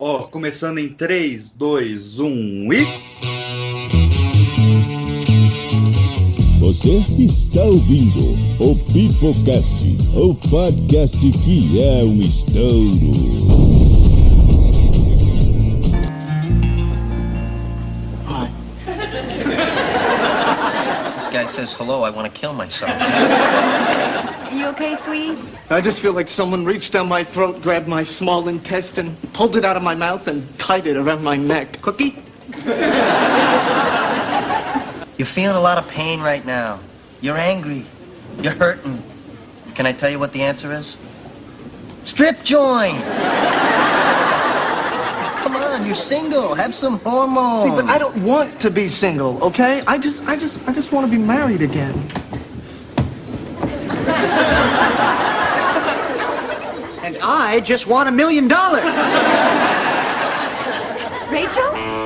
Ó, começando em 3, 2, 1 e. Você está ouvindo o Pipocast, o podcast que é um estouro. This guy says hello, I want to kill myself. You okay, sweetie? I just feel like someone reached down my throat, grabbed my small intestine, pulled it out of my mouth, and tied it around my neck. Cookie? You're feeling a lot of pain right now. You're angry. You're hurting. Can I tell you what the answer is? Strip joint! Come on, you're single. Have some hormones. See, but I don't want to be single, okay? I just, I just, I just want to be married again. I just want a million dollars. Rachel?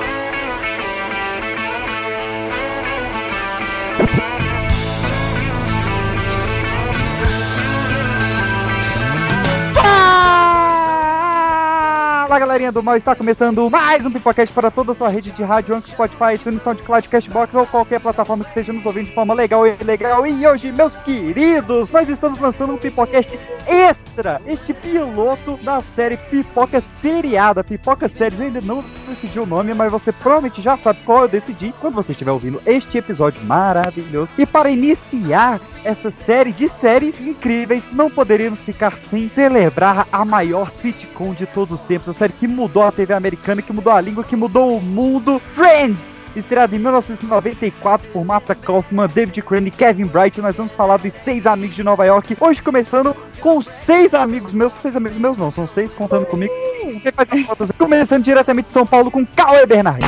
Fala galerinha do mal, está começando mais um Pipocast para toda a sua rede de rádio, Anchor, Spotify, iTunes, SoundCloud, Cashbox ou qualquer plataforma que esteja nos ouvindo de forma legal e legal. E hoje, meus queridos, nós estamos lançando um Pipocast extra, este piloto da série Pipoca Seriada, Pipoca Séries. Ainda não decidi o nome, mas você provavelmente já sabe qual eu decidi quando você estiver ouvindo este episódio maravilhoso. E para iniciar essa série de séries incríveis, não poderíamos ficar sem celebrar a maior sitcom de todos os tempos, a série que mudou a TV americana, que mudou a língua, que mudou o mundo, Friends! Estreada em 1994 por Martha Kaufman, David Crane e Kevin Bright, nós vamos falar dos seis amigos de Nova York. Hoje começando com seis amigos meus, seis amigos meus não, são seis contando comigo. Você faz as contas. Começando diretamente de São Paulo com Cauê Bernardi.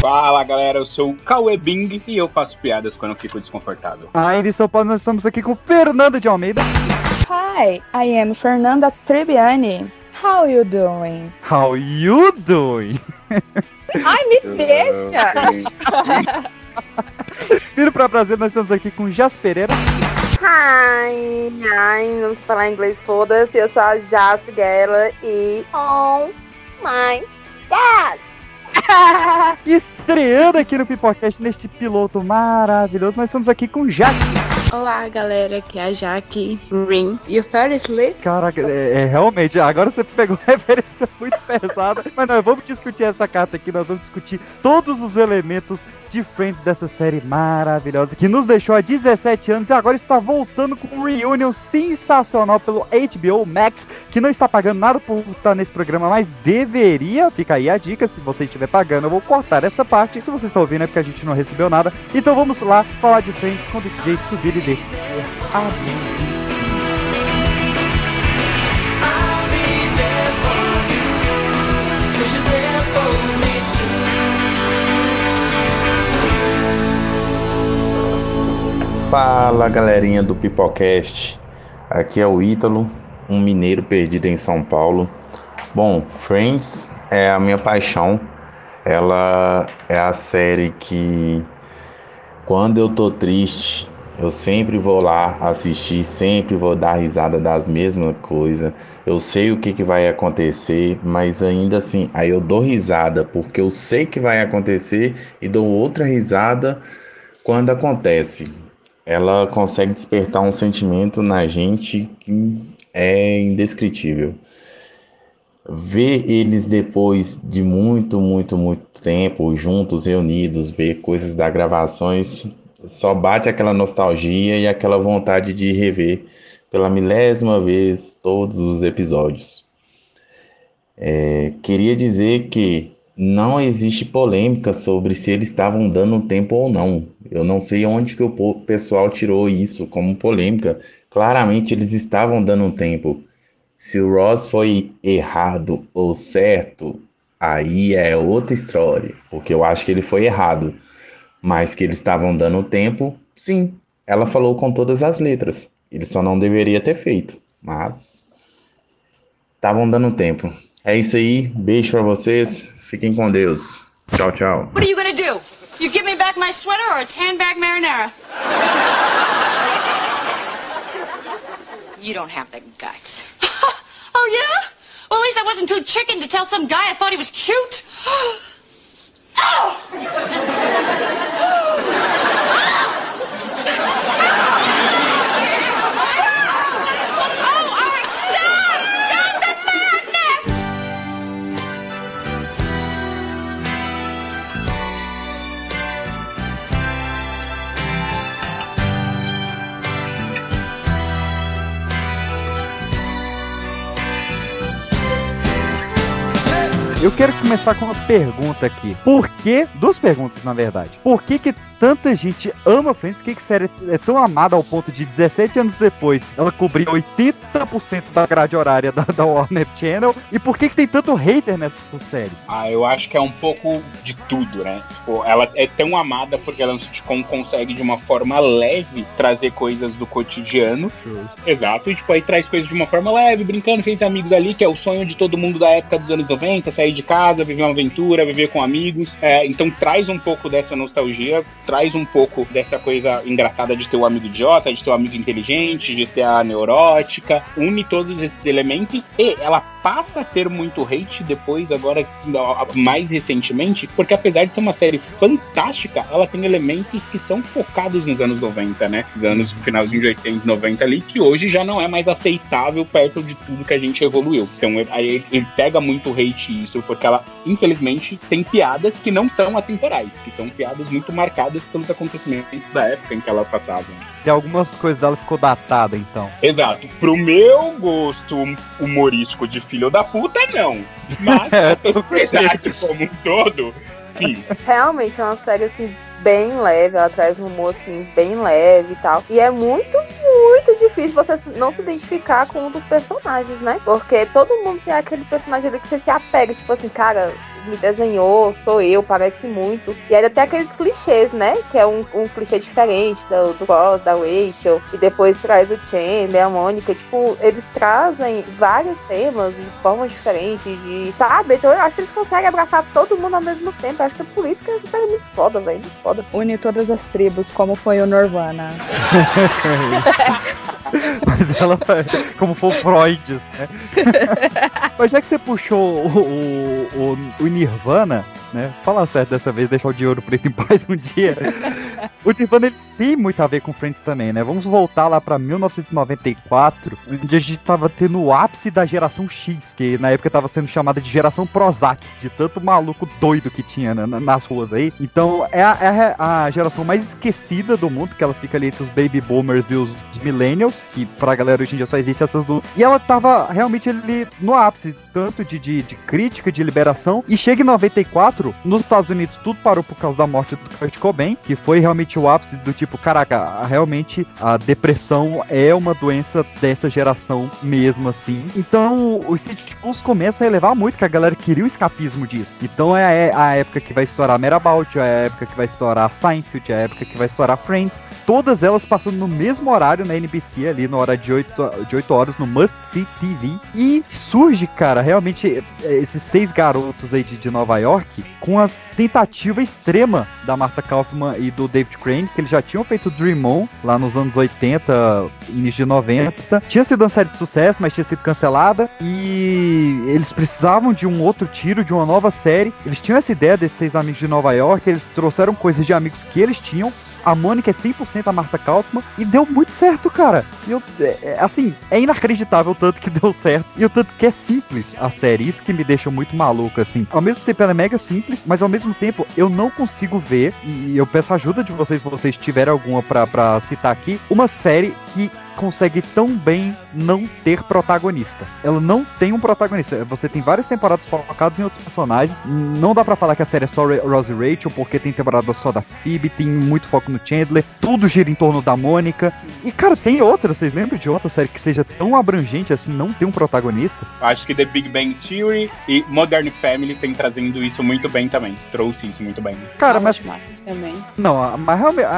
Fala galera, eu sou o Cauê Bing e eu faço piadas quando eu fico desconfortável. Ainda em São Paulo nós estamos aqui com Fernando de Almeida. Hi, I am Fernanda Trebiani. How you doing? How you doing? Ai, me deixa! Vindo pra prazer, nós estamos aqui com Jas Pereira. Hi, ai, vamos falar inglês, foda-se. Eu sou a Jas Gela e. Oh my god! Estreando aqui no Pipocast neste piloto maravilhoso, nós estamos aqui com Jaque. Olá, galera, aqui é a Jaque Rin. You fell asleep? Caraca, é, é, realmente, agora você pegou uma referência muito pesada. Mas nós vamos discutir essa carta aqui, nós vamos discutir todos os elementos de Friends dessa série maravilhosa que nos deixou há 17 anos e agora está voltando com um reunion sensacional pelo HBO Max, que não está pagando nada por estar nesse programa, mas deveria. Fica aí a dica, se você estiver pagando, eu vou cortar essa parte. Se você está ouvindo é porque a gente não recebeu nada. Então vamos lá falar de Friends com o DJ subir e descer. Fala galerinha do Pipocast, aqui é o Ítalo, um mineiro perdido em São Paulo. Bom, Friends é a minha paixão, ela é a série que quando eu tô triste, eu sempre vou lá assistir, sempre vou dar risada das mesmas coisas. Eu sei o que, que vai acontecer, mas ainda assim, aí eu dou risada porque eu sei que vai acontecer e dou outra risada quando acontece ela consegue despertar um sentimento na gente que é indescritível. Ver eles depois de muito, muito, muito tempo juntos, reunidos, ver coisas das gravações, só bate aquela nostalgia e aquela vontade de rever pela milésima vez todos os episódios. É, queria dizer que não existe polêmica sobre se eles estavam dando tempo ou não. Eu não sei onde que o pessoal tirou isso como polêmica. Claramente eles estavam dando tempo. Se o Ross foi errado ou certo, aí é outra história, porque eu acho que ele foi errado. Mas que eles estavam dando tempo, sim. Ela falou com todas as letras. Ele só não deveria ter feito, mas estavam dando tempo. É isso aí. Beijo para vocês. Fiquem com Deus. Tchau, tchau. What are you gonna do? You give me back my sweater or a tan bag marinara? You don't have the guts. oh, yeah? Well, at least I wasn't too chicken to tell some guy I thought he was cute. Eu quero começar com uma pergunta aqui. Por que? Duas perguntas, na verdade. Por que que tanta gente ama Friends? Que que a série é tão amada ao ponto de 17 anos depois ela cobrir 80% da grade horária da, da Warner Channel? E por que que tem tanto hater nessa série? Ah, eu acho que é um pouco de tudo, né? Tipo, ela é tão amada porque ela sitcom consegue de uma forma leve trazer coisas do cotidiano. Exato, e tipo, aí traz coisas de uma forma leve, brincando, fez amigos ali, que é o sonho de todo mundo da época dos anos 90, sair de casa, viver uma aventura, viver com amigos. É, então traz um pouco dessa nostalgia, traz um pouco dessa coisa engraçada de ter o amigo idiota, de ter o amigo inteligente, de ter a neurótica, une todos esses elementos e ela passa a ter muito hate depois, agora mais recentemente, porque apesar de ser uma série fantástica, ela tem elementos que são focados nos anos 90, né? Os anos finalzinho de 80 e 90 ali, que hoje já não é mais aceitável perto de tudo que a gente evoluiu. Então aí ele pega muito hate isso, porque ela, infelizmente, tem piadas que não são atemporais, que são piadas muito marcadas pelos acontecimentos da época em que ela passava. Tem algumas coisas dela ficou datada, então. Exato. Pro meu gosto humorístico de filho da puta, não. Mas a sociedade como um todo, sim. Realmente é uma série assim bem leve, ela traz um humor assim bem leve e tal. E é muito, muito difícil você não se identificar com um dos personagens, né? Porque todo mundo tem aquele personagem ali que você se apega, tipo assim, cara, me desenhou, sou eu, parece muito. E ainda tem aqueles clichês, né? Que é um, um clichê diferente do, do Ross, da Rachel, e depois traz o Chandler, a Mônica. Tipo, eles trazem vários temas de formas diferentes, de. Sabe? Então eu acho que eles conseguem abraçar todo mundo ao mesmo tempo. Eu acho que é por isso que série é muito foda, velho. Muito foda. Une todas as tribos, como foi o Nirvana. Mas ela, como for Freud, né? Mas já que você puxou o, o, o, o Nirvana, né? Fala certo dessa vez, deixar o de ouro preto em paz um dia. o Nirvana ele tem muito a ver com Friends também, né? Vamos voltar lá pra 1994, onde a gente tava tendo o ápice da geração X, que na época tava sendo chamada de geração Prozac, de tanto maluco doido que tinha né, nas ruas aí. Então é a, é a geração mais esquecida do mundo, que ela fica ali entre os baby boomers e os millennials, que pra galera hoje em dia só existe essas duas. E ela tava realmente ali no ápice, tanto de, de, de crítica, de liberação, e chega em 94, nos Estados Unidos tudo parou por causa da morte do Kurt Cobain, que foi realmente o ápice do tipo, caraca, realmente a depressão é uma doença dessa geração mesmo, assim. Então os sitcoms começam a elevar muito, que a galera queria o escapismo disso. Então é a época que vai estourar Merabout, é a época que vai estourar Seinfeld, é a época que vai estourar Friends. Todas elas passando no mesmo horário na NBC, ali na hora de 8, de 8 horas, no Must See TV. E surge, cara, realmente esses seis garotos aí de, de Nova York com a tentativa extrema da Martha Kaufman e do David Crane, que eles já tinham feito Dream On lá nos anos 80, início de 90. Tinha sido uma série de sucesso, mas tinha sido cancelada. E eles precisavam de um outro tiro, de uma nova série. Eles tinham essa ideia desses seis amigos de Nova York, eles trouxeram coisas de amigos que eles tinham. A Mônica é 100% a Martha Kaufman e deu muito certo, cara. Eu, é, assim, é inacreditável o tanto que deu certo e o tanto que é simples a série. Isso que me deixa muito maluco, assim. Ao mesmo tempo ela é mega simples, mas ao mesmo tempo eu não consigo ver, e eu peço ajuda de vocês se vocês tiverem alguma pra, pra citar aqui, uma série que consegue tão bem não ter protagonista. Ela não tem um protagonista. Você tem várias temporadas focadas em outros personagens. Não dá para falar que a série é só Rose e Rachel, porque tem temporada só da Phoebe, tem muito foco no Chandler, tudo gira em torno da Mônica. E, cara, tem outras. Vocês lembram de outra série que seja tão abrangente assim, não tem um protagonista? Acho que The Big Bang Theory e Modern Family tem trazendo isso muito bem também. Trouxe isso muito bem. Cara, mas. Também. Não, mas realmente.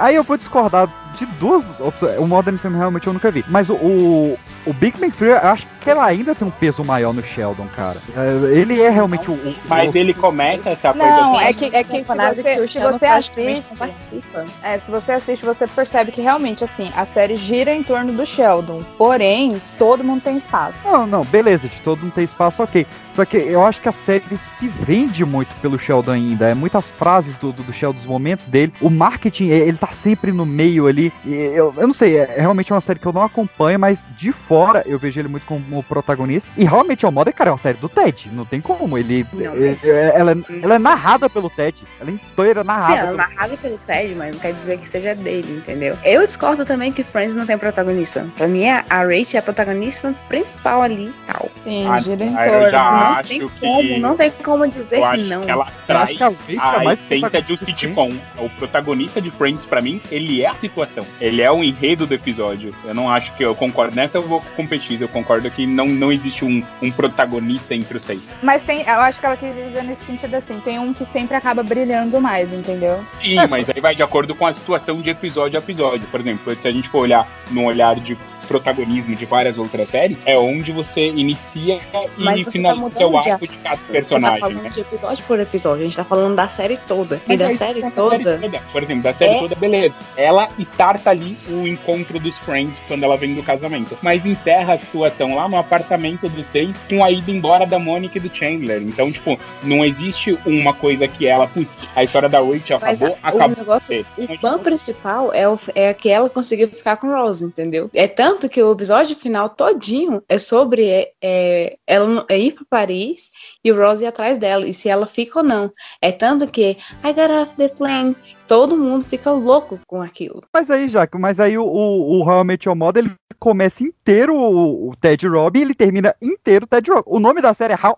Aí eu vou discordar de duas opções. O Modern Family realmente eu nunca vi. Mas o, o, Big Bang Theory, eu acho que ela ainda tem um peso maior no Sheldon, cara. É, ele é realmente o. o Mas o- ele começa essa coisa. Não, assim, é que, é que se você, se você assiste. É, se você assiste, você percebe que realmente, assim, a série gira em torno do Sheldon. Porém, todo mundo tem espaço. Não, não, beleza, de todo não tem espaço, ok. Só que eu acho que a série se vende muito pelo Sheldon ainda. É muitas frases do, do, do Sheldon, dos momentos dele. O marketing, é, ele tá sempre no meio ali. E eu, eu não sei, é realmente uma série que eu não acompanho, mas de fora eu vejo ele muito como protagonista. E realmente, o modo, cara, é uma série do Ted. Não tem como. Ele. Não, é- mas- é- ela, ela é narrada pelo Ted. Ela é inteira Sim, narrada. ela é pelo- narrada pelo Ted, mas não quer dizer que seja dele, entendeu? Eu discordo também que Friends não tem protagonista. Pra mim, a a Rachel é a protagonista principal ali e tal. Sim, Ah, gira em torno. já não tem que- como, não tem como dizer Eu que não. que ela traz acho que a Rachel é a mais essência de um que sitcom. O protagonista de Friends, pra mim, ele é a situação. Ele é o enredo do episódio. Eu não acho que eu concordo. Nessa eu vou com o PX. Eu concordo que não, não existe um, um protagonista entre os seis. Mas tem, eu acho que ela quis dizer nesse sentido assim, tem um que sempre acaba brilhando mais, entendeu? Sim, mas aí vai de acordo com a situação de episódio a episódio. Por exemplo, se a gente for olhar num olhar de protagonismo de várias outras séries, é onde você inicia Mas e você tá finaliza mudando o de arco de assunto. cada Você tá personagem. falando de episódio por episódio, a gente tá falando da série toda. E Mas da série da toda. Por exemplo, da série É- toda, beleza. Ela starta ali o encontro dos Friends quando ela vem do casamento. Mas encerra a situação lá no apartamento dos seis com a ida embora da Mônica e do Chandler. Então, tipo, não existe uma coisa que ela, putz, a história da Rachel Mas acabou, a- acabou. o negócio, o principal é, o, é que ela conseguiu ficar com Rose, entendeu? É tanto que o episódio final todinho é sobre é, é, ela é ir pra Paris e o Rose ir atrás dela, e se ela fica ou não. É tanto que I got off the plane. Todo mundo fica louco com aquilo. Mas aí, Jaque, mas aí o, o, o How I Met Your Mother, ele começa inteiro o, o Ted Rob e ele termina inteiro o Ted Rob. O nome da série é How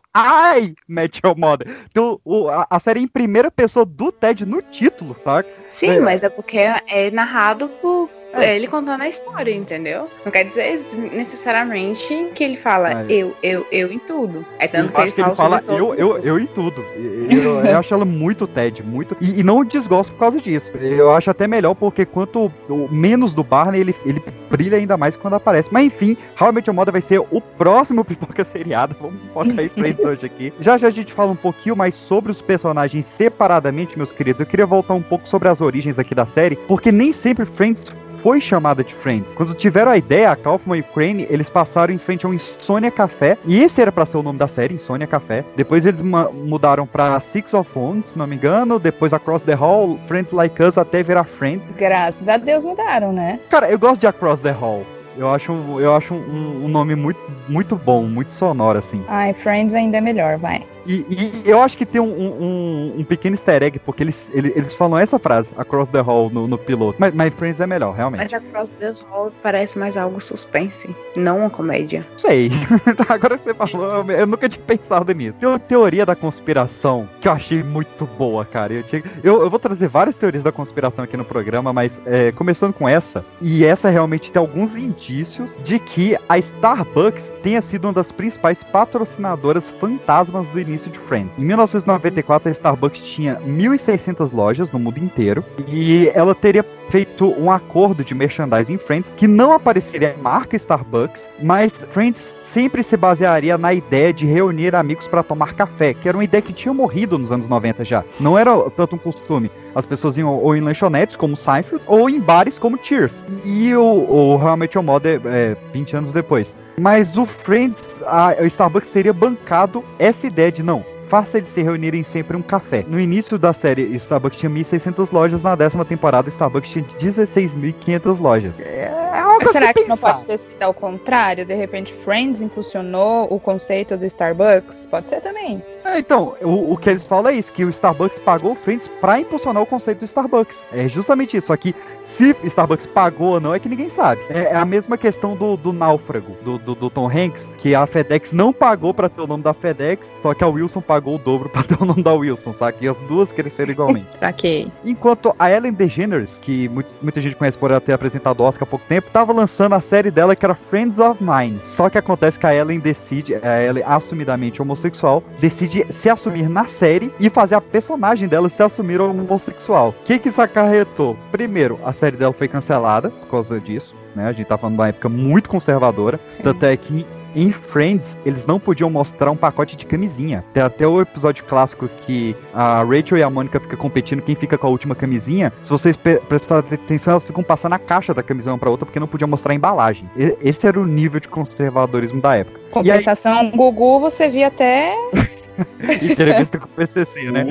I Met Your Mother. Então, o- a, a série é em primeira pessoa do Ted no título, tá? Sim, É. mas é porque é narrado por ele contando a história, entendeu? Não quer dizer necessariamente que ele fala é. eu, eu, eu em tudo. É tanto que ele que fala, ele fala sobre eu, eu, eu em tudo. Eu, eu acho ela muito Ted, muito. E, e não desgosto por causa disso. Eu acho até melhor, porque quanto menos do Barney, ele, ele brilha ainda mais quando aparece. Mas enfim, Met Your Mother vai ser o próximo Pipoca Seriado. Vamos focar em frente hoje aqui. Já já a gente fala um pouquinho mais sobre os personagens separadamente, meus queridos. Eu queria voltar um pouco sobre as origens aqui da série, porque nem sempre Friends foi chamada de Friends. Quando tiveram a ideia, a Kaufman e o Crane, eles passaram em frente a um Insônia Café, e esse era pra ser o nome da série, Insônia Café. Depois eles mudaram pra Six of Wands, se não me engano, depois Across the Hall, Friends Like Us, até virar Friends. Graças a Deus mudaram, né? Cara, eu gosto de Across the Hall. Eu acho, eu acho um, um nome muito, muito bom, muito sonoro, assim. Ai, Friends ainda é melhor, vai. E, e eu acho que tem um, um, um pequeno easter egg, porque eles, eles, eles falam essa frase, Across the Hall, no, no piloto. Mas, mas Friends é melhor, realmente. Mas Across the Hall parece mais algo suspense, não uma comédia. Sei. Agora que você falou, eu- eu nunca tinha pensado nisso. Tem uma teoria da conspiração que eu achei muito boa, cara. Eu, tinha- eu, eu vou trazer várias teorias da conspiração aqui no programa, mas é, começando com essa. E essa realmente tem alguns indícios de que a Starbucks tenha sido uma das principais patrocinadoras fantasmas do início de Friends. Em 1994, a Starbucks tinha 1.600 lojas no mundo inteiro e ela teria feito um acordo de merchandising em Friends que não apareceria a marca Starbucks, mas Friends sempre se basearia na ideia de reunir amigos para tomar café, que era uma ideia que tinha morrido nos anos 90 já. Não era tanto um costume. As pessoas iam ou em lanchonetes, como Seinfeld, ou em bares, como Cheers. E o, o I Met Your Mother, é, 20 anos depois. Mas o Friends, a, a Starbucks teria bancado essa ideia de não, faça eles se reunirem sempre em um café. No início da série, Starbucks tinha 1.600 lojas, na décima temporada, Starbucks tinha 16.500 lojas. É algo será se que não pode ter sido ao contrário? De repente, Friends impulsionou o conceito do Starbucks? Pode ser também. É, então, o, o que eles falam é isso, que o Starbucks pagou o Friends pra impulsionar o conceito do Starbucks. É justamente isso. Só que se Starbucks pagou ou não é que ninguém sabe. É, é a mesma questão do, do náufrago, do, do, do Tom Hanks, que a FedEx não pagou pra ter o nome da FedEx, só que a Wilson pagou o dobro pra ter o nome da Wilson, sabe? E as duas cresceram igualmente. Saquei. Enquanto a Ellen DeGeneres, que muito- muita gente conhece por ela ter apresentado o Oscar há pouco tempo, tava lançando a série dela que era Friends of Mine. Só que acontece que a Ellen decide, a Ellen assumidamente homossexual, decide se assumir na série e fazer a personagem dela se assumir homossexual. O que que isso acarretou? Primeiro, a série dela foi cancelada por causa disso. Né? A gente tá falando de uma época muito conservadora. Tanto é que em Friends, eles não podiam mostrar um pacote de camisinha. Tem até o episódio clássico que a Rachel e a Mônica ficam competindo quem fica com a última camisinha. Se vocês prestarem atenção, elas ficam passando a caixa da camisinha uma pra outra porque não podiam mostrar a embalagem. Esse era o nível de conservadorismo da época. Compensação, aí... Gugu, você via até. Entrevista com o PCC, né?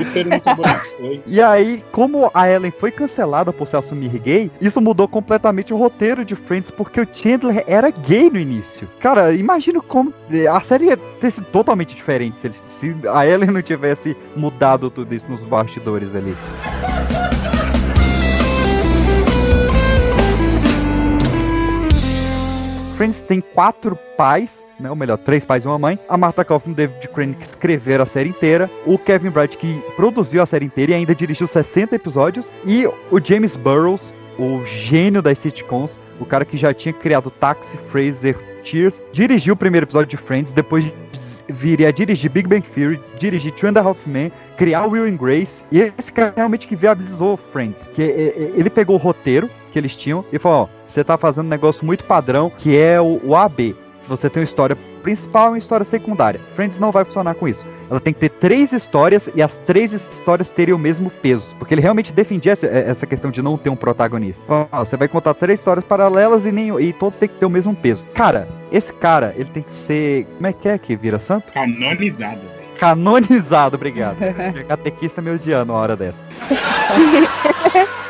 e aí, como a Ellen foi cancelada por se assumir gay, isso mudou completamente o roteiro de Friends, porque o Chandler era gay no início. Cara, imagina como a série ia ter sido totalmente diferente se, se a Ellen não tivesse mudado tudo isso nos bastidores ali. Friends tem quatro pais, né, ou melhor, três pais e uma mãe. A Martha Kaufman e o David Crane que escreveram a série inteira. O Kevin Bright que produziu a série inteira e ainda dirigiu 60 episódios. E o James Burrows, o gênio das sitcoms, o cara que já tinha criado Taxi, Fraser, Cheers, dirigiu o primeiro episódio de Friends, depois viria a dirigir Big Bang Theory, dirigir Two and a Half Men, criar Will and Grace, e esse cara realmente que viabilizou Friends, que ele pegou o roteiro que eles tinham e falou, ó, você tá fazendo um negócio muito padrão, que é o, o AB. Você tem uma história principal e uma história secundária. Friends não vai funcionar com isso. Ela tem que ter três histórias e as três histórias terem o mesmo peso. Porque ele realmente defendia essa, essa questão de não ter um protagonista. você vai contar três histórias paralelas e, nem, e todos têm que ter o mesmo peso. Cara, esse cara, ele tem que ser. Como é que é que vira santo? Canonizado. Canonizado, obrigado. Catequista me odiando uma hora dessa.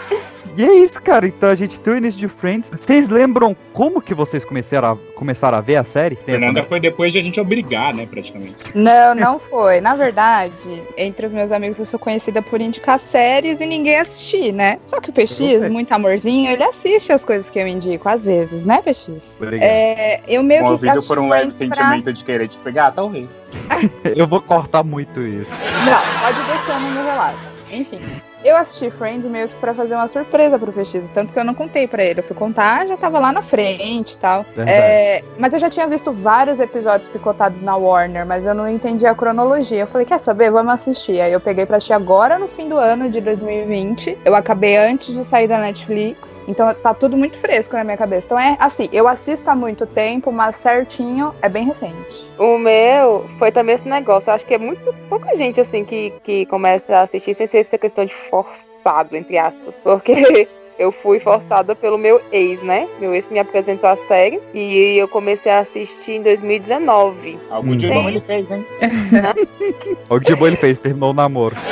E é isso, cara. Então a gente tem o início de Friends. Vocês lembram como que vocês começaram a, começaram a ver a série? Fernanda foi depois de a gente obrigar, né, praticamente. Não, não foi. Na verdade, entre os meus amigos eu sou conhecida por indicar séries e ninguém assistir, né? Só que o PX, muito amorzinho, ele assiste as coisas que eu indico, às vezes, né, PX? Obrigado. É, eu meio Movido que assisti por um leve sentimento pra... de querer te pegar, talvez. eu vou cortar muito isso. Não, pode deixar no meu relato. Enfim. Eu assisti Friends meio que pra fazer uma surpresa pro PX, tanto que eu não contei pra ele. Eu fui contar, já tava lá na frente e tal. É, mas eu já tinha visto vários episódios picotados na Warner, mas eu não entendi a cronologia. Eu falei, quer saber? Vamos assistir. Aí eu peguei pra assistir agora no fim do ano de 2020. Eu acabei antes de sair da Netflix. Então tá tudo muito fresco na minha cabeça. Então é assim, eu assisto há muito tempo, mas certinho é bem recente. O meu foi também esse negócio. Eu acho que é muito pouca gente assim que, que começa a assistir sem ser essa questão de forçado, entre aspas. Porque eu fui forçada pelo meu ex, né? Meu ex me apresentou a série e eu comecei a assistir em 2019. Algum dia bom ele fez, hein? Algum dia bom ele fez, terminou o namoro.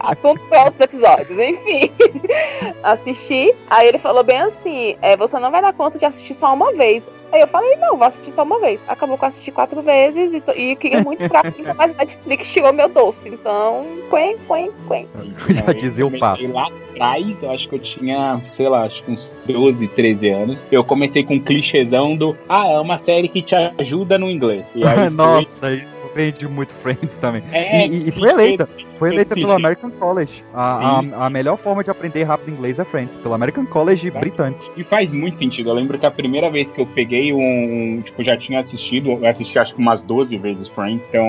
Assuntos para outros episódios, enfim. Assisti, aí ele falou bem assim: é, você não vai dar conta de assistir só uma vez. Aí eu falei, não, vou assistir só uma vez. Acabou que eu assisti quatro vezes e, e queria muito pra ainda mais Netflix tirou meu doce. Então, quen, quen, quen. Já dizia o papo. Lá atrás, eu acho que eu tinha, sei lá, acho que uns 12, 13 anos. Eu comecei com um clichêzão do, ah, é uma série que te ajuda no inglês. Aí, Nossa, isso vende muito Friends também. É, e, e foi eleita. Foi eleita pelo American College. A, a, a, melhor forma de aprender rápido inglês é Friends, pelo American College britânico. E faz muito sentido. Eu lembro que a primeira vez que eu peguei um. Tipo, já tinha assistido, eu assisti acho que umas 12 vezes Friends. Então,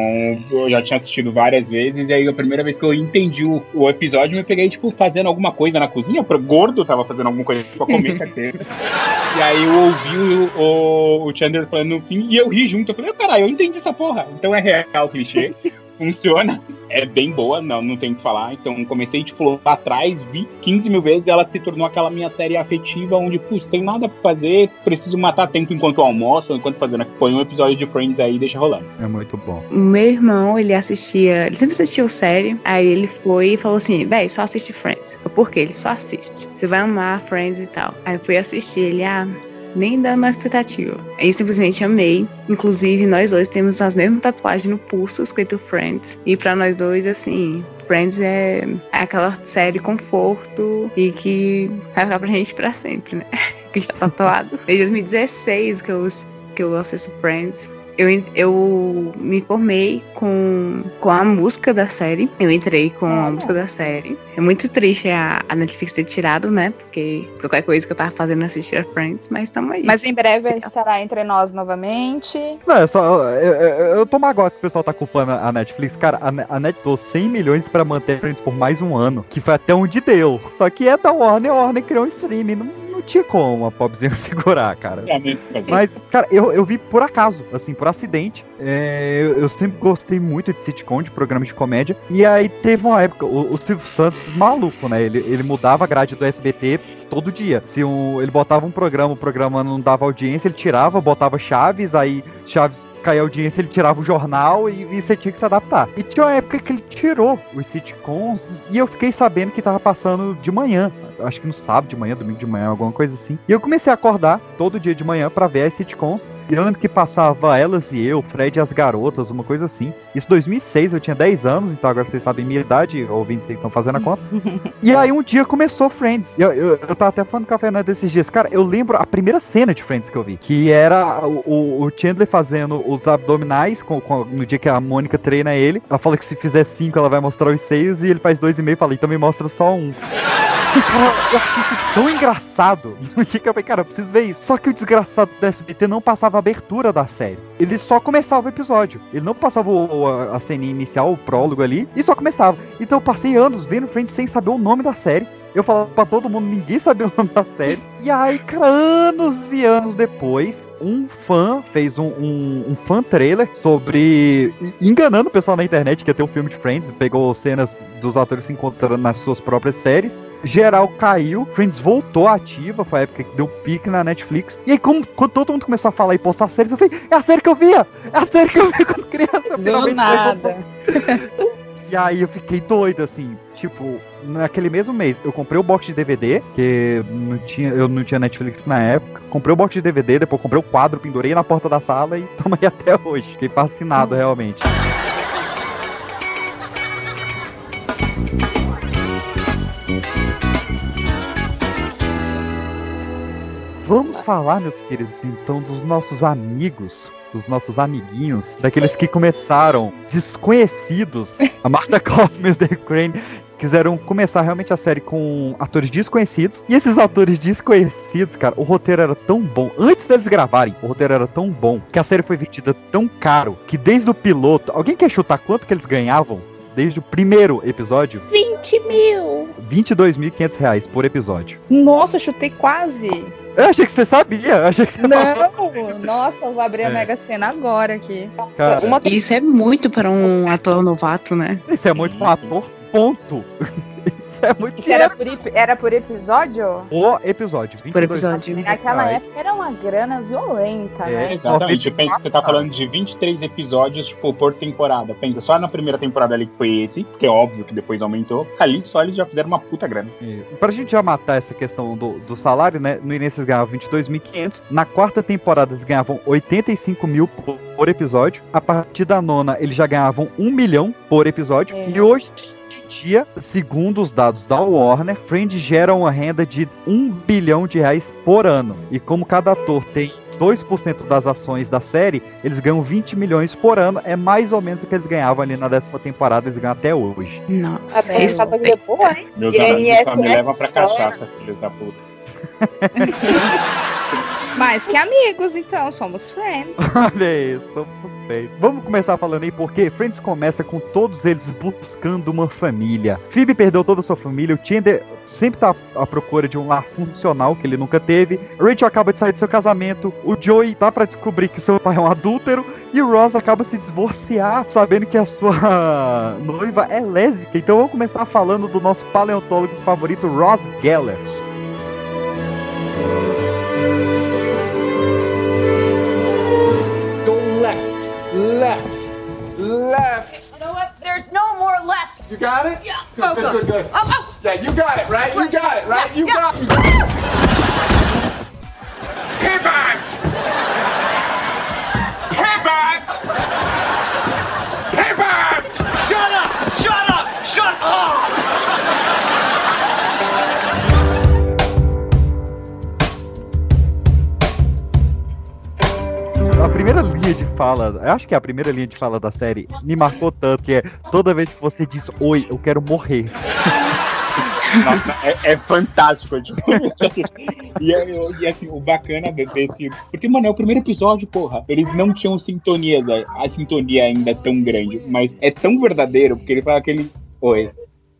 eu já tinha assistido várias vezes. E aí, a primeira vez que eu entendi o, o episódio, eu peguei, tipo, fazendo alguma coisa na cozinha. Pro gordo tava fazendo alguma coisa pra comer certeza. e aí eu ouvi o, o, o Chandler falando no fim e eu ri junto. Eu falei, oh, caralho, eu entendi essa porra. Então é real o clichê funciona. É bem boa, não, não tenho o que falar. Então comecei, tipo, lá atrás, vi 15 mil vezes, e ela se tornou aquela minha série afetiva, onde, putz, tem nada pra fazer, preciso matar tempo enquanto almoço, ou enquanto fazendo. Põe um episódio de Friends aí e deixa rolando. É muito bom. Meu irmão, ele assistia, ele sempre assistiu série, aí ele foi e falou assim, véi, só assiste Friends. Por quê? Ele só assiste. Você vai amar Friends e tal. Aí eu fui assistir, ele, ah, nem dando a expectativa. Aí simplesmente amei. Inclusive, nós dois temos as mesmas tatuagens no pulso, escrito Friends. E para nós dois, assim, Friends é, é aquela série conforto e que vai ficar pra gente pra sempre, né? que está tatuado. Desde 2016 que eu, que eu assisto Friends eu, eu me formei com, com a música da série. Eu entrei com a música da série. É muito triste a, a Netflix ter tirado, né? Porque qualquer coisa que eu tava fazendo assistir a Friends, mas tamo aí. Mas em breve estará entre nós novamente. Não, é só. Eu, eu, eu tô magoado que o pessoal tá culpando a Netflix. Cara, a, a Net deu 100 milhões pra manter Friends por mais um ano. Que foi até onde deu. Só que é da Warner, a Warner criou um streaming. Não tinha como a pobrezinha segurar, cara. É mas- Mas, cara, eu, eu vi por acaso, assim, por acidente. É, eu, eu sempre gostei muito de sitcom, de programas de comédia. E aí teve uma época, o, o Silvio Santos, maluco, né? Ele, ele mudava a grade do SBT todo dia. Se um, ele botava um programa, o programa não dava audiência, ele tirava, botava Chaves, aí Chaves caía a audiência, ele tirava o jornal e, e você tinha que se adaptar. E tinha uma época que ele tirou os sitcoms e eu fiquei sabendo que tava passando de manhã. Acho que no sábado de manhã, domingo de manhã, alguma coisa assim. E eu comecei a acordar todo dia de manhã pra ver as sitcoms. E eu lembro que passava Elas e Eu, Fred e as Garotas, uma coisa assim. Isso em 2006, eu tinha 10 anos, então agora vocês sabem minha idade, ouvintes aí que estão fazendo a conta. E aí um dia começou Friends. Eu, eu, eu tava até falando com a Fernanda desses dias. Cara, eu lembro a primeira cena de Friends que eu vi. Que era o, o- o Chandler fazendo os abdominais com, com- no dia que a Mônica treina ele. Ela fala que se fizer cinco, ela vai mostrar os seios. E ele faz dois e meio e fala, então me mostra só um. Eu achei isso tão engraçado. No dia que eu falei, cara, eu preciso ver isso. Só que o desgraçado do SBT não passava a abertura da série. Ele só começava o episódio. Ele não passava o- a, a cena inicial, o prólogo ali, e só começava. Então eu passei anos vendo Friends sem saber o nome da série. Eu falava pra todo mundo, ninguém sabia o nome da série. E aí, cara, anos e anos depois, um fã fez um, um, um fan trailer sobre. enganando o pessoal na internet que ia ter um filme de Friends, pegou cenas dos atores se encontrando nas suas próprias séries. Geral caiu, Friends voltou ativa, foi a época que deu pique na Netflix. E aí, como, quando todo mundo começou a falar e postar séries, eu falei, é a série que eu via! É a série que eu via quando criança! Do nada. E aí eu fiquei doido, assim, tipo, naquele mesmo mês, eu comprei o box de DVD, que não tinha, eu não tinha Netflix na época. Comprei o box de DVD, depois comprei o quadro, pendurei na porta da sala e tamo aí até hoje. Fiquei fascinado, realmente. Vamos falar, meus queridos, então, dos nossos amigos, dos nossos amiguinhos, daqueles que começaram desconhecidos. A Martha Kaufman e o The Crane quiseram começar realmente a série com atores desconhecidos. E esses atores desconhecidos, cara, o roteiro era tão bom. Antes deles gravarem, o roteiro era tão bom que a série foi vendida tão caro que desde o piloto. Alguém quer chutar quanto que eles ganhavam? Desde o primeiro episódio, 20 mil. 22.500 reais por episódio. Nossa, chutei quase. Eu achei que você sabia, eu achei que você Não, nossa, eu vou abrir a É. Mega Sena agora aqui. Cara, Isso é muito para um ator novato, né? Isso é muito pra um ator, ponto. É muito Isso era por, ep- era por episódio? O episódio. 22 Por episódio. Naquela reais. época era uma grana violenta, É, né? Exatamente, pensa que você tá falando de 23 episódios, tipo, por temporada. Pensa, só na primeira temporada ali que foi esse, porque é óbvio que depois aumentou. Ali só eles já fizeram uma puta grana. É, Pra gente já matar essa questão do, do salário, né? No início eles ganhavam 22.500. Na quarta temporada eles ganhavam 85 mil por, por episódio. A partir da nona eles já ganhavam 1 milhão por episódio. É. E hoje em dia, segundo os dados da Warner, Friends gera uma renda de 1 bilhão de reais por ano. E como cada ator tem 2% das ações da série, eles ganham 20 milhões por ano. É mais ou menos o que eles ganhavam ali na décima temporada, eles ganham até hoje. Nossa, A pensar da vida boa, hein? Meus E amigos só me levam pra chora. cachaça, filhos da puta. Mais que amigos, então, somos friends. Olha isso, suspeito. Vamos começar falando aí porque Friends começa com todos eles buscando uma família. Phoebe perdeu toda a sua família, o Chandler sempre tá à procura de um lar funcional que ele nunca teve. Rachel acaba de sair do seu casamento, o Joey tá pra descobrir que seu pai é um adúltero e o Ross acaba se divorciar sabendo que a sua noiva é lésbica. Então vamos começar falando do nosso paleontólogo favorito, Ross Geller. Left. You know what? There's no more left. You got it? Yeah. Good, oh, good, good. good, good. Oh, oh. Yeah, you got it, right? You got it, right? Yeah, You yeah. got it. Pivot! Pivot! Pivot! Shut up! Shut up! Shut up! A primeira linha de fala, acho que é a primeira linha de fala da série, me marcou tanto que é toda vez que você diz oi, eu quero morrer. Nossa, é, é fantástico. tipo. e, é- e, assim, o bacana de- desse. Porque, mano, é o primeiro episódio, porra. Eles não tinham sintonia, a sintonia ainda é tão grande. Mas é tão verdadeiro, porque ele fala aquele. Oi.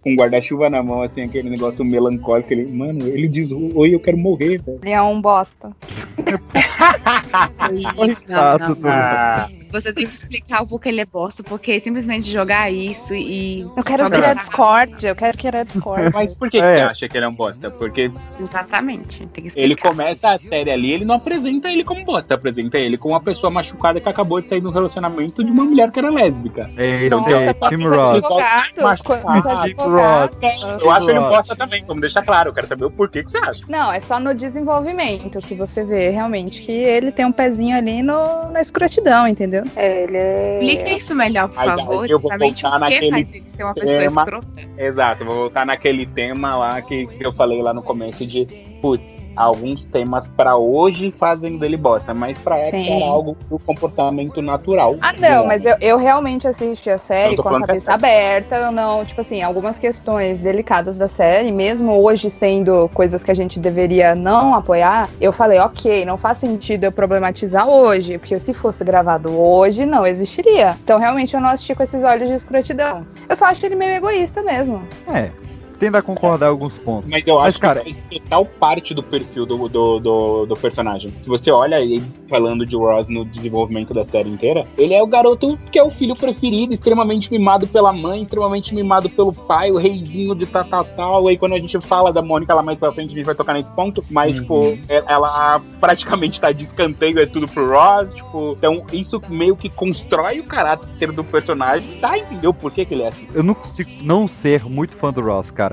Com um guarda-chuva na mão, assim, aquele negócio melancólico. Ele, mano, ele diz, oi, eu quero morrer, velho. Ele é um bosta. Isso, não, não, não. Ah, Você tem que explicar o porquê ele é bosta, porque simplesmente jogar isso e. Eu quero criar deixar- Discord, eu quero criar Discord. mas por que, que É. você acha que ele é um bosta? Porque Exatamente. Tem que explicar. ele começa a série ali, ele não apresenta ele como bosta, apresenta ele como uma pessoa machucada que acabou de sair de um relacionamento de uma mulher que era lésbica. Então, é Tim Ross. advogados, Mas- quando Ah, os Tim Ross. Eu acho ele um Ross. bosta também, vamos deixar claro. Eu quero saber o porquê que você acha. Não, é só no desenvolvimento que você vê realmente que ele tem um pezinho ali no, na escrotidão, entendeu? É, ele é. Explica isso melhor, por Mas favor. eu vou Exatamente voltar o que faz ele ser uma pessoa tema. escrota. Exato, vou voltar naquele tema lá que, que eu falei lá no começo de, putz, alguns temas pra hoje fazem dele bosta, mas pra época Sim. era algo do comportamento natural. Ah, não, homem. mas eu, eu realmente assisti a série com a é cabeça aberta. Eu não, tipo assim, algumas questões delicadas da série, mesmo hoje sendo coisas que a gente deveria não apoiar, eu falei, ok, não faz sentido eu problematizar hoje, porque se fosse gravado hoje, não existiria. Então, realmente, eu não assisti com esses olhos de escrotidão. Eu só acho ele meio egoísta mesmo. É, tendo a concordar em alguns pontos. Mas eu Mas, acho cara- que faz total parte do perfil do, do, do, do personagem. Se você olha ele falando de Ross no desenvolvimento da série inteira, ele é o garoto que é o filho preferido, extremamente mimado pela mãe, extremamente mimado pelo pai, o reizinho de tal, tal, tal. Aí quando a gente fala da Mônica lá mais pra frente, a gente vai tocar nesse ponto. Mas, Uhum. tipo, ela praticamente tá de escanteio, é tudo pro Ross. Tipo, então isso meio que constrói o caráter do personagem. Tá, entendeu por que, que ele é assim? Eu não consigo não ser muito fã do Ross, cara.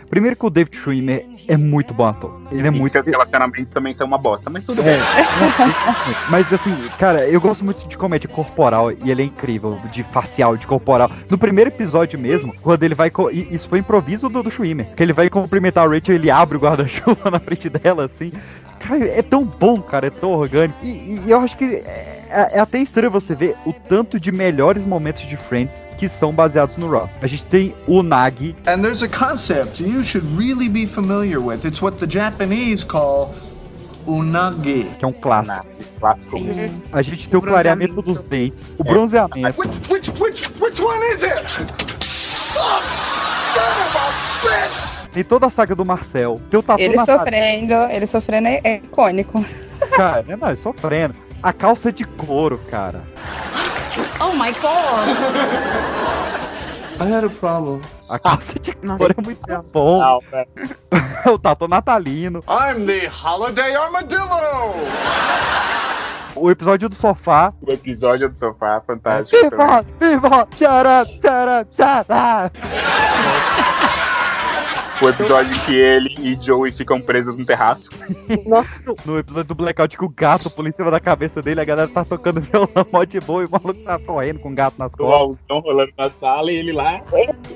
Primeiro que o David Schwimmer é muito bom ator. Ele é E muito. seus relacionamentos também são uma bosta, mas tudo É, bem. mas assim, cara, eu gosto muito de comédia corporal e ele é incrível, de facial, de corporal. No primeiro episódio mesmo, quando ele vai. co- Isso foi improviso do, do Schwimmer. Que ele vai cumprimentar a Rachel, ele abre o guarda-chuva na frente dela, assim. Cara, é tão bom, cara, é tão orgânico. E, e eu acho que é, é até estranho você ver o tanto de melhores momentos de Friends que são baseados no Ross. A gente tem o Nagi, And there's a concept you should really be familiar with. It's what the Japanese call unagi. que é um clássico. Clássico. A gente tem o clareamento dos dentes, o bronzeamento. Which, which, which, which one is it? Oh, son of a bitch! Tem toda a saga do Marcel. Tem o tatu Ele na sofrendo, ele sofrendo é, é icônico. Cara, não, é sofrendo. A calça de couro, cara. Oh my god! I had a problem. A calça de Nossa. couro é muito bom. Não, o tatu natalino. I'm the Holiday Armadillo! O episódio do sofá. O episódio do sofá, fantástico. também. Viva! Viva! Shut up! O episódio que ele e Joey ficam presos no terraço. No episódio do Blackout que o gato pula em cima da cabeça dele, a galera tá tocando violão mó de boa e o maluco tá correndo com o gato nas O costas. Raulzão rolando na sala e ele lá.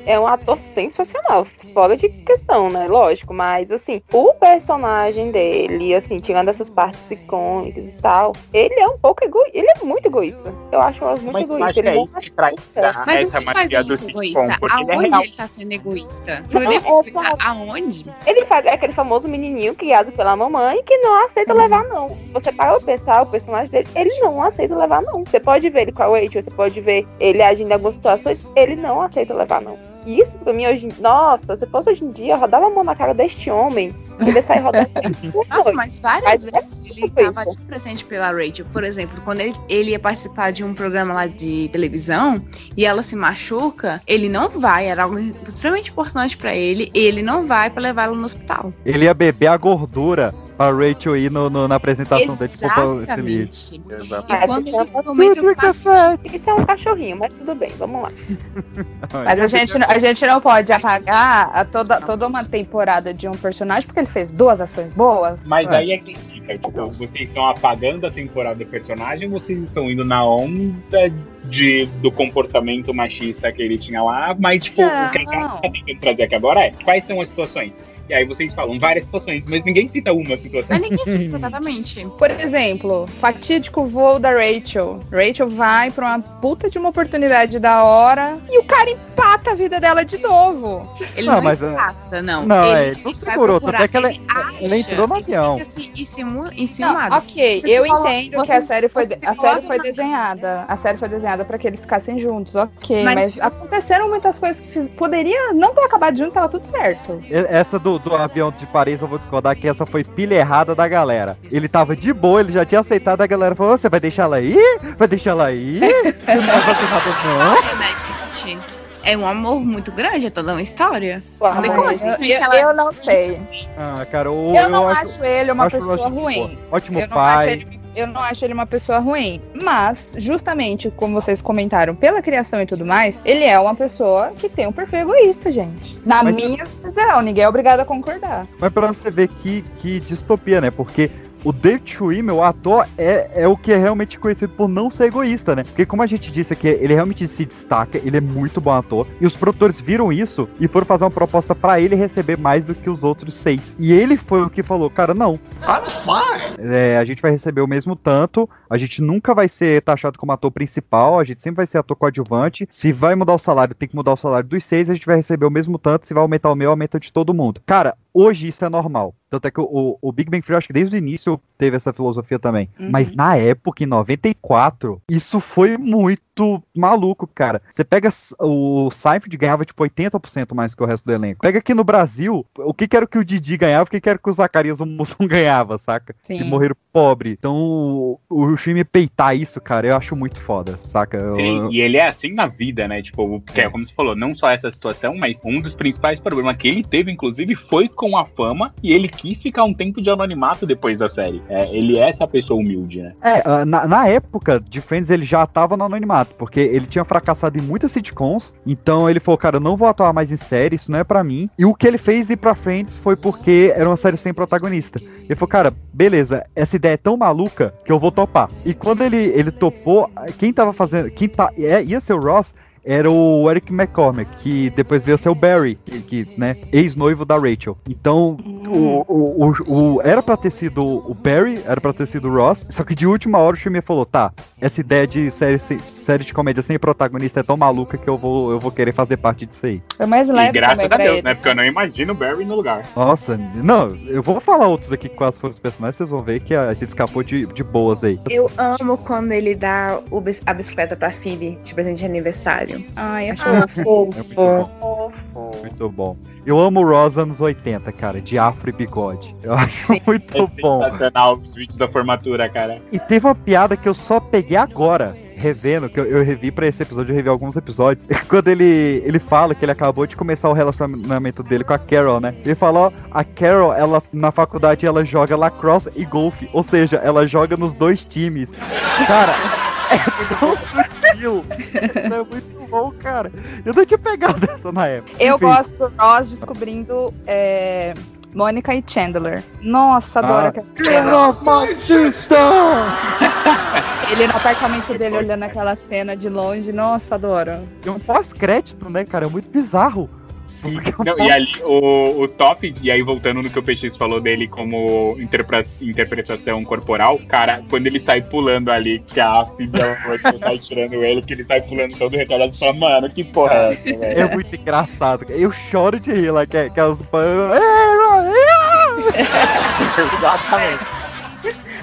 É um ator sensacional, fora de questão, né? Lógico, mas assim, o personagem dele, assim, tirando essas partes icônicas e tal, ele é um pouco egoísta. Ele é muito egoísta. Eu acho o Ross muito Mas egoísta. que Ele é isso que traz Mas o essa que faz mania ele do ser sitcom, ele é Aonde real. ele tá sendo egoísta? Eu devo é explicar aonde? Ele faz, é aquele famoso menininho criado pela mamãe que não aceita levar não. Você para pensar, o personagem dele, ele não aceita levar não. Você pode ver ele com a Rachel, você pode ver ele agindo em algumas situações, ele não aceita levar não. E Isso pra mim hoje, em- nossa, se fosse hoje em dia, eu rodava a mão na cara deste homem, ele sair rodando. Nossa, mas várias Mas é vezes ele estava ali presente pela Rachel. Por exemplo, quando ele, ele ia participar de um programa lá de televisão e ela se machuca, ele não vai, era algo extremamente importante pra ele, ele não vai pra levar ela no hospital. Ele ia beber a gordura pra Rachel ir no, no- na apresentação dele. tipo, Exatamente. Exato. E Ah, quando ele comenta o Isso é um cachorrinho, mas tudo bem, vamos lá. Mas a gente, a gente não pode apagar a toda, toda uma temporada de um personagem porque ele fez duas ações boas. Mas É. aí é que fica, tipo, vocês estão apagando a temporada do personagem ou vocês estão indo na onda de, do comportamento machista que ele tinha lá, mas tipo, o que a gente Não. tá tentando trazer aqui agora é quais são as situações? E aí vocês falam várias situações, mas ninguém cita uma situação. Mas ninguém cita exatamente. Por exemplo, fatídico voo da Rachel. Rachel vai pra uma puta de uma oportunidade da hora e o cara empata a vida dela de novo. Ele Não, não, mas, é- empata, não. Não, é, ele, não ele vai segurou, procurar, tanto é que ela- ele ela entrou no ele avião. fica assim. Não, ok, Você eu entendo que a série foi, a série foi desenhada. A série foi desenhada pra que eles ficassem juntos, ok. Mas- Mas, aconteceram muitas coisas que fiz- poderia não ter acabado junto, tava tudo certo. Essa do, do avião de Paris, eu vou discordar que essa foi pilha errada da galera. Ele tava de boa, ele já tinha aceitado, a galera falou: Você vai deixar ela aí? Vai deixar ela aí? Você não vai nada, não? É um amor muito grande, é toda uma história. Não tem como simplesmente eu, ela- eu não sei. Ah, cara, o, Eu não acho ele uma acho pessoa ruim. Ótimo eu não, acho pai. ele, eu não acho ele uma pessoa ruim. Mas, justamente como vocês comentaram, pela criação e tudo mais, ele é uma pessoa que tem um perfil egoísta, gente. Na Mas- minha visão, ninguém é obrigado a concordar. Mas pra você ver que, que distopia, né? Porque o David Schwimmer, o ator, é, é o que é realmente conhecido por não ser egoísta, né? Porque como a gente disse aqui, ele realmente se destaca, ele é muito bom ator. E os produtores viram isso e foram fazer uma proposta pra ele receber mais do que os outros seis. E ele foi o que falou, cara, não. I'm fine. É, a gente vai receber o mesmo tanto, a gente nunca vai ser taxado como ator principal, a gente sempre vai ser ator coadjuvante. Se vai mudar o salário, tem que mudar o salário dos seis, a gente vai receber o mesmo tanto, se vai aumentar o meu, aumenta de todo mundo. Cara, hoje isso é normal. Tanto é que o, o Big Bang Theory, acho que desde o início teve essa filosofia também. Uhum. Mas na época, em 94, isso foi muito maluco, cara. Você pega o Seinfeld ganhava tipo 80% mais que o resto do elenco. Pega aqui no Brasil, o que que era que o Didi ganhava, o que que era que o Zacarias o Mussum ganhava, saca? Sim. Que morreram pobre. Então, o, o time peitar isso, cara, eu acho muito foda, saca? Eu- Sim, e ele é assim na vida, né? Tipo, porque é como você falou, não só essa situação, mas um dos principais problemas que ele teve, inclusive, foi com a fama e ele quis ficar um tempo de anonimato depois da série. É, ele é essa pessoa humilde, né? É, ah, na, na época de Friends ele já tava no anonimato, porque ele tinha fracassado em muitas sitcoms, então ele falou, cara, eu não vou atuar mais em série, isso não é pra mim. E o que ele fez ir pra Friends foi porque era uma série sem protagonista. Ele falou, cara, beleza, essa ideia é tão maluca que eu vou topar. E quando ele, ele topou, quem tava fazendo, quem tá, é, ia ser o Ross, era o Eric McCormick, que depois veio a ser o Barry, que, que, né, ex-noivo da Rachel. Então, o, o, o- o- era pra ter sido o Barry, era pra ter sido o Ross, só que de última hora o Schumer falou, tá, essa ideia de série, série de comédia sem protagonista é tão maluca que eu vou, eu vou querer fazer parte disso aí. Foi mais E leve graças também a Deus, eles. né? Porque eu não imagino o Barry no lugar. Nossa, não, eu vou falar outros aqui quais foram os personagens, vocês vão ver que a gente escapou de, de boas aí. Eu amo quando ele dá a bicicleta pra Phoebe de presente de aniversário. Ai, é Acho fofo. É muito bom. Muito bom. Eu amo o Ross anos 80, cara, de afro e bigode. Eu acho muito É bom. sensacional os vídeos da formatura, cara. E teve uma piada que eu só peguei agora, revendo, que eu, eu revi pra esse episódio, eu revi alguns episódios. Quando ele, ele fala que ele acabou de começar o relacionamento dele com a Carol, né? Ele falou, a Carol, ela na faculdade ela joga lacrosse e golfe, ou seja, ela joga nos dois times. Cara, é tão sutil. Isso é muito bom, cara. Eu não tinha pegado essa na época. Eu Enfim. gosto do Ross descobrindo é, Mônica e Chandler. Nossa, adoro Ah. aquela Get cena. Ele no apartamento dele olhando aquela cena de longe. Nossa, adoro. É um pós-crédito, né, cara? É muito bizarro. Não, e ali, o, o top, e aí voltando no que o PX falou dele como interpre- interpretação corporal, cara, quando ele sai pulando ali, que a filha sai tirando ele, que ele sai pulando todo retalhado, você fala, mano, que porra é essa, velho? É muito engraçado. Eu choro de rir lá, que, que as. Exatamente.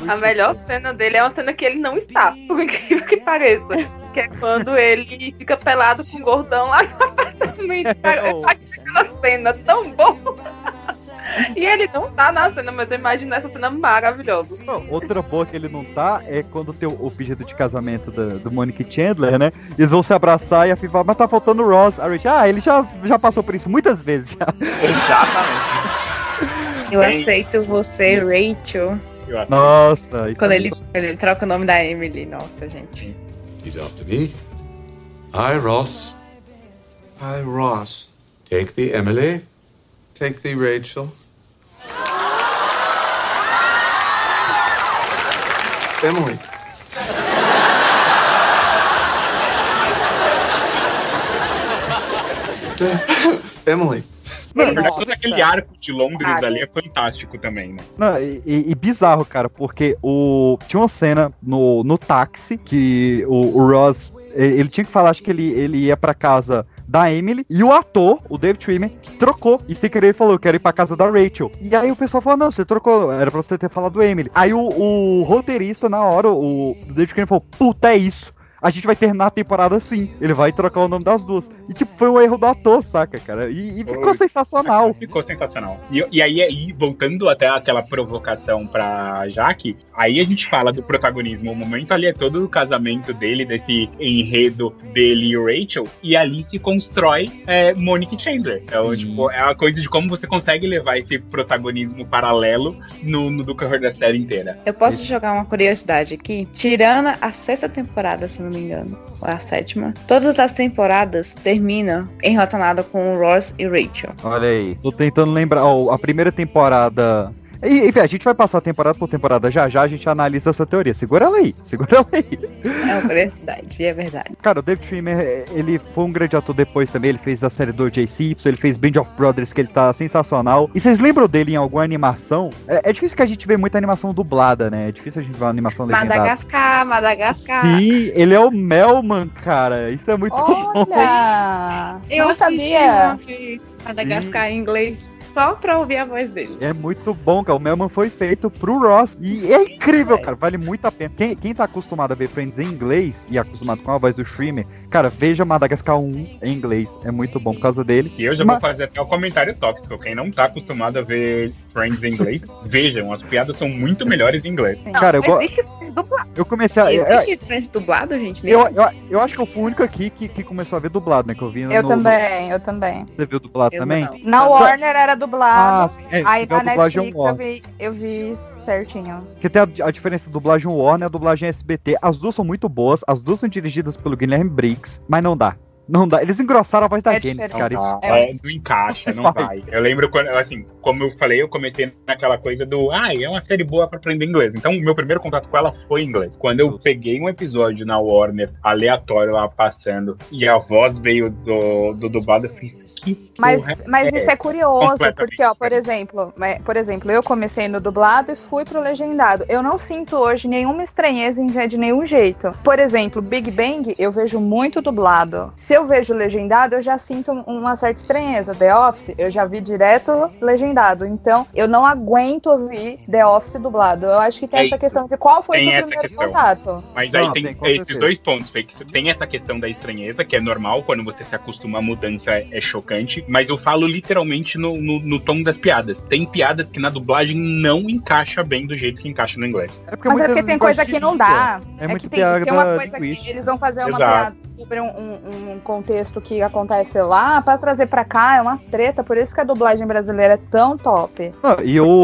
A melhor cena dele é uma cena que ele não está, por incrível que pareça. Que é quando ele fica pelado com o gordão lá no apartamento. Cara, eu acho aquela cena tão boa. E ele não tá na cena, mas eu imagino essa cena maravilhosa. Outra boa que ele não tá é quando tem o, pedido de casamento da- do Monica Chandler, né? Eles vão se abraçar e a Fih fala, mas tá faltando o Ross. A Rachel, ah, ele já, já passou por isso muitas vezes já. Exatamente. Eu aceito você, Rachel. Eu aceito. Nossa, isso Quando é ele, quando ele troca o nome da Emily. Nossa, gente. Repeat after me. I, Ross, I, Ross. take the Emily, Take thee, Rachel. Emily. Emily. Na Não, verdade, todo aquele arco de Londres Ah, ali é fantástico também, né? Não, e, e- e bizarro, cara, porque o tinha uma cena no, no táxi que o, o Ross ele tinha que falar, acho que ele, ele ia pra casa da Emily e o ator, o David Schwimmer, trocou e sem querer ele falou, eu quero ir pra casa da Rachel. E aí o pessoal falou, não, você trocou, era pra você ter falado Emily. Aí o, o roteirista na hora, o, o David Schwimmer falou, puta, é isso. A gente vai terminar a temporada assim. Ele vai trocar o nome das duas. E, tipo, foi um erro do ator, saca, cara? E, e ficou sensacional. Ficou sensacional. E, e aí, aí, voltando até aquela provocação pra Jaque, aí a gente fala do protagonismo. O momento ali é todo o casamento dele, desse enredo dele e o Rachel, e ali se constrói é, Monique Chandler. Então, tipo, é uma coisa de como você consegue levar esse protagonismo paralelo no, no decorrer da série inteira. Eu posso jogar uma curiosidade aqui? Tirando a sexta temporada, se não me engano, ou a sétima, todas as temporadas terminam em relacionada com Ross e Rachel. Olha aí. Tô tentando lembrar. a primeira temporada. E, enfim, a gente vai passar temporada por temporada já já, a gente analisa essa teoria. Segura ela aí, segura ela aí. É uma curiosidade, é verdade. Cara, o David Schwimmer, ele foi um grande ator depois também. Ele fez a série do J. Simpson, ele fez Band of Brothers, que ele tá sensacional. E vocês lembram dele em alguma animação? É, é difícil que a gente vê muita animação dublada, né? É difícil a gente ver uma animação legendada. Madagascar, Madagascar. Sim, ele é o Melman, cara. Isso é muito bom. Olha! Eu não sabia. Madagascar em inglês só pra ouvir a voz dele. É muito bom, cara. O Melman foi feito pro Ross. E é incrível, cara. Vale muito a pena. Quem, quem tá acostumado a ver Friends em inglês e acostumado com a voz do streamer, cara, veja Madagascar 1 em inglês. É muito bom por causa dele. E eu já Mas- vou fazer até o comentário tóxico. Quem não tá acostumado a ver Friends em inglês, vejam, as piadas são muito melhores em inglês. Cara, eu, go- Existe Friends dublado. eu comecei a. Existe Friends dublado, gente? Eu, nesse- eu, eu acho que eu fui o único aqui que, que começou a ver dublado, né? Que eu vi no, Eu no- também, eu também. Você viu dublado Eu também? Na Só- Warner era dublado. Ah, é, aí na Netflix eu vi, eu vi certinho. Porque tem a, a diferença dublagem Warner e a dublagem SBT. As duas são muito boas, as duas são dirigidas pelo Guilherme Briggs, mas não dá. Não dá. Eles engrossaram a voz da É Janice, cara. Isso é- é, não encaixa, não vai. Eu lembro quando, assim, como eu falei, eu comecei naquela coisa do, ah, é uma série boa pra aprender inglês. Então, o meu primeiro contato com ela foi em inglês. Quando eu peguei um episódio na Warner, aleatório lá passando, e a voz veio do, do dublado, eu fiz, que Mas, mas isso é curioso, porque, ó, por exemplo, por exemplo, eu comecei no dublado e fui pro legendado. Eu não sinto hoje nenhuma estranheza em ver de nenhum jeito. Por exemplo, Big Bang, eu vejo muito dublado. Se eu vejo legendado, eu já sinto uma certa estranheza. The Office, eu já vi direto legendado. Então, eu não aguento ouvir The Office dublado. Eu acho que tem É essa isso. questão de qual foi o seu primeiro questão. contato. Mas aí Não, tem, tem, esses certeza. dois pontos, você tem essa questão da estranheza, que é normal, quando você se acostuma à mudança é, chocante, mas eu falo literalmente no, no, no tom das piadas. Tem piadas que na dublagem não encaixa bem do jeito que encaixa no inglês. É porque Mas é porque tem coisa que não dá. É É, muito que tem, piada tem uma coisa que eles vão fazer uma Exato. piada sobre um, um- um contexto que acontece lá, pra trazer pra cá é uma treta, por isso que a dublagem brasileira é tão top. Não, e o,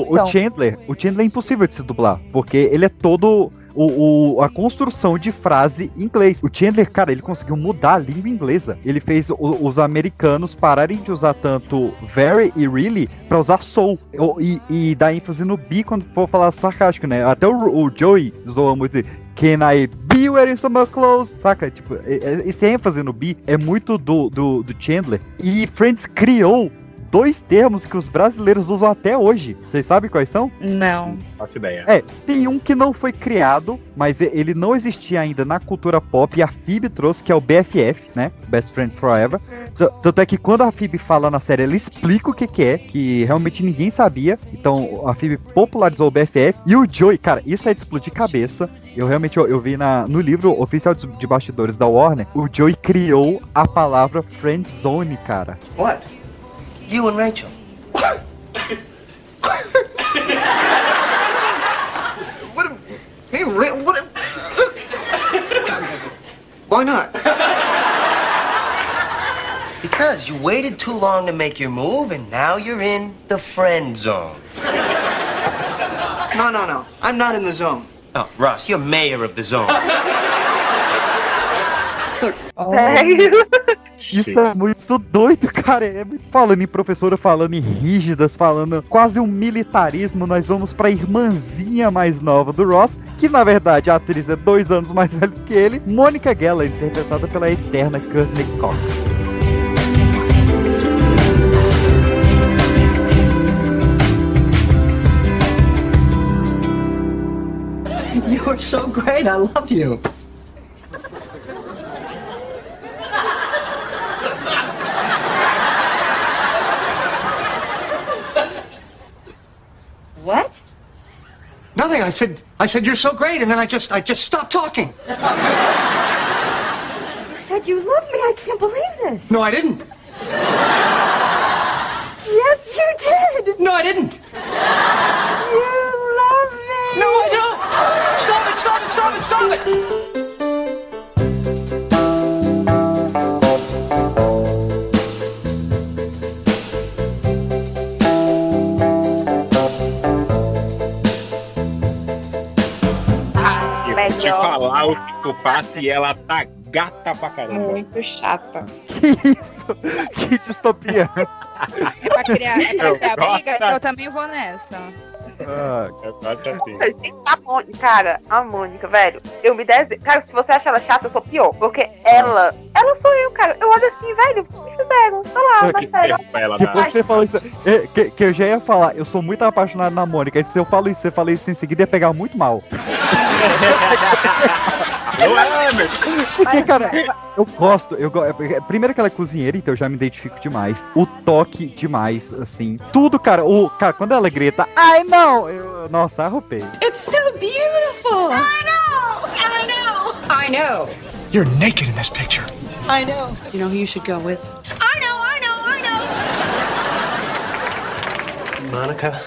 o- o, Chandler, o Chandler é impossível de se dublar, porque ele é todo o, o- a construção de frase em inglês. O Chandler, cara, ele conseguiu mudar a língua inglesa. Ele fez o- os americanos pararem de usar tanto very e really pra usar soul. O- E, e dar ênfase no be quando for falar sarcástico, né? Até o, o Joey zoa muito. Can I be wearing some more clothes? Saca? Tipo, é- é- esse ênfase no be é muito do, do, do Chandler. E Friends criou dois termos que os brasileiros usam até hoje. Vocês sabem quais são? Não. Faço ideia. É, tem um que não foi criado, mas ele não existia ainda na cultura pop e a Phoebe trouxe, que é o BFF, né? Best Friend Forever. T- Tanto é que quando a Phoebe fala na série, ela explica o que, que é, que realmente ninguém sabia. Então a Phoebe popularizou o BFF. E o Joey, cara, isso é de explodir cabeça. Eu realmente eu, eu vi na, no livro oficial de, de bastidores da Warner, o Joey criou a palavra Friend Zone, cara. What? You and Rachel. Hey, Ray, what? Why not? Because you waited too long to make your move, and now you're in the friend zone. No, no, no. I'm not in the zone. Oh, Ross, you're mayor of the zone. Sério? Isso é muito doido, cara. É muito falando em professora, falando em rígidas, falando quase um militarismo. Nós vamos pra irmãzinha mais nova do Ross, que na verdade a atriz é dois anos mais velha que ele, Mônica Geller, interpretada pela eterna Courtney Cox. You're so great. I love you. Nothing. I said I said you're so great, and then I just I just stopped talking. You said you love me. I can't believe this. No, I didn't. Yes, you did. No, I didn't. You love me. No, I don't. Stop it! Stop it! Stop it! Stop it! Eu vou te Melhor. falar o que tu passa e ela tá gata pra caramba. Muito chata. Que distopia. É pra criar, é pra criar briga, então eu também vou nessa. Ah, Eu gosto assim. Cara, a Mônica, velho, eu me desenho. Cara, se você acha ela chata, eu sou pior. Porque ela, ela sou eu, cara. Eu olho assim, velho, o que me fizeram? Tô lá, na série. Depois tá... que você falou isso, é, que, que eu já ia falar, eu sou muito apaixonado na Mônica. E se eu falo isso, você fala isso em seguida, ia pegar muito mal. Alô, Emerson. Porque, cara, eu gosto, eu go- é, Primeiro que ela é cozinheira, então eu já me identifico demais. O toque demais, assim. Tudo, cara. O, cara, quando ela grita, ai não! Eu, nossa, arrupei. It's so beautiful. I know. I know. I know. You're naked in this picture. I know. Do you know who you should go with? I know. I know. I know. Monica.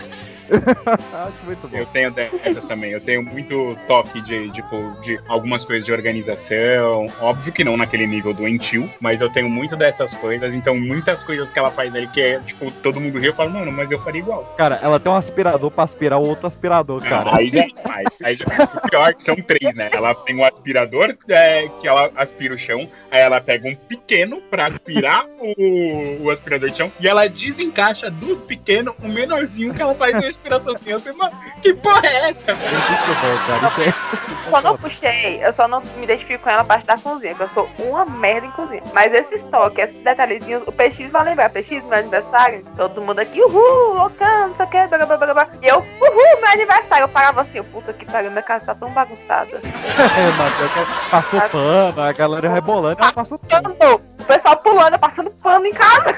Acho muito bom. Eu tenho dessa também. Eu tenho muito toque de, tipo, de algumas coisas de organização. Óbvio que não naquele nível doentio, mas eu tenho muito dessas coisas. Então, muitas coisas que ela faz ali que é, tipo, todo mundo ri, eu falo, mano, mas eu faria igual. Cara, ela tem um aspirador pra aspirar o outro aspirador, cara. Aí já, aí, aí já o pior é que são três, né? Ela tem um aspirador é, que ela aspira o chão, aí ela pega um pequeno pra aspirar o, o aspirador de chão e ela desencaixa do pequeno o menorzinho que ela faz uma falei, mano, que porra é essa? Isso é- Só não puxei, eu só não me identifico com ela a parte da cozinha, que eu sou uma merda em cozinha. Mas esses toques, esses detalhezinhos, o PX vai lembrar, PX, meu aniversário, todo mundo aqui, uhul, loucão, não sei o que, blá, blá, blá, blá. E eu, uhul, meu aniversário. Eu parava assim, eu, puta que pariu, minha casa tá tão bagunçada. É, mas é passou pano, a galera rebolando, ela passou pano. O pessoal pulando, passando pano em casa.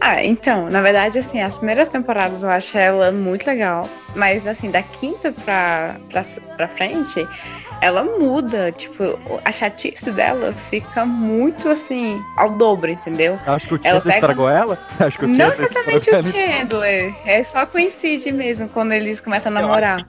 Ah, então, na verdade, assim, as primeiras temporadas eu acho ela muito legal. Mas, assim, da quinta pra, pra, pra frente, ela muda. Tipo, a chatice dela fica muito, assim, ao dobro, entendeu? Acho que o Ela Chandler pega- estragou ela? Acha que o Não exatamente o ela? Chandler. É só coincide mesmo quando eles começam a namorar.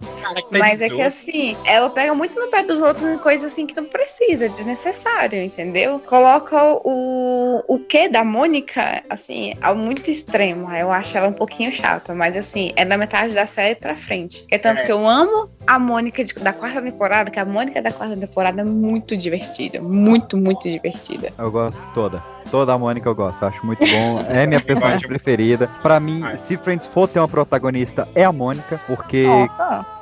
Mas é que assim, ela pega muito no pé dos outros em coisas assim que não precisa, desnecessário, entendeu? Coloca o, o que da Mônica, assim, ao muito extremo. Eu acho ela um pouquinho chata, mas assim, é da metade da série pra frente. É tanto É. que eu amo a Mônica de- da quarta temporada, que a Mônica da quarta temporada é muito divertida. Muito, muito divertida. Eu gosto toda. Toda a Mônica eu gosto, acho muito bom. É minha personagem preferida. Pra mim, se Friends for ter uma protagonista, é a Mônica, porque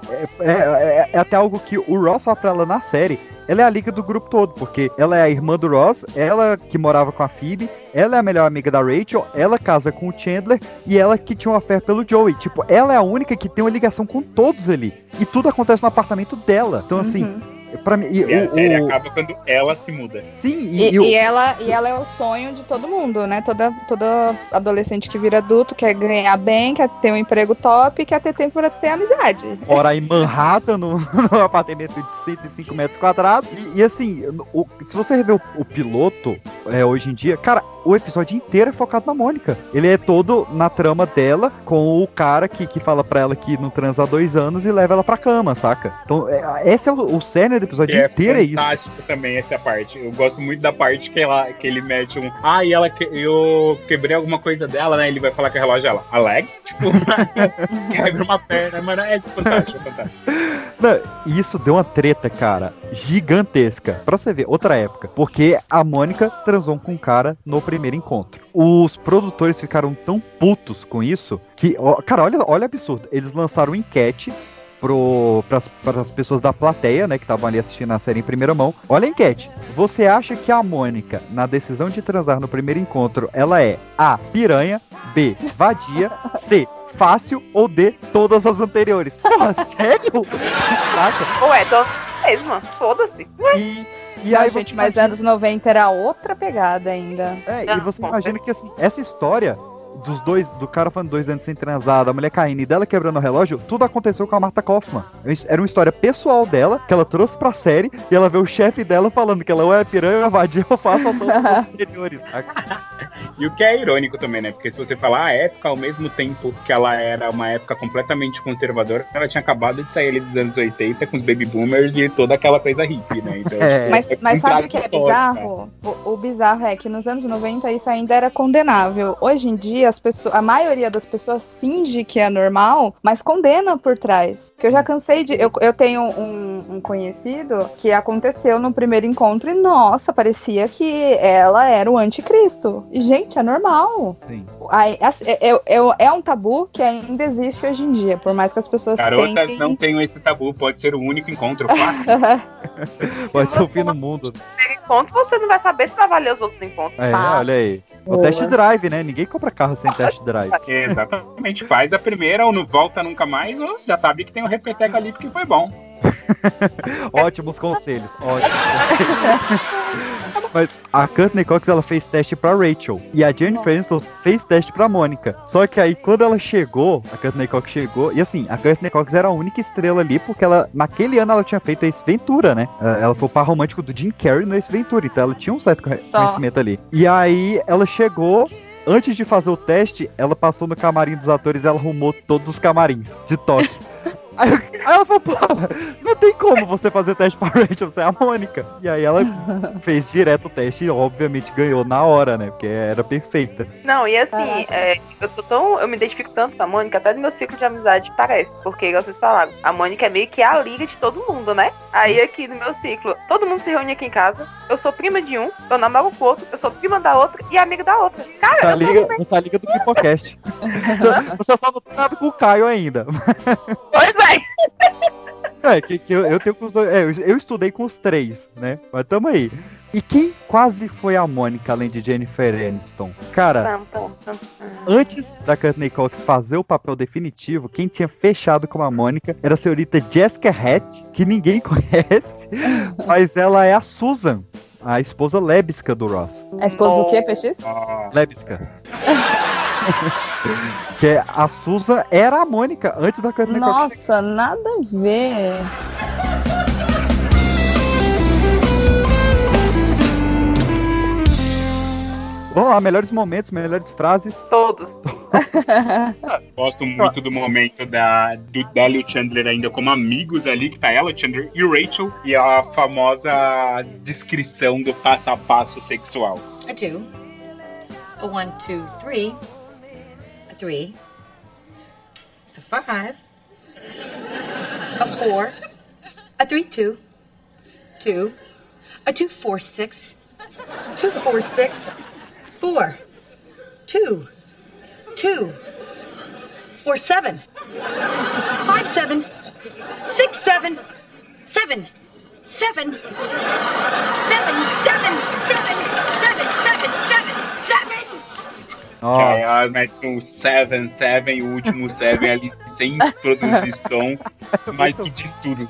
é, é- é- é até algo que o Ross fala pra ela na série. Ela é a liga do grupo todo, porque ela é a irmã do Ross, ela que morava com a Phoebe, ela é a melhor amiga da Rachel, ela casa com o Chandler e ela que tinha uma fé pelo Joey. Tipo, ela é a única que tem uma ligação com todos ali. E tudo acontece no apartamento dela. Então, assim, pra mim. E, E a o- série o- acaba quando ela se muda. Sim, E, e, e o- e ela, e ela é o sonho de todo mundo, né? Toda, toda adolescente que vira adulto quer ganhar bem, quer ter um emprego top, quer ter tempo pra ter amizade. mora em Manhattan, no, no apartamento de 105 metros quadrados. E, e assim, o- se você rever o, o piloto é, hoje em dia, cara, o episódio inteiro é focado na Mônica. Ele é todo na trama dela, com o cara que, que fala pra ela que não transa há dois anos e leva ela pra cama, saca? Então, é, esse é o, o cerne do episódio Que é inteiro, é isso. fantástico também essa parte. Eu gosto muito da parte que, ela, que ele mete um. Ah, e ela que, eu quebrei alguma coisa dela, né? Ele vai falar que é relógio ela. Aleg? Tipo, quebra uma perna, mano. É fantástico, é fantástico. Não, isso deu uma treta, cara, gigantesca. Pra você ver, outra época. Porque a Mônica transou com um cara no primeiro encontro. Os produtores ficaram tão putos com isso que, ó, cara, olha, olha o absurdo. Eles lançaram enquete para as pessoas da plateia, né, que estavam ali assistindo a série em primeira mão. Olha a enquete. Você acha que a Mônica, na decisão de transar no primeiro encontro, ela é A. Piranha, B. Vadia, C. fácil ou D, todas as anteriores. Porra, sério? Caraca. Ué, tô mesmo, foda-se. E, e Não, aí gente, mas anos 90 era outra pegada ainda. É, e você imagina que assim, essa história dos dois, do cara falando dois anos sem transar, da mulher caindo e dela quebrando o relógio, tudo aconteceu com a Marta Kaufman. Era uma história pessoal dela, que ela trouxe pra série, e ela vê o chefe dela falando que ela ou é piranha ou é vadia, eu faço a todos os? E o que é irônico também, né? Porque se você falar a época, ao mesmo tempo que ela era uma época completamente conservadora, ela tinha acabado de sair ali dos anos 80 com os baby boomers e toda aquela coisa hippie, né? Então, É. Mas, é mas sabe o que é contraditório, bizarro? O, o bizarro é que nos anos 90 isso ainda era condenável. Hoje em dia, as pessoas, a maioria das pessoas finge que é normal, mas condena por trás. Que eu já cansei de. Eu, eu tenho um, um conhecido que aconteceu no primeiro encontro e, nossa, parecia que ela era o anticristo. E, gente, é normal. Sim. Aí, é, é, é- é um tabu que ainda existe hoje em dia, por mais que as pessoas Garotas tentem... não tenham esse tabu, pode ser o único encontro fácil. Pode ser o fim do mundo. Primeiro encontro, você não vai saber se vai valer os outros encontros. É, Ah. olha aí. O Boa. test drive, né? Ninguém compra carro sem test drive. Exatamente, faz a primeira ou não volta nunca mais, ou já sabe que tem um repeteco ali porque foi bom. Ótimos conselhos, ótimos. Mas a Courtney Cox ela fez teste pra Rachel e a Jennifer Aniston fez teste pra Mônica. Só que aí quando ela chegou, a Courtney Cox chegou e assim, a Courtney Cox era a única estrela ali porque ela naquele ano ela tinha feito Ace Ventura, né? Ela foi o par romântico do Jim Carrey no Ace Ventura, então ela tinha um certo conhecimento ali. E aí ela chegou Antes de fazer o teste, ela passou no camarim dos atores e ela arrumou todos os camarins de toque. Aí, eu- aí ela falou, pô, não tem como você fazer teste pra Rachel, você é a Mônica. E aí ela fez direto o teste e obviamente ganhou na hora, né? Porque era perfeita. Não, e assim, é, eu sou tão. Eu me identifico tanto com a Mônica, até no meu ciclo de amizade parece. Porque, igual vocês falaram, a Mônica é meio que a liga de todo mundo, né? Aí aqui no meu ciclo, todo mundo se reúne aqui em casa. Eu sou prima de um, eu namoro com o outro, eu sou prima da outra e amiga da outra. Cara, Essa eu tô liga, essa liga do Pipocast. Você só não tem nada com o Caio ainda. Pois é. É, que, que eu, eu tenho com os dois. É, eu, eu estudei com os três, né? Mas tamo aí. E quem quase foi a Mônica além de Jennifer Aniston? Cara, antes da Courtney Cox fazer o papel definitivo, quem tinha fechado com a Mônica era a senhorita Jessica Hatch, que ninguém conhece, mas ela é a Susan, a esposa lébisca do Ross. A esposa do quê, PX? Lébisca. que é, a Susan era a Mônica antes da Cox. Nossa, nada a ver. Vamos lá, melhores momentos, melhores frases. Todos. Gosto muito do momento da, do dela e o Chandler ainda como amigos ali, que tá ela, o Chandler e o Rachel, e a famosa descrição do passo a passo sexual. A two, a one, two, three, three, a five, a four, a three, two, two, a two, four, six, two, four, six, four, two, two, four, seven, five, seven, six, seven, seven, seven, seven, seven, seven, seven, seven, seven, seven. Que aí ela mete um 7, 7, o último 7 ali sem produzir som, mas que diz tudo.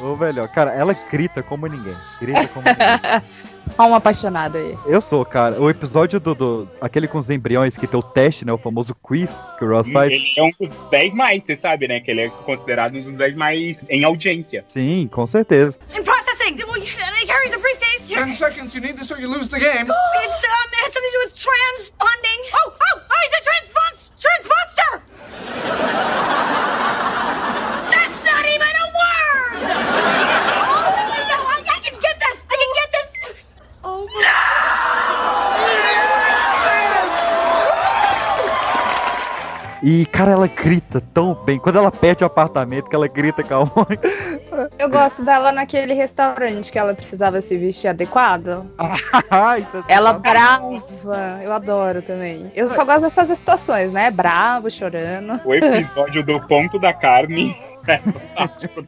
Ô, velho, cara, ela grita como ninguém. Grita como ninguém. Olha um apaixonado aí. Eu sou, cara. O episódio do, do- Aquele com os embriões que tem o teste, né? O famoso quiz que o Ross faz. Ele é um dos 10 mais, você sabe, né? Que ele é considerado um dos 10 mais em audiência. Sim, com certeza. In processing, well, he carries a briefcase. Ten seconds, you need this or you lose the game. It's um, it has something to do with transponding. Oh, oh, oh, he's a transpons transponster. That's not even a word. E, cara, ela grita tão bem. Quando ela perde o apartamento, que ela grita com a Mônica. Eu gosto dela naquele restaurante que ela precisava se vestir adequado. Ai, tá- Ela brava, eu adoro também. Eu só gosto dessas situações, né? Bravo, chorando. O episódio do ponto da carne É,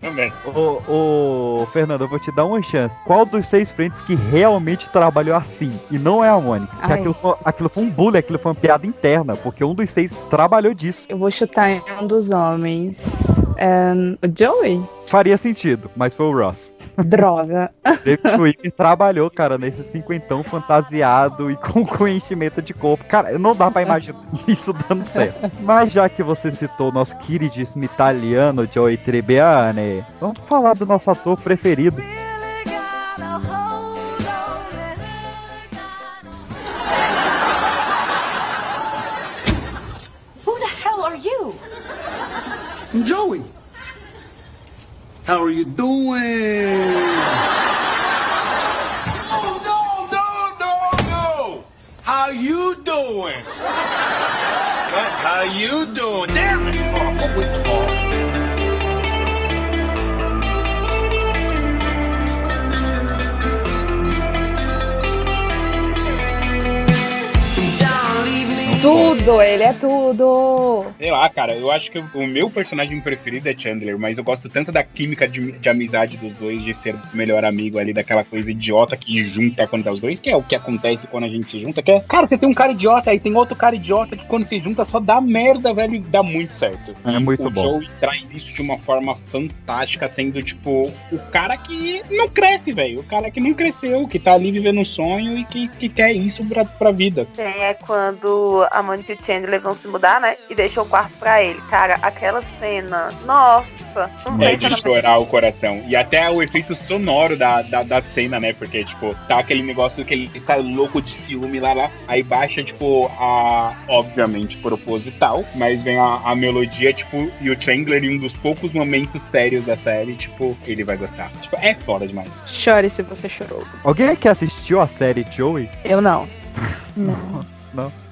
também. Ô, ô, Fernando, eu vou te dar uma chance. Qual dos seis Friends que realmente trabalhou assim? E não é a Mônica. Ai. aquilo foi, aquilo foi um bullying, aquilo foi uma piada interna, porque um dos seis trabalhou disso. Eu vou chutar em um dos homens. Ahn, o Joey? Faria sentido, mas foi o Ross. Droga. David Whitney trabalhou, cara, nesse cinquentão fantasiado e com, com enchimento de corpo. Cara, não dá pra imaginar isso dando certo. Mas já que você citou o nosso queridíssimo italiano Joey Tribbiani, vamos falar do nosso ator preferido. Joey. How are you doing? Oh, no, no, no, no. How you doing? How you doing? Damn it. Oh, Tudo, ele é tudo. Sei lá, cara, eu acho que o meu personagem preferido é Chandler, mas eu gosto tanto da química de, de amizade dos dois, de ser o melhor amigo ali, daquela coisa idiota que junta quando tá os dois, que é o que acontece quando a gente se junta, que é, cara, você tem um cara idiota, aí tem outro cara idiota que quando se junta só dá merda, velho, e dá muito certo. É E muito o bom. Joey traz isso de uma forma fantástica, sendo, tipo, o cara que não cresce, velho, o cara que não cresceu, que tá ali vivendo um sonho e que, que quer isso pra, pra vida. É quando a Monica e o Chandler vão se mudar, né? E deixam o quarto pra ele. Cara, aquela cena. Nossa. Não É de chorar o coração. E até o efeito sonoro da, da, da cena, né? Porque, tipo, tá aquele negócio que ele sai louco de ciúme lá, lá. Aí baixa, tipo, a. Obviamente proposital, mas vem a, a melodia, tipo, e o Chandler em um dos poucos momentos sérios da série, tipo, ele vai gostar. Tipo, é foda demais. Chore se você chorou. Alguém aqui assistiu a série Joey? Eu não. Não, não.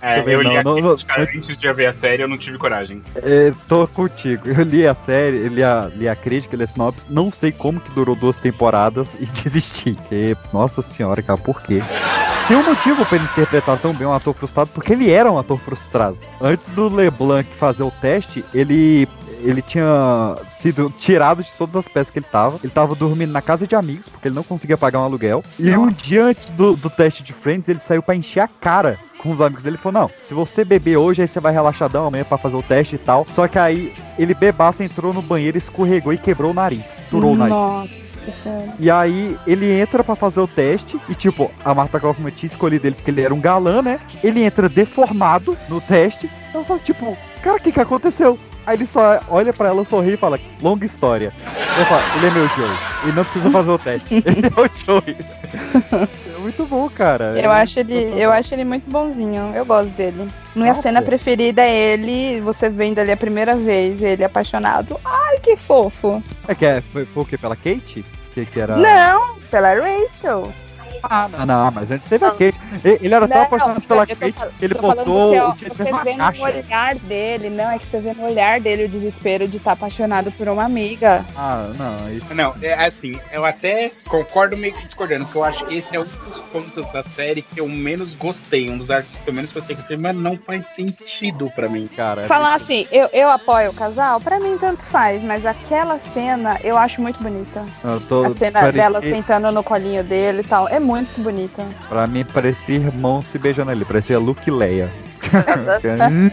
É, Também eu li não, a não, crítica não. antes de ver a série, eu não tive coragem. É, tô contigo. Eu li a série, li a, li a crítica, li a sinopse. Não sei como que durou duas temporadas e desisti. Nossa senhora, cara, por quê? Tem um motivo pra ele interpretar tão bem um ator frustrado, porque ele era um ator frustrado. Antes do LeBlanc fazer o teste, ele ele tinha sido tirado de todas as peças que ele tava. Ele tava dormindo na casa de amigos, porque ele não conseguia pagar um aluguel. E um dia antes do, do teste de Friends, ele saiu pra encher a cara com os amigos dele. Ele falou: Não, se você beber hoje, aí você vai relaxadão amanhã pra fazer o teste e tal. Só que aí ele bebaça, entrou no banheiro, escorregou e quebrou o nariz. Estourou o nariz. Nossa. E aí ele entra pra fazer o teste e tipo, a Marta Kaufman tinha escolhido ele porque ele era um galã, né? Ele entra deformado no teste. Ela fala, tipo, cara, o que que aconteceu? Aí ele só olha pra ela, sorri e fala, longa história. Eu falo, ele é meu Joey. Ele não precisa fazer o teste. ele é o Joey. é muito bom, cara. Eu acho ele, eu acho ele muito bonzinho. Eu gosto dele. Minha cena preferida é ele, você vendo ali a primeira vez, ele apaixonado. Ai, que fofo. É que é, foi, foi o que? Pela Kate? Que, que era... Não, pela Rachel. Ah, não, não, mas antes teve a Kate. Ele, era tão Não, apaixonado pela Kate que ele botou você, ó, Chandler Você numa vê no caixa. olhar dele, não, é que você vê no olhar dele o desespero de estar apaixonado por uma amiga. Ah, não, isso Não, é assim, eu até concordo meio que discordando, porque eu acho que esse é um dos pontos da série que eu menos gostei, um dos arcos que eu menos gostei, que eu falei, mas não faz sentido pra mim. Cara, Falar assim, eu, eu apoio o casal, pra mim tanto faz, mas aquela cena eu acho muito bonita. Eu tô, A cena dela sentando no colinho dele e tal, é muito bonita. Pra mim parecia irmão se beijando ali, parecia Luke e Leia.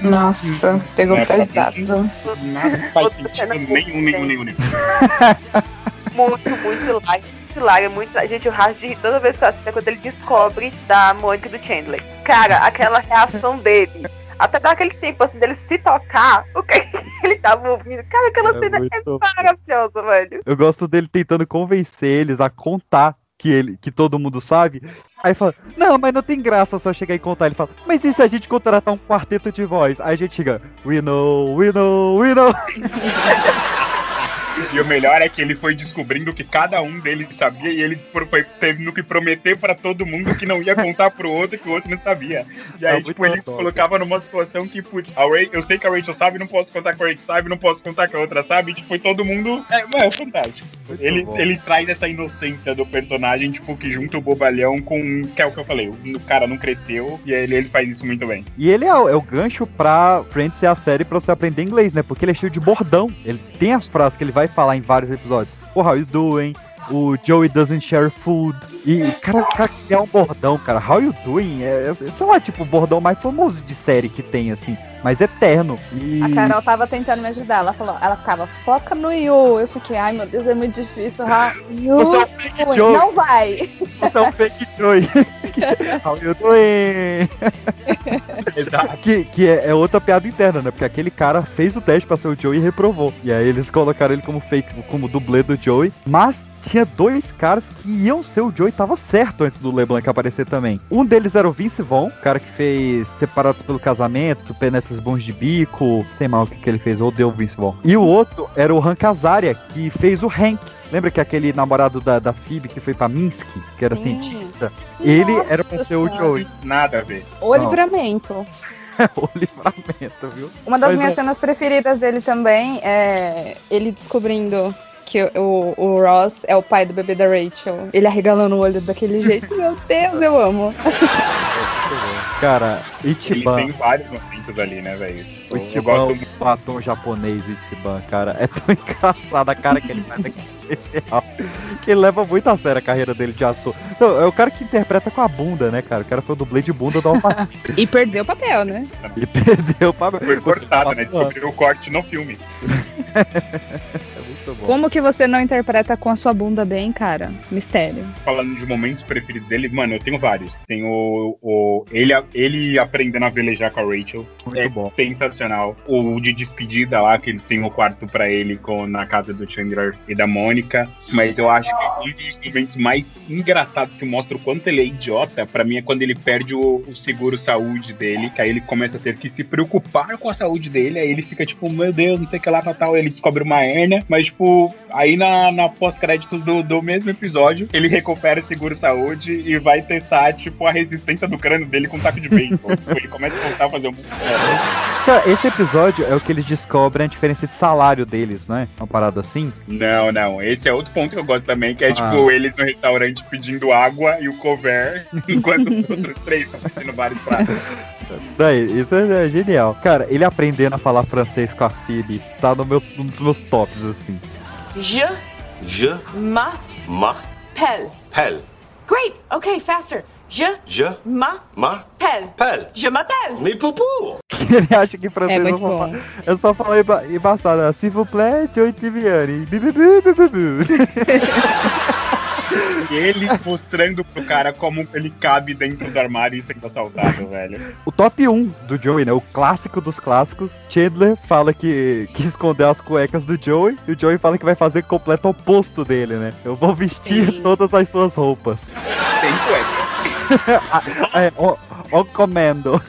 Nossa, pegou É, pesado. Nada faz sentido nenhum, nenhum, nenhum, nenhum. Muito, muito hilário. Muito hilário, muito. Gente, o rir toda vez que eu assisto é quando ele descobre da Mônica do Chandler. Cara, aquela reação dele. Até dar aquele tempo assim dele se tocar, o que ele tava ouvindo. Cara, aquela É cena muito é maravilhosa, velho. Eu gosto dele tentando convencer eles a contar que, ele, que todo mundo sabe. Aí fala, não, mas não tem graça só chegar e contar. Ele fala, mas e se a gente contratar um quarteto de voz? Aí a gente chega, we know, we know, we know. E o melhor é que ele foi descobrindo que cada um deles sabia e ele foi tendo que prometer pra todo mundo que não ia contar pro outro que o outro não sabia. E aí, É tipo, ele se colocava numa situação que, putz, a Ray, eu sei que a Rachel sabe, não posso contar que a Rachel sabe, não posso contar que a outra sabe. E, tipo, todo mundo. É, mano, é fantástico. Ele, bom. ele traz essa inocência do personagem, tipo, que junta o bobalhão com. Que é o que eu falei, o cara não cresceu e ele, ele faz isso muito bem. E ele é, o- é o gancho pra Friends ser a série pra você aprender inglês, né? Porque ele é cheio de bordão. Ele tem as frases que ele vai falar em vários episódios. O how you doing? O Joey doesn't share food. E, cara, cara é um bordão, cara. How you doing? É, é, sei lá, tipo, o bordão mais famoso de série que tem, assim. Mas eterno. E... A Carol tava tentando me ajudar. Ela falou, ela ficava, foca no you. Eu fiquei, ai meu Deus, é muito difícil. Ha, you. Você é um fake Joey. Não vai. Você é um fake Joey. How you doing? que que é, é outra piada interna, né? Porque aquele cara fez o teste pra ser o Joey e reprovou. E aí eles colocaram ele como fake, como dublê do Joey. Mas tinha dois caras que iam ser o Joey, tava certo antes do LeBlanc aparecer também. Um deles era o Vince Vaughn, o cara que fez Separados pelo Casamento, Penetras Bons de Bico, sei mal o que, que ele fez, ou deu o Vince Vaughn. E o outro era o Hank Azaria, que fez o Hank. Lembra que aquele namorado da, da Phoebe que foi pra Minsk, que era cientista? Ele era pra ser o Joey. Nada a ver. O Não. livramento. o livramento, viu? Uma das Mas minhas é- cenas preferidas dele também é ele descobrindo que o, o Ross é o pai do bebê da Rachel. Ele arregalando o olho daquele jeito. Meu Deus, eu amo. Cara, Ele Ichiban. tem vários momentos ali, né, velho? O Eu Ichiban, gosto o batom japonês Ichiban, cara. É tão engraçado a cara que ele faz aqui especial. Que ele leva muito a sério a carreira dele de ator. Então, é o cara que interpreta com a bunda, né, cara? O cara foi o dublê de bunda do Alphatine. E perdeu o papel, né? e perdeu pra... Foi cortado, né? Descobriu o corte no filme. É muito bom. Como que você não interpreta com a sua bunda bem, cara? Mistério. Falando de momentos preferidos dele, mano, eu tenho vários. Tem o, o ele, ele aprendendo a velejar com a Rachel. Muito é bom. sensacional. O de despedida lá, que ele tem o quarto pra ele com, na casa do Chandler e da Mônica. Mas eu acho que um dos momentos mais engraçados que mostra o quanto ele é idiota, pra mim, é quando ele perde o, o seguro saúde dele, que aí ele começa a ter que se preocupar com a saúde dele, aí ele fica tipo, meu Deus, não sei o que lá, tal, tal. Ele descobre uma hernia, mas tipo, aí na, na pós-créditos do, do mesmo episódio, ele recupera o seguro saúde e vai testar, tipo, a resistência do crânio dele com um taco de beisebol. Tipo, ele começa a voltar a fazer um. Cara, esse episódio é o que eles descobrem a diferença de salário deles, né? Uma parada assim. Não, não. Esse é outro ponto que eu gosto também, que é Ah. tipo eles no restaurante pedindo água e o cover, enquanto os outros três estão pedindo vários pratos. Daí, isso é, é genial. Cara, ele aprendendo a falar francês com a Phoebe tá no meu, um dos meus tops, assim. Je Je m'appelle. m'appelle. Great. Okay, faster. Je Je m'appelle. m'appelle. Je m'appelle. Me poupou. ele acha que em francês É eu só, fa- eu só falo emba embaçado. né? S'il vous plaît, Joey. E ele mostrando pro cara como ele cabe dentro do armário e sendo assaltado, velho. O top 1 do Joey, né? O clássico dos clássicos. Chandler fala que, que escondeu as cuecas do Joey. E o Joey fala que vai fazer o completo oposto dele, né? Eu vou vestir todas as suas roupas. Tem cueca. é, ó, ó comendo.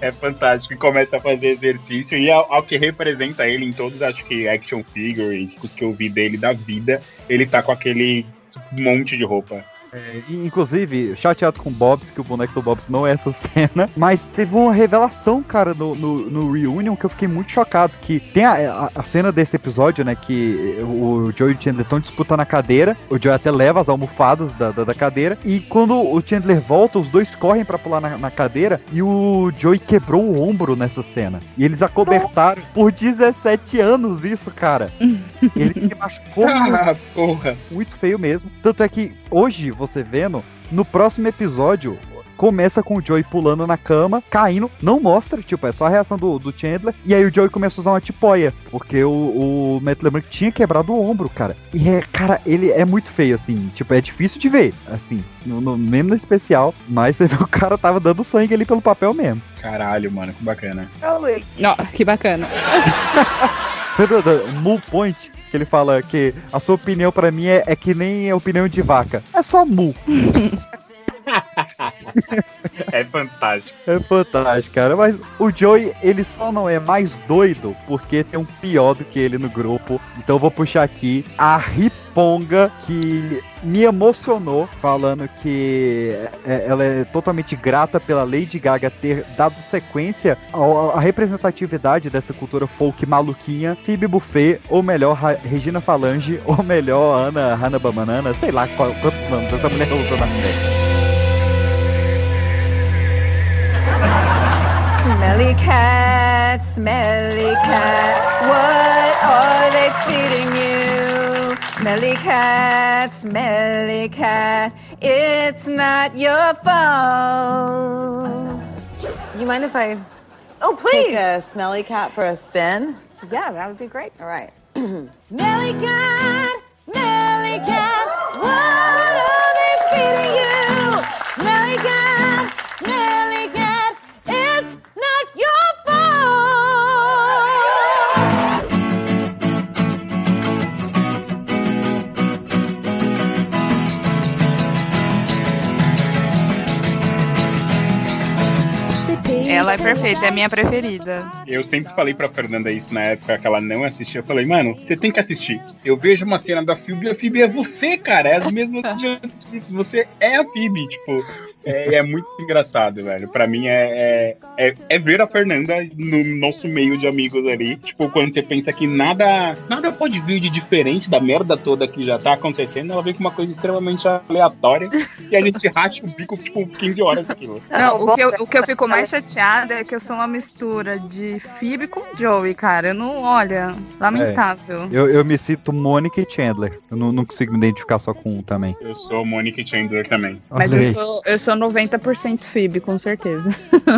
É fantástico. E começa a fazer exercício. E ao, ao que representa ele em todos, acho que action figures, os que eu vi dele da vida, ele tá com aquele monte de roupa. É, inclusive, chateado com o Bobs, que o boneco do Bobs não é essa cena, mas teve uma revelação, cara, no, no, no Reunion que eu fiquei muito chocado, que tem a, a, a cena desse episódio, né, que o Joey e o Chandler estão disputando a cadeira, o Joey até leva as almofadas da, da, da cadeira, e quando o Chandler volta, os dois correm pra pular na, na cadeira, e o Joey quebrou o ombro nessa cena, e eles acobertaram por 17 anos isso, cara. Ele se machucou Ah, porra. muito feio mesmo. Tanto é que hoje, você vendo, no próximo episódio, começa com o Joey pulando na cama, caindo, não mostra, tipo, é só a reação do, do Chandler, e aí o Joey começa a usar uma tipóia, porque o, o Matt LeBlanc tinha quebrado o ombro, cara. E é, cara, ele é muito feio, assim, tipo, é difícil de ver, assim, no, no- mesmo no especial, mas você vê o cara tava dando sangue ali pelo papel mesmo. Caralho, mano, que bacana. Ó, que bacana. Mu Point? Que ele fala que a sua opinião pra mim é, é que nem a opinião de vaca. É só mu. É fantástico. É fantástico, cara. Mas o Joey, ele só não é mais doido porque tem um pior do que ele no grupo. Então eu vou puxar aqui a Riponga, que me emocionou, falando que é- ela é totalmente grata pela Lady Gaga ter dado sequência à representatividade dessa cultura folk maluquinha. Phoebe Buffet, ou melhor, Regina Falange, ou melhor, Ana Hanna Banana, sei lá qual, quantos nomes essa mulher usou na série. Smelly cat, smelly cat, what are they feeding you? Smelly cat, smelly cat, it's not your fault. You mind if I Oh, please. take a smelly cat for a spin? Yeah, that would be great. All right. Smelly cat, smelly cat, what Ela é perfeita, é a minha preferida. Eu sempre falei pra Fernanda isso na época que ela não assistia. Eu falei, mano, você tem que assistir. Eu vejo uma cena da Phoebe e a Phoebe é você, cara. É as mesmas. Você é a Phoebe, tipo. É, é muito engraçado, velho. Pra mim é, é, é, é ver a Fernanda no nosso meio de amigos ali. Tipo, quando você pensa que nada, nada pode vir de diferente da merda toda que já tá acontecendo, ela vem com uma coisa extremamente aleatória e a gente racha o bico, tipo, 15 horas daquilo. Não, o que, eu, o que eu fico mais chateada é que eu sou uma mistura de Phoebe com Joey, cara. Eu não, olha, lamentável. É, eu, eu me sinto Mônica e Chandler. Eu não, não consigo me identificar só com um também. Eu sou Mônica e Chandler também. Mas eu sou, eu sou 90% Phoebe, com certeza.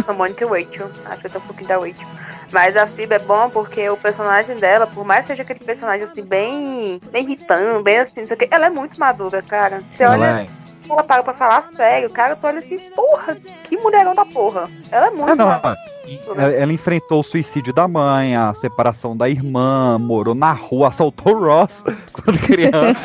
A Mônica e Rachel. Acho que eu tô um pouquinho da Rachel. Mas a Phoebe é bom porque o personagem dela, por mais que seja aquele personagem assim, bem, bem irritante, bem assim, não sei o quê, ela é muito madura, cara. Você Ela olha, é. ela para pra falar sério, cara, tu olha assim, porra, que mulherão da porra. Ela é muito Ah, não. madura. Ela, ela enfrentou o suicídio da mãe, a separação da irmã, morou na rua, assaltou o Ross quando criança.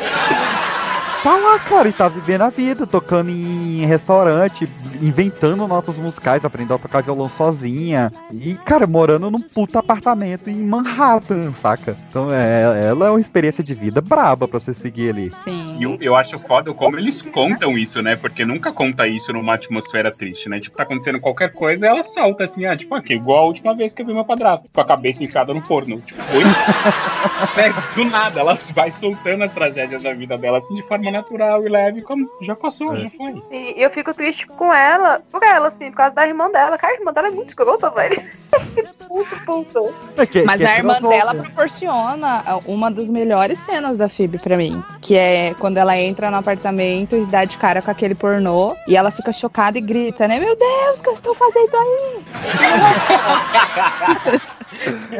Tá lá, cara, e tá vivendo a vida, tocando em restaurante, inventando notas musicais, aprendendo a tocar violão sozinha. E, cara, morando num puta apartamento em Manhattan, saca? Então, é, ela é uma experiência de vida braba pra você seguir ali. Sim. E eu, eu acho foda como eles contam isso, né? Porque nunca conta isso numa atmosfera triste, né? Tipo, tá acontecendo qualquer coisa, ela salta assim, ah, tipo, aqui, igual a última vez que eu vi meu padrasto, com a cabeça enfiada no forno. Tipo, oi? né? Do nada, ela vai soltando as tragédias da vida dela, assim, de forma natural e leve, como já passou, É. já foi. E eu fico triste com ela, por ela, assim, por causa da irmã dela. Cara, a irmã dela é muito escrota, velho. que puto, puto. Mas a irmã dela proporciona uma das melhores cenas da Phoebe pra mim. Que é quando ela entra no apartamento e dá de cara com aquele pornô. E ela fica chocada e grita, né? Meu Deus, o que eu estou fazendo aí?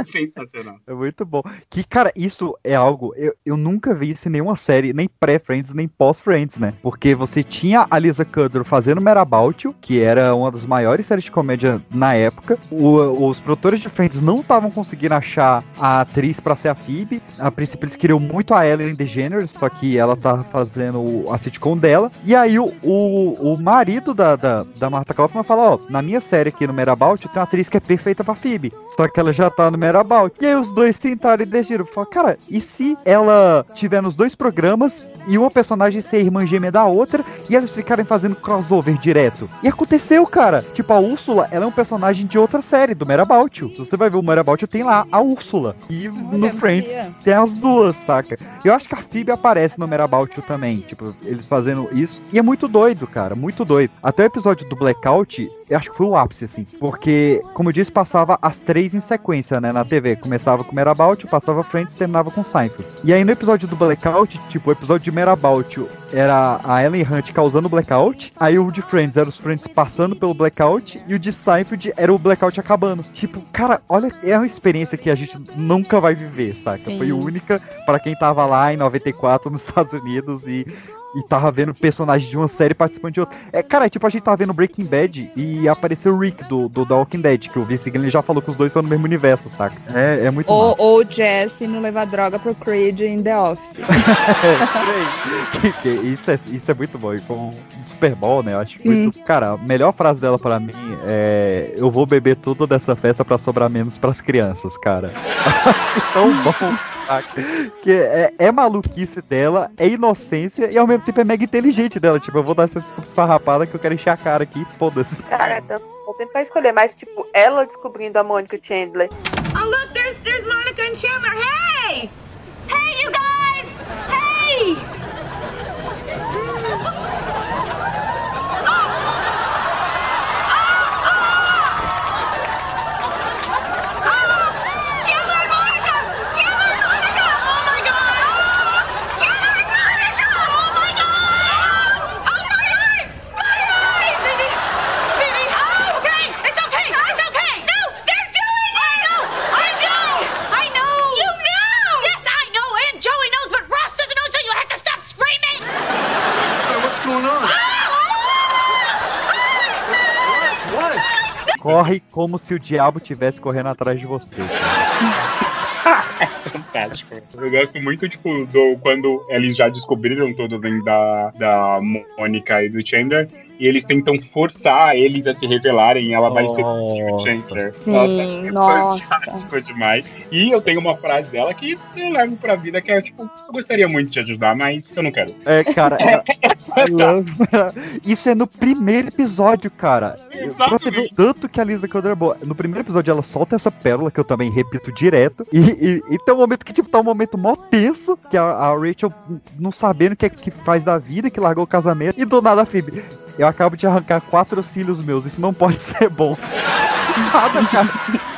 Sensacional. É muito bom. Que, cara, isso é algo. Eu, eu nunca vi isso em nenhuma série, nem pré-Friends, nem pós-Friends, né? Porque você tinha a Lisa Kudrow fazendo Merabout, que era uma das maiores séries de comédia na época. O- os produtores de Friends não estavam conseguindo achar a atriz pra ser a Phoebe. A princípio, eles queriam muito a Ellen DeGeneres, só que ela tá fazendo a sitcom dela. E aí, o, o, o marido da, da, da Martha Kaufman fala: Ó, na minha série aqui no Merabout, tem uma atriz que é perfeita pra Phoebe. Só que ela já tá no Merabout. E aí, os dois sentaram e decidiram: falaram, Cara, e se ela tiver nos dois programas e uma personagem ser irmã gêmea da outra e eles ficarem fazendo crossover direto. E aconteceu, cara. Tipo, a Úrsula, ela é um personagem de outra série, do Merabout. Se você vai ver o Merabout, tem lá a Úrsula. E no não Friends tem as duas, saca? Eu acho que a Phoebe aparece no Merabout também, tipo, eles fazendo isso. E é muito doido, cara, muito doido. Até o episódio do Blackout, eu acho que foi o ápice, assim. Porque, como eu disse, passava as três em sequência, né, na TV. Começava com Merabout, passava Friends, terminava com Seinfeld. E aí no episódio do Blackout, tipo, o episódio de Merabout era a Ellen Hunt causando o Blackout. Aí o de Friends era os Friends passando pelo Blackout. E o de Seinfeld era o Blackout acabando. Tipo, cara, olha, é uma experiência que a gente nunca vai viver, saca? Sim. Foi única pra quem tava lá em 94 nos Estados Unidos e e tava vendo personagem de uma série participando de outra. É, cara, é tipo a gente tava vendo Breaking Bad e apareceu o Rick do, do The Walking Dead, que o Vince Gilligan já falou que os dois são no mesmo universo, saca? É, é muito Ou, massa. ou Jesse não levar droga pro Creed em The Office. Que- isso, é, isso é muito bom. E com Super Bowl, né? Eu acho muito. Cara, a melhor frase dela pra mim é: Eu vou beber tudo dessa festa pra sobrar menos pras crianças, cara. Tão bom. Saca? Que é, é maluquice dela, é inocência e ao mesmo tempo é mega inteligente dela. Tipo, eu vou dar essa desculpa esfarrapada que eu quero encher a cara aqui, foda-se. Cara, então, vou tentar escolher, mas tipo, ela descobrindo a Mônica Chandler. Oh, look, there's there's Monica and Chandler. Hey! Hey, you guys! Hey! Chandler and Monica! Chandler and Monica! Oh my god! Chandler and Monica! Oh my god! Oh my eyes! My eyes! Baby! Baby! Oh, okay! It's okay! It's okay! No! They're doing it! I know! I know! I know! You know! Yes, I know! And Joey knows, but Ross doesn't know, so you have to stop screaming! Hey, what's going on? What? Corre como se o diabo tivesse correndo atrás de você. Fantástico. Eu gosto muito, tipo, do quando eles já descobriram tudo dentro da, da Mônica e do Chandler. E eles tentam forçar eles a se revelarem e ela vai seduzir o Chandler. Sim, é nossa. fantástico demais. E eu tenho uma frase dela que eu levo pra vida que é tipo, eu gostaria muito de te ajudar, mas eu não quero. É, cara, ela- ela- isso é no primeiro episódio, cara. Pra você o tanto que a Lisa Kudrow é. No primeiro episódio ela solta essa pérola, que eu também repito direto. E, e- e tem um momento que, tipo, tá um momento mó tenso, que a, a Rachel não sabendo o que é que faz da vida, que largou o casamento. E do nada a Phoebe, eu acabo de arrancar quatro cílios meus, isso não pode ser bom. Nada, cara.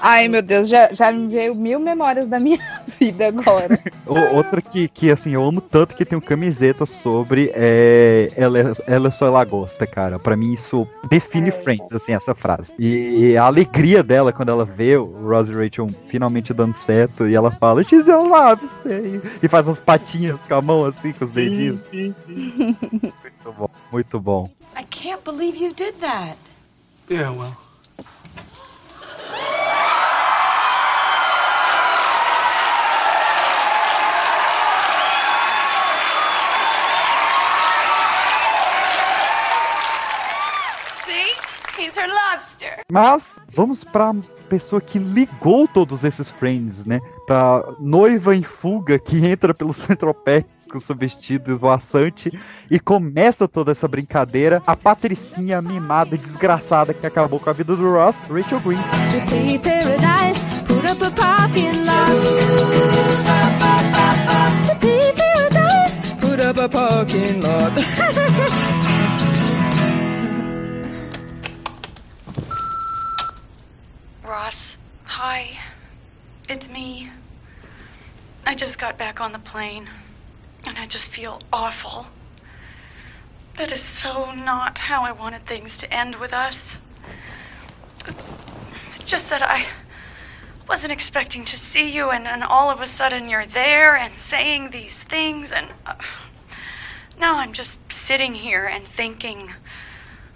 Ai, meu Deus, já, já me veio mil memórias da minha vida agora. Outra que, que, assim, eu amo tanto que tem camiseta sobre é, ela, é- ela só ela gosta, cara. Pra mim isso define Friends, assim, essa frase. E, a alegria dela quando ela vê o Ross e Rachel finalmente dando certo e ela fala, your love, say", e faz as patinhas com a mão, assim, com os dedinhos. Muito bom, muito bom. I can't believe you did that. Yeah, well. Lobster. Mas vamos pra pessoa que ligou todos esses Friends, né? Pra noiva em fuga que entra pelo Central Park com seu vestido esvoaçante e começa toda essa brincadeira. A patricinha mimada e desgraçada que acabou com a vida do Ross, Rachel Green. Ross, hi. It's me. I just got back on the plane, and I just feel awful. That is so not how I wanted things to end with us. It's, just that I wasn't expecting to see you, and then all of a sudden you're there and saying these things, and uh, now I'm just sitting here and thinking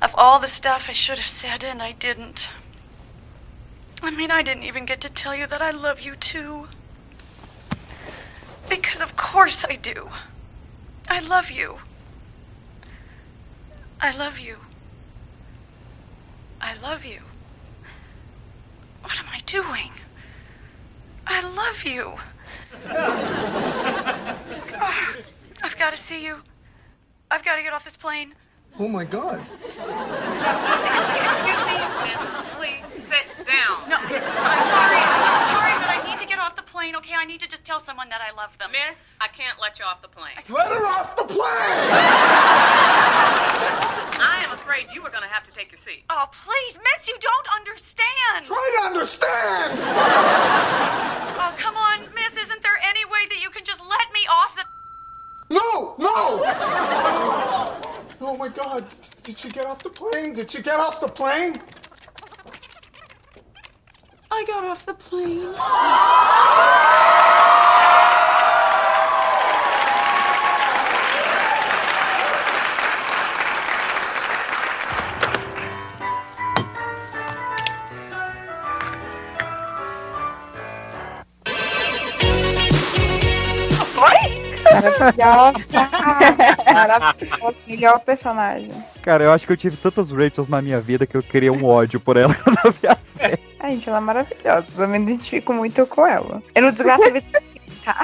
of all the stuff I should have said and I didn't. I mean, I didn't even get to tell you that I love you too. Because of course I do. I love you. I love you. I love you. What am I doing? I love you. Ah, I've got to see you. I've got to get off this plane. Oh my god. Excuse me. Please sit down. No, I'm sorry. I'm sorry, but I need to get off the plane. Okay, I need to just tell someone that I love them. Miss, I can't let you off the plane. Let her off the plane! I am afraid you are going to have to take your seat. Oh, please, Miss, you don't understand. Try to understand! Oh, come on, Miss. Isn't there any way that you can just let me off the? No! No! Oh, oh my god. Did she get off the plane? Did she get off the plane? I got off the plane. Maravilhosa! Maravilhosa, melhor personagem. Cara, eu acho que eu tive tantas Rachels na minha vida que eu queria um ódio por ela quando eu vi a série. Ai, gente, ela é maravilhosa. Eu me identifico muito com ela. Eu não desgraço a vida tá?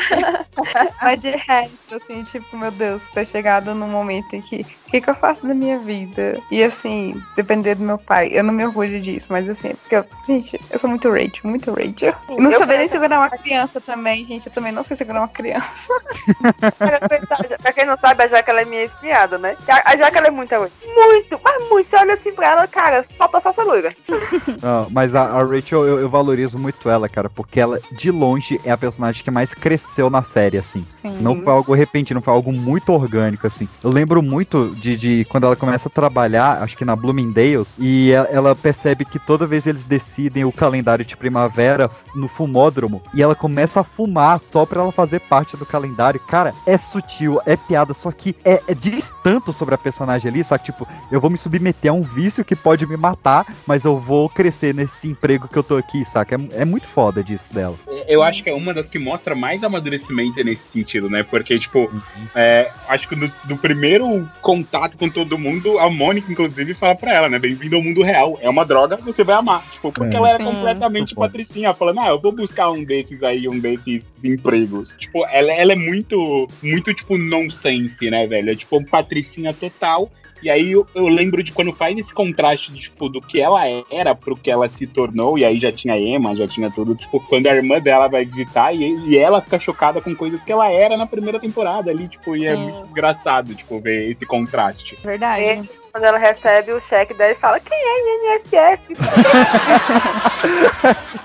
Mas de resto, assim, tipo, meu Deus, ter chegado num momento em que o que, que eu faço da minha vida? E assim, depender do meu pai. Eu não me orgulho disso, mas assim, porque eu, gente, eu sou muito Rachel, muito Rachel. Eu não sabia nem segurar uma criança também, gente. Eu também não sei segurar uma criança. pra quem não sabe, a Jaque ela é minha espiada, né? A, a Jaque ela é muito egoísta. Muito, mas muito. Você olha assim pra ela, cara, falta só essa loira. Não, mas a, a Rachel, eu, eu valorizo muito ela, cara, porque ela, de longe, é a personagem que mais cresceu na série, assim. Sim. Não foi algo repentino, foi algo muito orgânico, assim. Eu lembro muito de, de quando ela começa a trabalhar, acho que na Bloomingdale's, e ela, ela percebe que toda vez eles decidem o calendário de primavera no fumódromo, e ela começa a fumar só pra ela fazer parte do calendário. Cara, é sutil, é piada, só que é, é diz tanto sobre a personagem ali, sabe? Tipo, eu vou me submeter a um vício que pode me matar, mas eu vou crescer nesse emprego que eu tô aqui, saca? É, é muito foda disso dela. Eu acho que é uma das que mostra mais amadurecimento nesse sentido, né? Porque, tipo, é, acho que no, do primeiro contato com todo mundo, a Mônica, inclusive, fala pra ela, né? Bem-vindo ao mundo real. É uma droga, você vai amar. Tipo, porque É. ela era completamente patricinha, falando, ah, eu vou buscar um desses aí, um desses empregos. Tipo, ela, ela é muito, muito, tipo, nonsense, né, velho? É tipo, patricinha total. E aí eu, eu lembro de quando faz esse contraste de, tipo, do que ela era pro que ela se tornou, e aí já tinha Emma, já tinha tudo, tipo, quando a irmã dela vai visitar e, e ela fica chocada com coisas que ela era na primeira temporada ali, tipo, e é Sim. muito engraçado, tipo, ver esse contraste. Verdade. E quando ela recebe o cheque dela, ele fala: Quem é INSS?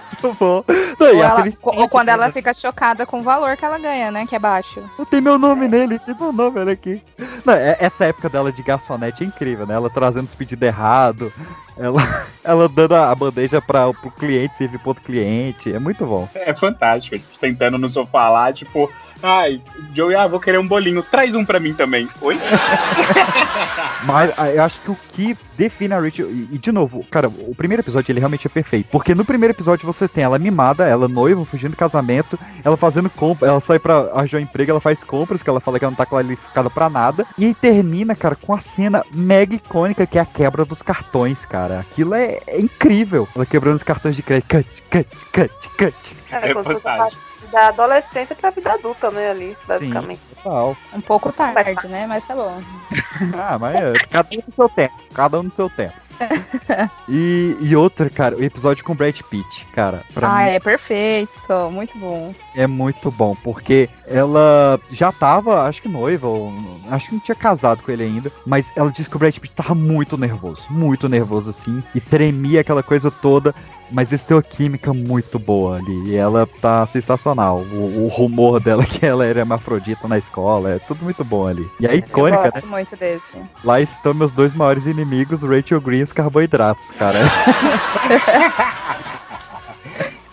Muito bom. Não, Ou, ela- ou quando ela fica chocada com o valor que ela ganha, né? Que é baixo. Tem meu nome nele, tem meu nome, olha aqui. Não, é- essa época dela de garçonete é incrível, né? Ela trazendo os pedidos errados, ela, ela dando a bandeja para pro cliente, servir pro outro cliente. É muito bom. É fantástico, tipo, sentando no sofá lá, tipo, ai, Joey, ah, vou querer um bolinho, traz um pra mim também. Oi? Mas ah, eu acho que o que define a Rachel. E, e, de novo, cara, o primeiro episódio ele realmente é perfeito. Porque no primeiro episódio você tem ela mimada, ela noiva, fugindo do casamento, ela fazendo compra, ela sai pra arranjar um emprego, ela faz compras, que ela fala que ela não tá qualificada pra nada. E aí termina, cara, com a cena mega icônica que é a quebra dos cartões, cara. Aquilo é, é incrível. Ela quebrando os cartões de crédito. Cut, cut, cut, cut. É, faz da adolescência pra vida adulta, né? Ali, basicamente. Total. Um pouco tarde, né? Mas tá bom. Ah, mas é, cada um no seu tempo. Cada um no seu tempo. E, e outra, cara, o episódio com Brad Pitt, cara, pra ah, mim é perfeito. Muito bom. é muito bom, porque ela já tava, acho que noiva, ou acho que não tinha casado com ele ainda, mas ela disse que o Brad Pitt tava muito nervoso, muito nervoso assim, e tremia aquela coisa toda, mas eles têm uma química muito boa ali, e ela tá sensacional. O, o rumor dela que ela era hermafrodita na escola, é tudo muito bom ali. E é Eu icônica, né? gosto muito desse. Lá estão meus dois maiores inimigos, Rachel Green e os carboidratos, cara.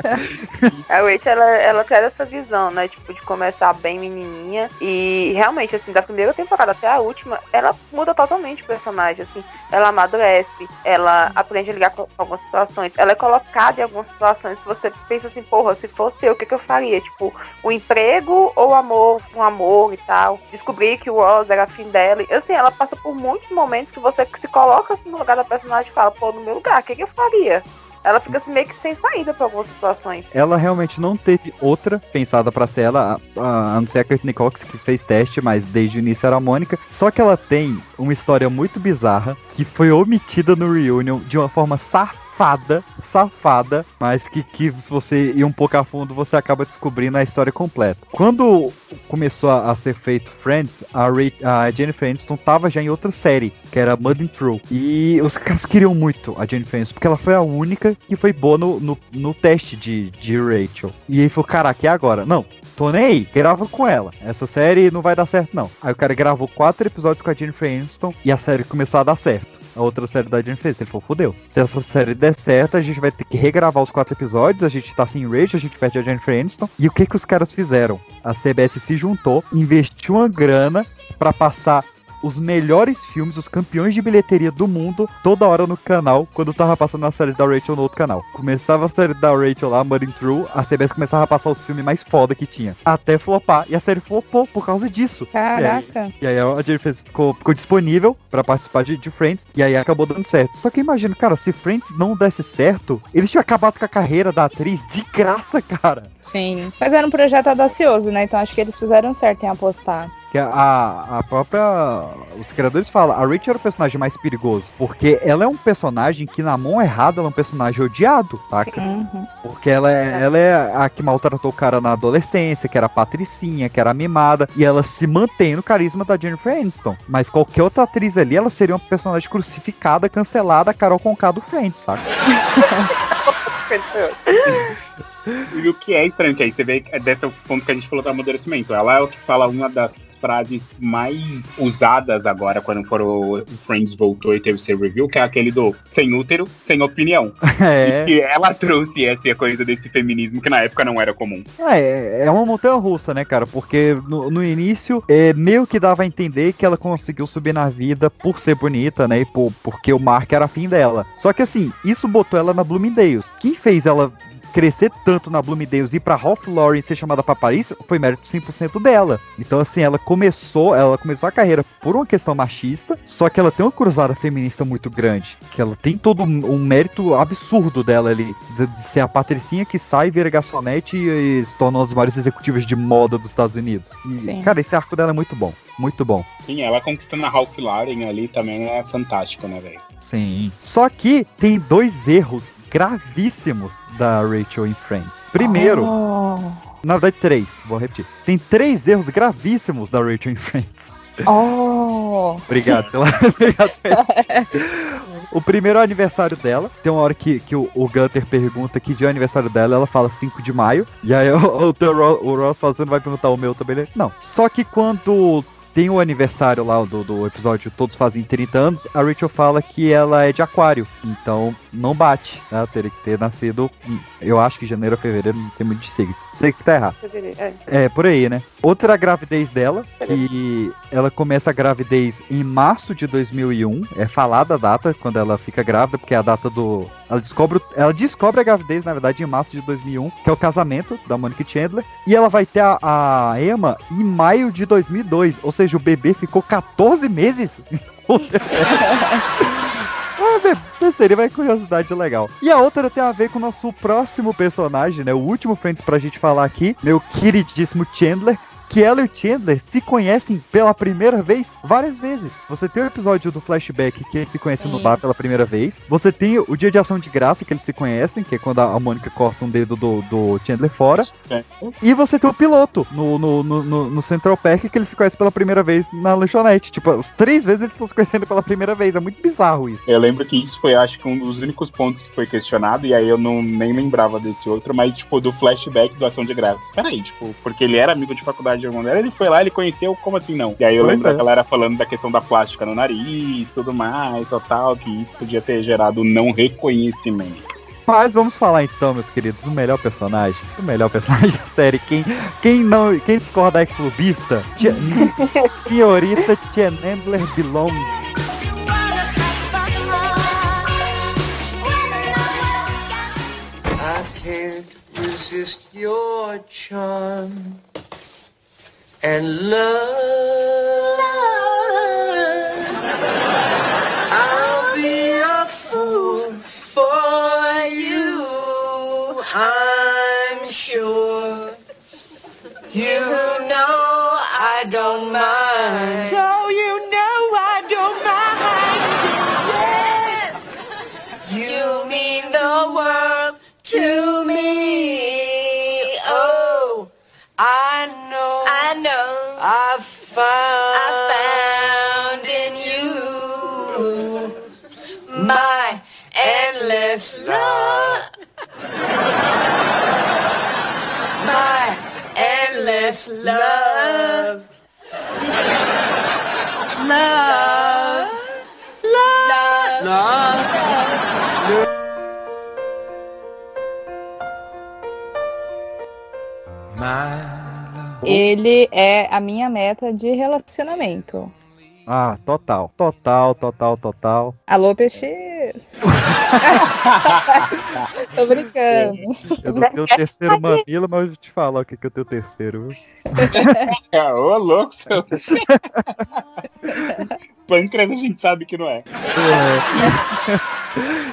A Rachel, ela, ela traz essa visão, né? Tipo, de começar bem menininha. E realmente, assim, da primeira temporada até a última, ela muda totalmente o personagem, assim. Ela amadurece, ela aprende a ligar com algumas situações. Ela é colocada em algumas situações que você pensa assim, porra, se fosse eu, o que, que eu faria? Tipo, o emprego ou o amor, um amor e tal. Descobrir que o Ross era afim dela. Assim, ela passa por muitos momentos que você se coloca assim, no lugar da personagem e fala, pô, no meu lugar, o que, que eu faria? Ela fica assim, meio que sem saída pra algumas situações. Ela realmente não teve outra pensada pra ser ela, a, a, não ser a Courtney Cox que fez teste, mas desde o início era a Mônica. Só que ela tem uma história muito bizarra que foi omitida no Reunion de uma forma safada, safada, mas que, que se você ir um pouco a fundo você acaba descobrindo a história completa. Quando começou a, a ser feito Friends, a, Ray, a Jennifer Aniston tava já em outra série, que era Mud and True. E os caras queriam muito a Jennifer Aniston, porque ela foi a única que foi boa no, no, no teste de, de Rachel. E aí falou, caraca, e agora? Não, tô nem aí, grava com ela. Essa série não vai dar certo, não. Aí o cara gravou quatro episódios com a Jennifer Aniston e a série começou a dar certo. A outra série da Jennifer Aniston, ele falou, fodeu. Se essa série der certo, a gente vai ter que regravar os quatro episódios, a gente tá sem Rachel, a gente perde a Jennifer Aniston. E o que que os caras fizeram? A CBS se juntou, investiu uma grana pra passar os melhores filmes, os campeões de bilheteria do mundo, toda hora no canal, quando tava passando a série da Rachel no outro canal. Começava a série da Rachel lá, Mudding Through, a CBS começava a passar os filmes mais foda que tinha. Até flopar. E a série flopou por causa disso. Caraca. E aí, e aí a Jennifer ficou, ficou disponível pra participar de, de Friends, e aí acabou dando certo. Só que imagina, cara, se Friends não desse certo, eles tinham acabado com a carreira da atriz de graça, cara. Sim. Mas era um projeto audacioso, né? Então acho que eles fizeram certo em apostar. Que a, a própria. Os criadores falam, a Rachel era o personagem mais perigoso. Porque ela é um personagem que, na mão errada, ela é um personagem odiado, saca? Uhum. Porque ela é, ela é a que maltratou o cara na adolescência, que era a patricinha, que era a mimada, e ela se mantém no carisma da Jennifer Aniston. Mas qualquer outra atriz ali, ela seria uma personagem crucificada, cancelada, Carol Conká do Friends, saca? E o que é estranho, que aí você vê que é desse ponto que a gente falou do amadurecimento. Ela é o que fala uma das frases mais usadas agora quando for o Friends voltou e teve seu review, que é aquele do sem útero, sem opinião. É. E que ela trouxe essa coisa desse feminismo que na época não era comum. É, é uma montanha russa, né, cara? Porque no, no início, é, meio que dava a entender que ela conseguiu subir na vida por ser bonita, né? E por, porque o Mark era afim dela. Só que assim, isso botou ela na Bloomingdale's. Quem fez ela crescer tanto na Bloomingdale's e ir pra Ralph Lauren ser chamada pra Paris foi mérito 100% dela. Então assim, ela começou, ela começou a carreira por uma questão machista, só que ela tem uma cruzada feminista muito grande, que ela tem todo um, um mérito absurdo dela ali, de, de ser a patricinha que sai, vira garçonete e, e se torna uma das maiores executivas de moda dos Estados Unidos. E, Sim. cara, esse arco dela é muito bom, muito bom. Sim, ela conquistando a Ralph Lauren ali também é fantástico, né, velho? Sim. Só que tem dois erros gravíssimos da Rachel em Friends. Primeiro, na verdade, três, vou repetir. Tem três erros gravíssimos da Rachel em Friends. Oh! Obrigado pela. Obrigado, O primeiro é o aniversário dela. Tem uma hora que, que o, o Gunter pergunta que dia é o aniversário dela, ela fala 5 de maio. E aí o, o, o Ross fala, você não vai perguntar o meu também? Ele, Não. Só que quando tem o aniversário lá do, do episódio Todos Fazem 30 anos, a Rachel fala que ela é de aquário. Então não bate. Ela teria que ter nascido, eu acho que janeiro ou fevereiro, não sei muito de signo. Sei que tá errado. É, por aí, né? Outra gravidez dela, que ela começa a gravidez em março de 2001. É falada a data quando ela fica grávida, porque é a data do. Ela descobre, ela descobre a gravidez, na verdade, em março de 2001, que é o casamento da Monica Chandler. E ela vai ter a, a Emma em maio de 2002. Ou seja, o bebê ficou 14 meses. Be- besteira, mas curiosidade legal. E a outra tem a ver com o nosso próximo personagem, né? O último Friends pra gente falar aqui, meu queridíssimo Chandler. Que ela e o Chandler se conhecem pela primeira vez várias vezes. Você tem o episódio do flashback que eles se conhecem no Sim. bar pela primeira vez. Você tem o dia de ação de graça que eles se conhecem, que é quando a Mônica corta um dedo do, do Chandler fora. E você tem o piloto no, no, no, no- no Central Park que eles se conhecem pela primeira vez na lanchonete. Tipo, as três vezes eles estão se conhecendo pela primeira vez. É muito bizarro isso. Eu lembro que isso foi, acho que, um dos únicos pontos que foi questionado, e aí eu não nem lembrava desse outro, mas, tipo, do flashback do Ação de Graças. Peraí, tipo, porque ele era amigo de faculdade de irmão dela, ele foi lá, ele conheceu, como assim não? E aí eu Pois lembro é. da galera falando da questão da plástica no nariz, tudo mais, total, que isso podia ter gerado não reconhecimento. Mas vamos falar então, meus queridos, do melhor personagem. Do melhor personagem da série. Quem, quem não. Quem discorda é clubista. Tia- Senhorita Chandler Belong. I can't resist your charm and love. I'll be a fool for you, I'm sure. You know I don't mind. Found in you my endless love. My endless love. Love. Ele é a minha meta de relacionamento. Ah, total. Total, total, total. Alô, PX! Tô brincando. Eu não tenho o terceiro mamilo, mas eu vou te falar o que, que eu tenho o terceiro. viu? Ah, Ô, louco, seu. Pâncreas a gente sabe que não é.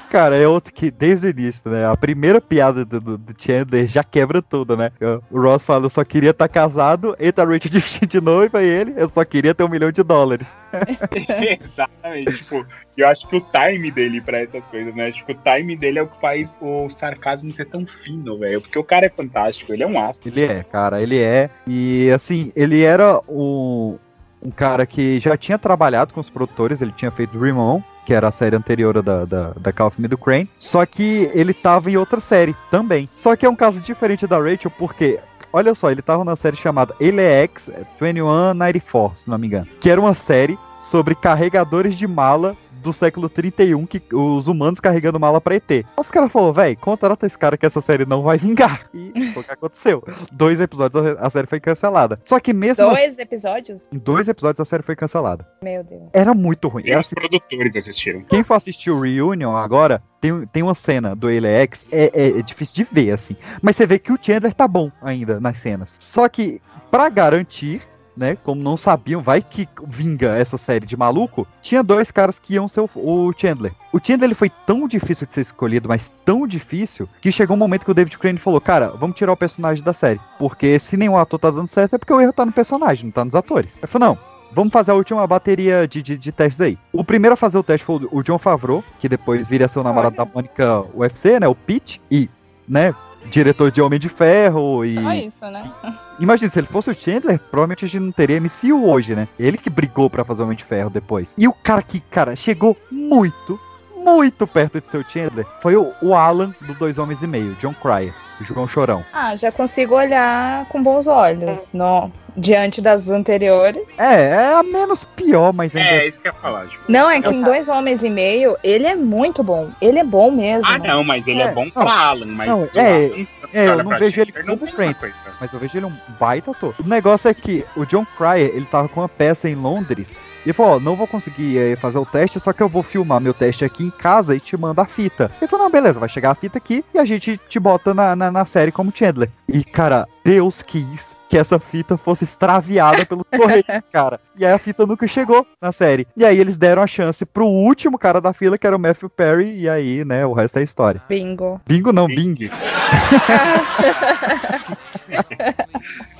Cara, é outro que, desde o início, né? A primeira piada do, do, do Chandler já quebra tudo, né? O Ross fala, eu só queria estar casado, entra a Rachel de noiva e ele, eu só queria ter um milhão de dólares. Exatamente, tipo, eu acho que o time dele pra essas coisas, né? Acho que o time dele é o que faz o sarcasmo ser tão fino, velho. Porque o cara é fantástico, ele é um astro. Ele é, cara, ele é. E assim, ele era o, um cara que já tinha trabalhado com os produtores, ele tinha feito Dream On, que era a série anterior da, da, da Call of Me do Crane. Só que ele tava em outra série também. Só que é um caso diferente da Rachel, porque. Olha só, ele tava na série chamada LX 2194, se não me engano. Que era uma série sobre carregadores de mala do século 31, que os humanos carregando mala pra ET. Os caras falaram, velho, contrata esse cara que essa série não vai vingar. E foi o que aconteceu. Dois episódios a série foi cancelada. Só que mesmo Dois episódios? em dois episódios a série foi cancelada. Meu Deus. Era muito ruim. E os Assim, produtores assistiram. quem for assistir o Reunion agora, tem, tem uma cena do LX, é, é, é difícil de ver, assim. Mas você vê que o Chandler tá bom ainda nas cenas. Só que, pra garantir, né, como não sabiam, vai que vinga essa série de maluco, tinha dois caras que iam ser o, o Chandler. O Chandler ele foi tão difícil de ser escolhido, mas tão difícil, que chegou um momento que o David Crane falou, cara, vamos tirar o personagem da série. Porque se nenhum ator tá dando certo, é porque o erro tá no personagem, não tá nos atores. Eu falei, não, Vamos fazer a última bateria de, de, de testes aí. O primeiro a fazer o teste foi o John Favreau, que depois viria o namorado da Mônica UFC, né? O Pete. E, né? Diretor de Homem de Ferro e. Só isso, né? Imagina, se ele fosse o Chandler, provavelmente a gente não teria MCU hoje, né? Ele que brigou pra fazer Homem de Ferro depois. E o cara que, cara, chegou muito, muito perto de ser o Chandler foi o, o Alan do Dois Homens e Meio, John Cryer, João Chorão. Ah, já consigo olhar com bons olhos. No, diante das anteriores. É, é a menos pior, mas ainda. É, isso que eu ia falar. Tipo, Não, é que em dois homens e meio, ele é muito bom. Ele é bom mesmo. Ah, não, mas ele é, É, bom não. pra Alan, mas. Não, é, Alan, é, eu não vejo ele não como Friends, mas eu vejo ele um baita ator. O negócio é que o John Cryer, ele tava com uma peça em Londres, e ele falou, ó, não vou conseguir eh, fazer o teste, só que eu vou filmar meu teste aqui em casa e te mando a fita. Ele falou, não, beleza, vai chegar a fita aqui e a gente te bota na, na, na série como Chandler. E, cara, Deus quis que essa fita fosse extraviada pelos correios, cara. E aí a fita nunca chegou na série. E aí eles deram a chance pro último cara da fila, que era o Matthew Perry, e aí, né, o resto é história. Bingo. Bingo não, Bing.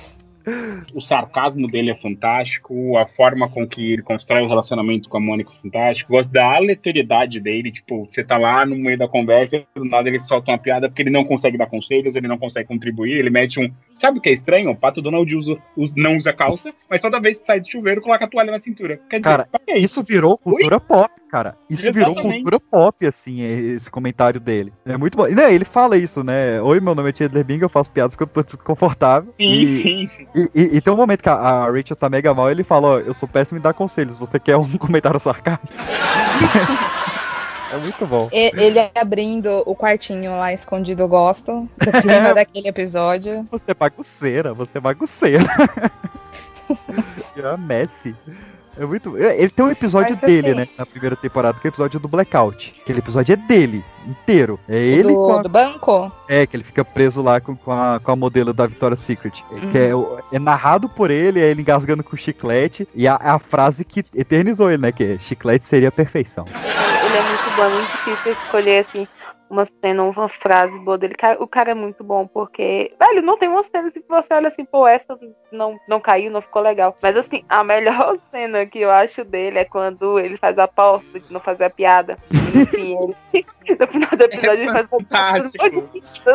O sarcasmo dele é fantástico, a forma com que ele constrói o relacionamento com a Mônica é fantástico. Gosto da aleatoriedade dele, tipo, você tá lá no meio da conversa, do nada ele solta uma piada porque ele não consegue dar conselhos, ele não consegue contribuir, ele mete um. Sabe o que é estranho? O Pato Donald usa, usa- não usa calça, mas toda vez que sai do chuveiro, coloca a toalha na cintura. Dizer, Cara, pra que isso virou cultura pop, cara. Isso virou Exatamente. cultura pop, assim, esse comentário dele. É muito bom. E, né, ele fala isso, né? Oi, meu nome é Chandler Bing, eu faço piadas que eu tô desconfortável. Sim, e, sim, sim. E, e- e tem um momento que a, a Rachel tá mega mal, ele fala, ó, eu sou péssimo em dar conselhos, você quer um comentário sarcástico? é muito bom. E- Ele abrindo o quartinho lá escondido, eu gosto. Do clima daquele episódio. Você é bagunceira, você é bagunceira. é a Messi. É muito. Ele tem um episódio Mas, dele, assim- né? Na primeira temporada, que é o episódio do Blackout. Aquele episódio é dele, inteiro. É ele do, com a... do banco? É, que ele fica preso lá com, com, a, com a modelo da Victoria's Secret. É, Que é, o- é narrado por ele, é ele engasgando com chiclete. E a, a frase que eternizou ele, né? Que é, chiclete seria a perfeição. Ele é muito bom, é muito difícil escolher, assim, uma cena, uma frase boa dele. O cara é muito bom, porque, velho, não tem uma cena assim que você olha assim, pô, essa não, não caiu, não ficou legal. Mas, assim, a melhor cena que eu acho dele é quando ele faz a aposta de não fazer a piada. E, Enfim, ele, no final do episódio, ele faz a fantástico.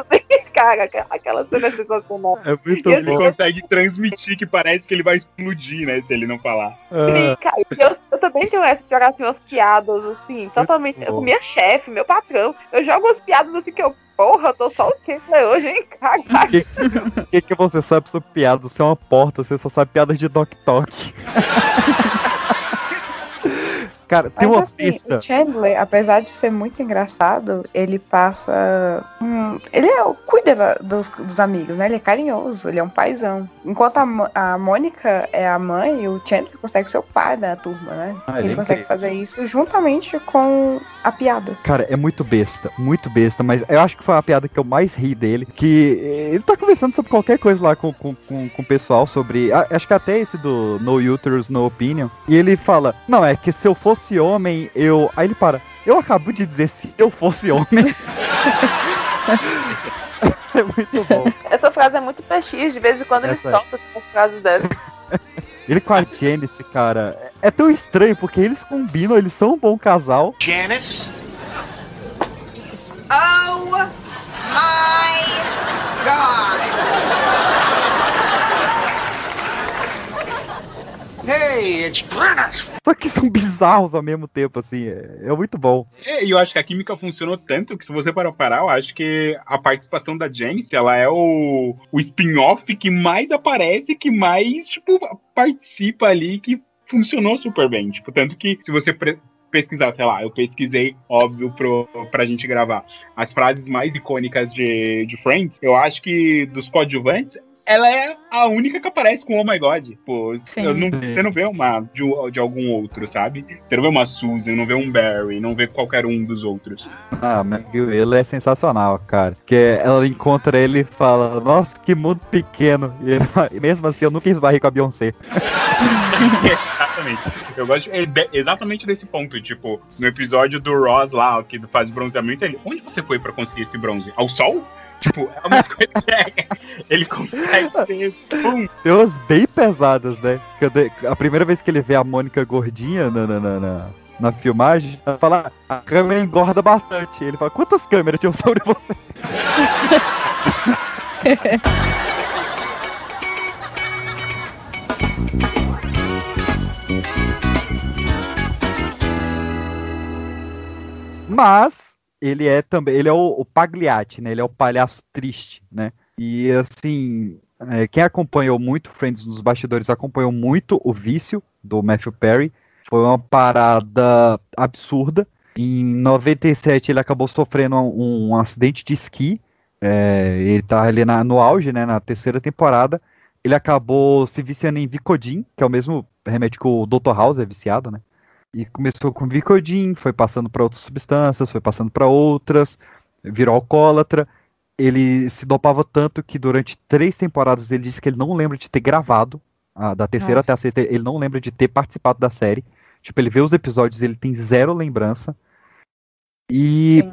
Assim, cara, aquela- cena é sensacional. É muito E, Ele assim, consegue transmitir que parece que ele vai explodir, né? Se ele não falar. Sim, cara, e eu, eu também tenho essa de jogar assim, umas piadas, assim, totalmente. bom. Com minha chefe, meu patrão. Eu jogo umas piadas assim que eu, porra, eu tô só o quê hoje, hein? O que, que você sabe sobre piadas? Você é uma porta, você só sabe piadas de Doc Toc. Cara, tem Mas uma assim, pista. o Chandler, apesar de ser muito engraçado, ele passa. hum, ele é, o- cuida da- dos, dos amigos, né? Ele é carinhoso, ele é um paizão. Enquanto a, a Mônica é a mãe, o Chandler consegue ser o pai da turma, né? Ah, ele ele é consegue fazer isso juntamente com a piada. Cara, é muito besta, muito besta, mas eu acho que foi a piada que eu mais ri dele, que ele tá conversando sobre qualquer coisa lá com, com, com, com o pessoal, sobre, acho que até esse do No Uterus, No Opinion, e ele fala, não, é que se eu fosse homem, eu... Aí ele para, eu acabo de dizer se eu fosse homem. é muito bom. Essa frase é muito PX, de vez em quando ele Essa é. solta as frases dessas. Ele com a Janice, cara, é é tão estranho, porque eles combinam, eles são um bom casal, Janice? Oh my God! Hey, it's Glennis! só que são bizarros ao mesmo tempo, assim, é, é muito bom. É, E eu acho que a química funcionou tanto que se você parar parar, eu acho que a participação da Janice, ela é o, o spin-off que mais aparece, que mais, tipo, participa ali, que funcionou super bem. Tipo, tanto que se você pre- pesquisar, sei lá, eu pesquisei, óbvio, pro, pra gente gravar as frases mais icônicas de, de Friends, eu acho que dos coadjuvantes, ela é a única que aparece com Oh My God. Pô, eu não- você não vê uma de, de algum outro, sabe? Você não vê uma Susan, não vê um Barry, não vê qualquer um dos outros. Ah, mas ele é sensacional, cara. Que ela encontra ele e fala, nossa, que mundo pequeno. E, ele- mesmo assim, eu nunca esbarrei com a Beyoncé. exatamente. Eu gosto é de- exatamente desse ponto. Tipo, no episódio do Ross lá, que faz bronzeamento, ele. Onde você foi pra conseguir esse bronze? Ao sol? Tipo, é uma é, ele consegue ter. Umas bem pesadas, né? A primeira vez que ele vê a Mônica gordinha na, na, na, na- na filmagem, ela fala, "Ah, a câmera engorda bastante. Ele fala, quantas câmeras tinham sobre você? Mas ele é também, ele é o, o Pagliatti, né? Ele é o palhaço triste, né? E assim, é, quem acompanhou muito Friends nos bastidores acompanhou muito o vício do Matthew Perry. Foi uma parada absurda. Em 97 ele acabou sofrendo um, um acidente de esqui. É, ele tá ali na- no auge, né? Na terceira temporada. Ele acabou se viciando em Vicodin, que é o mesmo remédio que o Dr. House é viciado, né? E começou com Vicodin, foi passando para outras substâncias, foi passando para outras, virou alcoólatra. Ele se dopava tanto que durante três temporadas ele disse que ele não lembra de ter gravado, ah, da terceira Nossa. até a sexta, ele não lembra de ter participado da série. Tipo, ele vê os episódios, ele tem zero lembrança. E.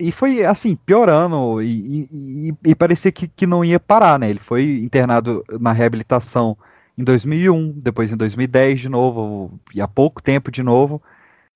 E foi assim, piorando, e, e, e- e parecia que, que não ia parar, né? Ele foi internado na reabilitação em 2001, depois em 2010 de novo, e há pouco tempo de novo.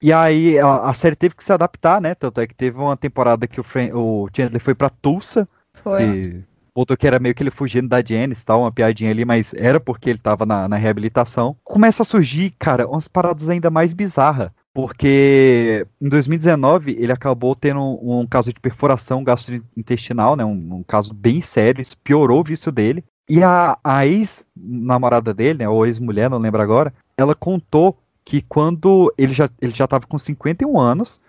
E aí a, a série teve que se adaptar, né? Tanto é que teve uma temporada que o, Fran- o Chandler foi pra Tulsa. Foi. E botou que era meio que ele fugindo da Janice e tal, uma piadinha ali, mas era porque ele tava na, na reabilitação. Começa a surgir, cara, umas paradas ainda mais bizarras. Porque em 2019 ele acabou tendo um, um caso de perfuração gastrointestinal, né? Um, um caso bem sério, isso piorou o vício dele. E a, a ex-namorada dele, né, ou ex-mulher, não lembro agora, ela contou que quando ele já, ele já tava com 51 anos,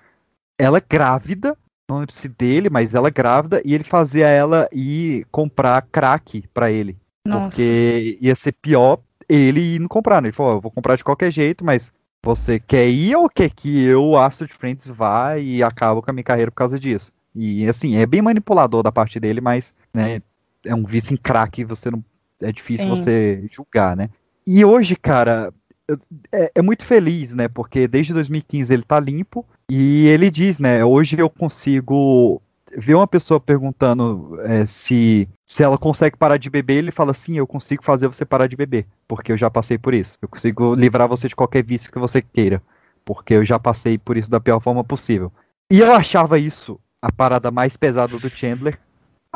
ela grávida, não lembro se dele, mas ela grávida, e ele fazia ela ir comprar crack pra ele. Nossa. Porque ia ser pior ele ir não comprar, né? Ele falou, "Ó, eu vou comprar de qualquer jeito, mas você quer ir ou quer que eu, Astro de Friends, vá e acabo com a minha carreira por causa disso? E assim, é bem manipulador da parte dele, mas né, é um vício em crack, você não. É difícil Sim. você julgar, né? E hoje, cara, é, é muito feliz, né? Porque desde 2015 ele tá limpo e ele diz, né? Hoje eu consigo ver uma pessoa perguntando é, se, se ela consegue parar de beber, ele fala sim, eu consigo fazer você parar de beber, porque eu já passei por isso. Eu consigo livrar você de qualquer vício que você queira, porque eu já passei por isso da pior forma possível. E eu achava isso a parada mais pesada do Chandler,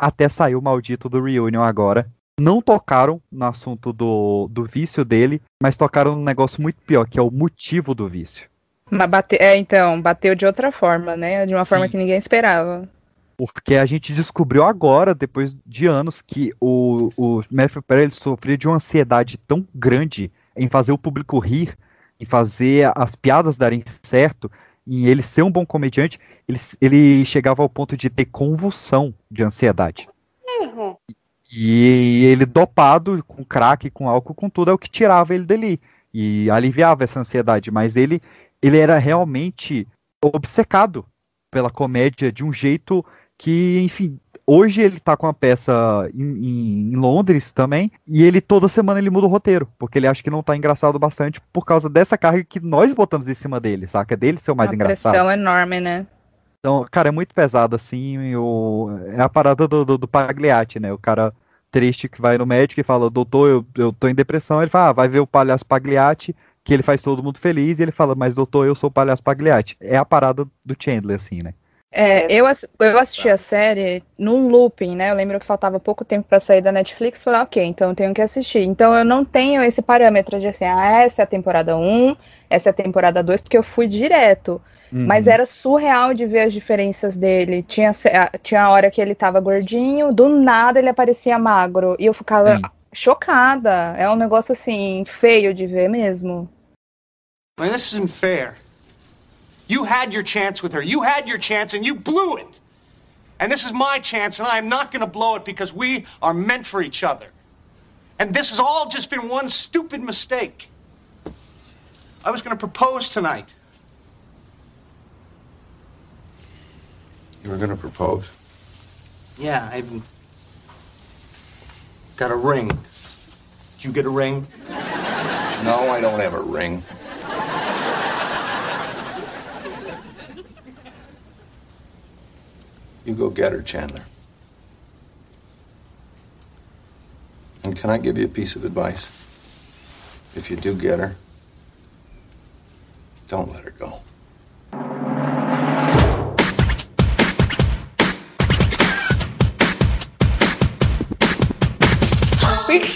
até saiu o maldito do Reunion agora. Não tocaram no assunto do, do vício dele, mas tocaram num negócio muito pior, que é o motivo do vício. Mas bate... É, então, bateu de outra forma, né? De uma forma que ninguém esperava. Porque a gente descobriu agora, depois de anos, que o, o Matthew Perry ele sofria de uma ansiedade tão grande em fazer o público rir em fazer as piadas darem certo, em ele ser um bom comediante, ele, ele chegava ao ponto de ter convulsão de ansiedade. Uhum. E ele dopado com crack, com álcool, com tudo, é o que tirava ele dali. E aliviava essa ansiedade. Mas ele, ele era realmente obcecado pela comédia de um jeito que, enfim, hoje ele tá com a peça em, em- em Londres também, e ele toda semana ele muda o roteiro, porque ele acha que não tá engraçado bastante por causa dessa carga que nós botamos em cima dele, saca? Dele ser o mais Uma engraçado. pressão enorme, né? Então, cara, é muito pesado, assim, o... é a parada do, do, do Pagliatti, né? O cara triste que vai no médico e fala, doutor, eu, eu tô em depressão, ele fala, ah, vai ver o palhaço Pagliatti, que ele faz todo mundo feliz, e ele fala, mas doutor, eu sou o palhaço Pagliatti. É a parada do Chandler, assim, né? É, eu, eu assisti a série num looping, né? Eu lembro que faltava pouco tempo pra sair da Netflix. Falei, ok, então eu tenho que assistir. Então eu não tenho esse parâmetro de assim, ah, essa é a temporada 1, essa é a temporada 2, porque eu fui direto. Uhum. Mas era surreal de ver as diferenças dele. Tinha, tinha a hora que ele tava gordinho, do nada ele aparecia magro. E eu ficava chocada. É um negócio assim, feio de ver mesmo. I mean, this isn't fair. You had your chance with her. You had your chance and you blew it. And this is my chance, and I am not going to blow it because we are meant for each other. And this has all just been one stupid mistake. I was going to propose tonight. You were gonna propose? Yeah, I even got a ring. Did you get a ring? No, I don't have a ring. You go get her, Chandler. And can I give you a piece of advice? If you do get her, don't let her go.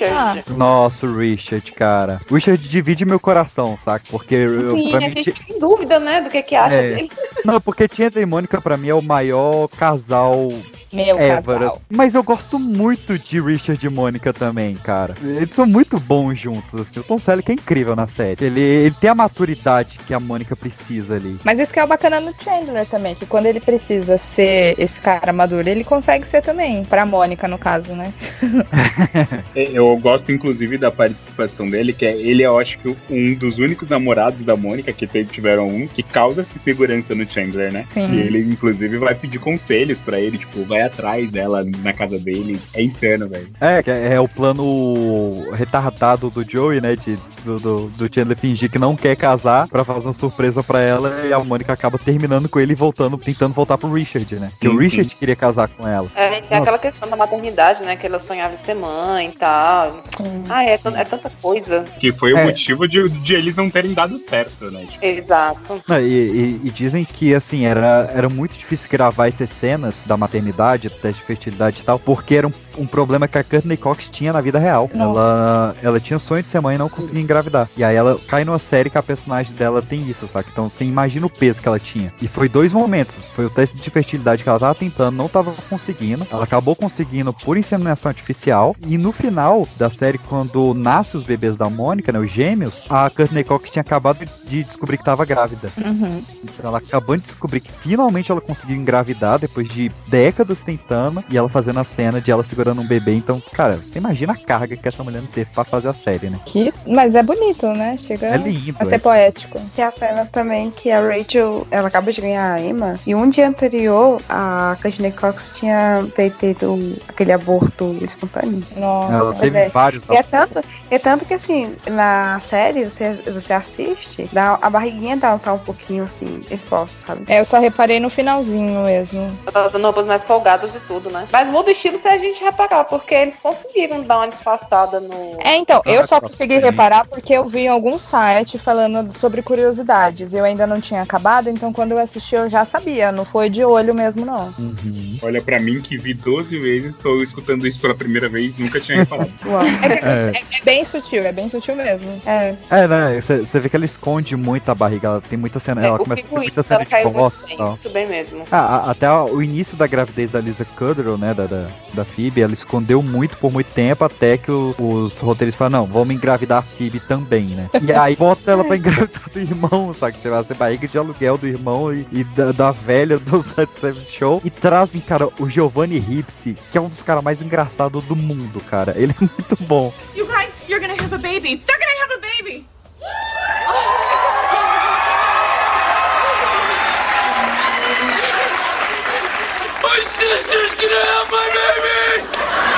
Richard. Nossa, o Richard, cara. O Richard divide meu coração, saca? Porque eu, Sim, pra a mim, gente tem dúvida, né, do que que acha É. dele. Não, porque Chandler e Mônica pra mim é o maior casal Meu assim. Mas eu gosto muito de Richard e Mônica também, cara. Eles são muito bons juntos, assim. O Tom Selleck é incrível na série. Ele, ele tem a maturidade que a Mônica precisa ali. Mas isso que é o bacana no Chandler também, que quando ele precisa ser esse cara maduro, ele consegue ser também. Pra Mônica, no caso, né? É, Eu gosto, inclusive, da participação dele, que é ele, eu acho que um dos únicos namorados da Mônica, que tiveram uns, que causa essa segurança no Chandler, né? Sim. E ele, inclusive, vai pedir conselhos pra ele, tipo, vai atrás dela na casa dele. É insano, velho. É, é, é o plano retardado do Joey, né? De, do, do, do Chandler fingir que não quer casar pra fazer uma surpresa pra ela e a Mônica acaba terminando com ele e voltando, tentando voltar pro Richard, né? Que o Uhum. Richard queria casar com ela. É, tem aquela questão da maternidade, né? Que ela sonhava em ser mãe e tal. Ah, é, tan- é tanta coisa. Que foi o É. motivo de, de eles não terem dado certo, né? Tipo, Exato. Não, e, e- e dizem que, assim, era, era muito difícil gravar essas cenas da maternidade, do teste de fertilidade e tal, porque era um, um problema que a Courtney Cox tinha na vida real. Ela, ela tinha o sonho de ser mãe e não conseguia engravidar. E aí ela cai numa série que a personagem dela tem isso, saca? Então você imagina o peso que ela tinha. E foi dois momentos. Foi o teste de fertilidade que ela tava tentando, não tava conseguindo. Ela acabou conseguindo por inseminação artificial. E no final da série, quando nasce os bebês da Mônica, né, os gêmeos, a Courtney Cox tinha acabado de descobrir que tava grávida. Uhum. Então ela acabou de descobrir que finalmente ela conseguiu engravidar depois de décadas tentando e ela fazendo a cena de ela segurando um bebê. Então, cara, você imagina a carga que essa mulher não teve pra fazer a série, né? Que, mas é bonito, né? Chega É lindo, a ser é. poético. Tem a cena também que a Rachel, ela acaba de ganhar a Emma, e um dia anterior, a Courtney Cox tinha feito aquele aborto espontâneo. Nossa, Ela teve é. vários. E é tanto, é tanto que assim, na série, você, você assiste, dá, a barriguinha dela tá um pouquinho assim, exposta, sabe? É, eu só reparei no finalzinho mesmo. Ela tá usando roupas mais folgadas e tudo, né? Mas muda o estilo se a gente reparar, porque eles conseguiram dar uma disfarçada no. É, então, eu Ah, só consegui reparar porque eu vi em algum site falando sobre curiosidades. Eu ainda não tinha acabado, então quando eu assisti eu já sabia. Não foi de olho mesmo, não. olha pra mim que vi 12 vezes, tô escutando isso pela primeira vez, nunca tinha reparado. É, que- É. é- é bem sutil, é bem sutil mesmo. É. É, né? Você vê que ela esconde muito a barriga. Ela tem muita cena. É, ela o começa a ter figurino muita cena de muito costas e bem, tal. muito bem mesmo. Ah, a- até o início da gravidez da Lisa Kudrow, né, da, da, da Phoebe, ela escondeu muito por muito tempo, até que o- os roteiristas falaram, não, vamos engravidar a Phoebe também, né? E aí bota ela pra engravidar do irmão, sabe? Você vai ser barriga de aluguel do irmão e, e da, da velha do Set Seven Show. E trazem, cara, o Giovanni Ripsi, que é um dos caras mais engraçados do mundo, cara. Ele é muito bom. You guys, you're gonna have a baby. They're gonna have a baby. My sister's gonna have my baby!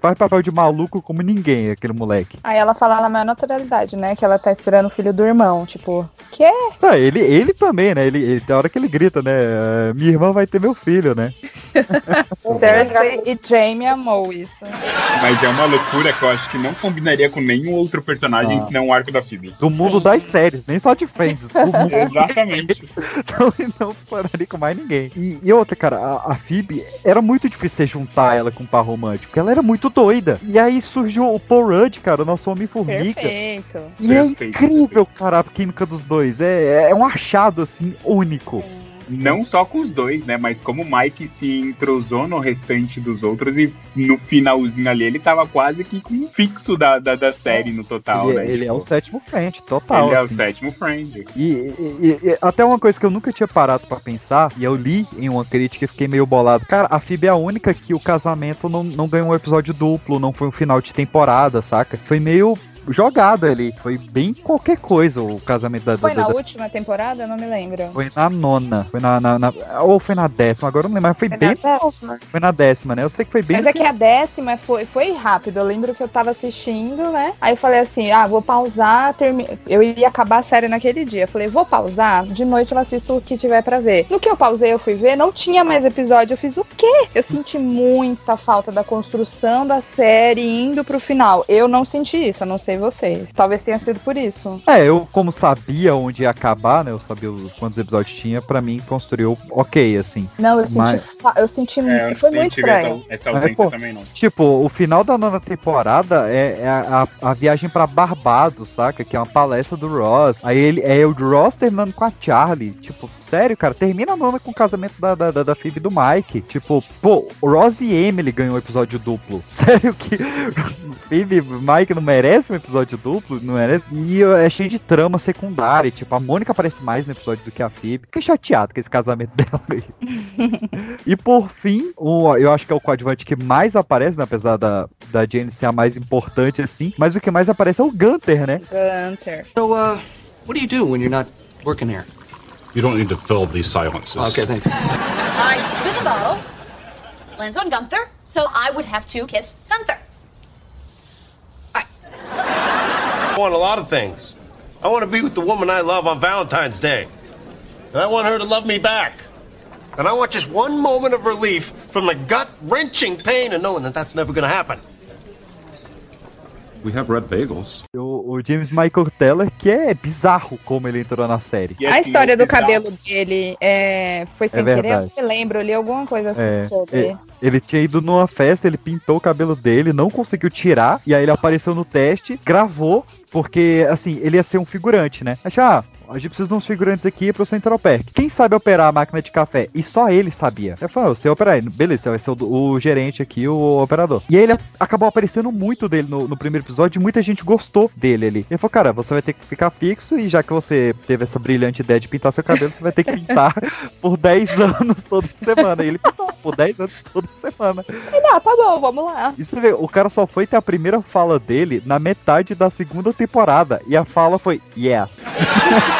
Faz papel de maluco como ninguém, aquele moleque. Aí ela fala na maior naturalidade, né? Que ela tá esperando o filho do irmão. Tipo, quê? Ah, ele, ele também, né? Ele, ele, tem hora que ele grita, né? "Ah, Minha irmã vai ter meu filho, né? Cersei e Jaime amou isso. Mas é uma loucura que eu acho que não combinaria com nenhum outro personagem Ah. senão o arco da Phoebe. Do mundo das séries, nem só de Friends. Exatamente. Não, não pararia com mais ninguém. E, e outra, cara, a, a Phoebe era muito difícil você juntar ela com um par romântico, porque ela era muito doida. E aí surgiu o Paul Rudd, cara, o nosso Homem-Formiga. Perfeito. E é Perfeito. incrível, cara, a química dos dois. É, é um achado, assim, único. Não só com os dois, né? Mas como o Mike se entrosou no restante dos outros e no finalzinho ali ele tava quase que com um fixo da, da, da série no total, ele, né? ele é Tipo, o sétimo friend, total. ele é o assim. sétimo friend. E, e- e- até uma coisa que eu nunca tinha parado pra pensar, e eu li em uma crítica e fiquei meio bolado. Cara, a Phoebe é a única que o casamento não, não ganhou um episódio duplo, não foi um final de temporada, saca? Foi meio jogado ali. Foi bem qualquer coisa o casamento da. Foi da- na da- última temporada? Eu não me lembro. Foi na nona. Foi na, na- na- Ou foi na décima, agora eu não lembro, mas foi, bem. Foi na décima, né? Eu sei que foi bem. Mas é que a décima foi, foi rápido. Eu lembro que eu tava assistindo, né? Aí eu falei assim: ah, vou pausar. Termi... Eu ia acabar a série naquele dia. Eu falei, vou pausar. De noite eu assisto o que tiver pra ver. No que eu pausei, eu fui ver, não tinha mais episódio. Eu fiz o quê? Eu senti muita falta da construção da série indo pro final. Eu não senti isso, eu não sei vocês. Talvez tenha sido por isso. É, eu como sabia onde ia acabar, né? Eu sabia os- quantos episódios tinha, pra mim construiu ok, assim. Não, eu senti, Mas- fa- eu senti muito. É, eu Foi muito tive estranho. essa, essa Mas, ausência pô, também não. Tipo, o final da nona temporada é, é a, a- a viagem pra Barbados, saca? Que é uma palestra do Ross. Aí ele é o Ross terminando com a Charlie. Tipo, sério, cara, termina a nona com o casamento da, da, da, da Phoebe e do Mike. Tipo, pô, o Ross e Emily ganham um episódio duplo. Sério que Phoebe e Mike não merecem um episódio duplo? Não merece? E é cheio de trama secundária. Tipo, a Mônica aparece mais no episódio do que a Phoebe. Fiquei chateado com esse casamento dela aí. E por fim, o, eu acho que é o coadjuvante que mais aparece, né, apesar da, da Jane ser a mais importante, assim. Mas o que mais aparece é o Gunter, né? Gunter. So, uh, what do you do when you're not working here? You don't need to fill these silences. Okay, thanks. I spin the bottle, lands on Gunther, so I would have to kiss Gunther. I want a lot of things. I want to be with the woman I love on Valentine's Day. And I want her to love me back. And I want just one moment of relief from the gut wrenching pain of knowing that that's never going to happen. We have red bagels. O, o James Michael Teller, que é bizarro como ele entrou na série. A história do cabelo dele é, foi sem É querer, eu verdade. não me lembro, eu li alguma coisa assim É, sobre. ele tinha ido numa festa, ele pintou o cabelo dele, não conseguiu tirar, e aí ele apareceu no teste, gravou, porque, assim, ele ia ser um figurante, né? Achei, ah, a gente precisa de uns figurantes aqui pro Central Perk. Quem sabe operar a máquina de café? E só ele sabia. Eu falei, ah, você operar ele. Beleza, você vai ser o, o gerente aqui, o operador. E aí ele acabou aparecendo muito dele no, no primeiro episódio e muita gente gostou dele ali. Ele falou, cara, você vai ter que ficar fixo e já que você teve essa brilhante ideia de pintar seu cabelo, você vai ter que pintar por 10 anos toda semana. E ele pintou por 10 anos toda semana. Ah, tá bom, vamos lá. E você vê, o cara só foi ter a primeira fala dele na metade da segunda temporada. E a fala foi, yeah.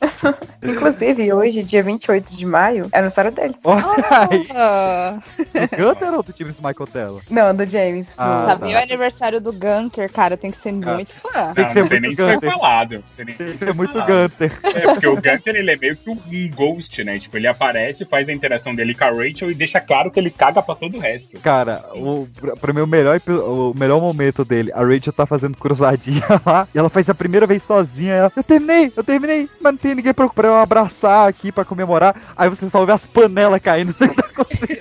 Inclusive, hoje, dia 28 de maio, é aniversário dele. Olha aí. Do Gunter ou do James Michael Teller? Não, do James. Ah, Sabia tá. o aniversário do Gunter, cara, tem que ser muito fã. Tem que ser não muito Gunter. falado. Tem nem Tem que se ser muito. Gunter. É, porque o Gunter, ele é meio que um ghost, né? Tipo, ele aparece, faz a interação dele com a Rachel e deixa claro que ele caga pra todo o resto. Cara, o, pra- mim o melhor, o melhor momento dele, a Rachel tá fazendo cruzadinha lá, e ela faz a primeira vez sozinha, ela, eu terminei, eu terminei, mas não tem ninguém pra, pra eu abraçar aqui pra comemorar. Aí você só vê as panelas caindo dentro da cozinha.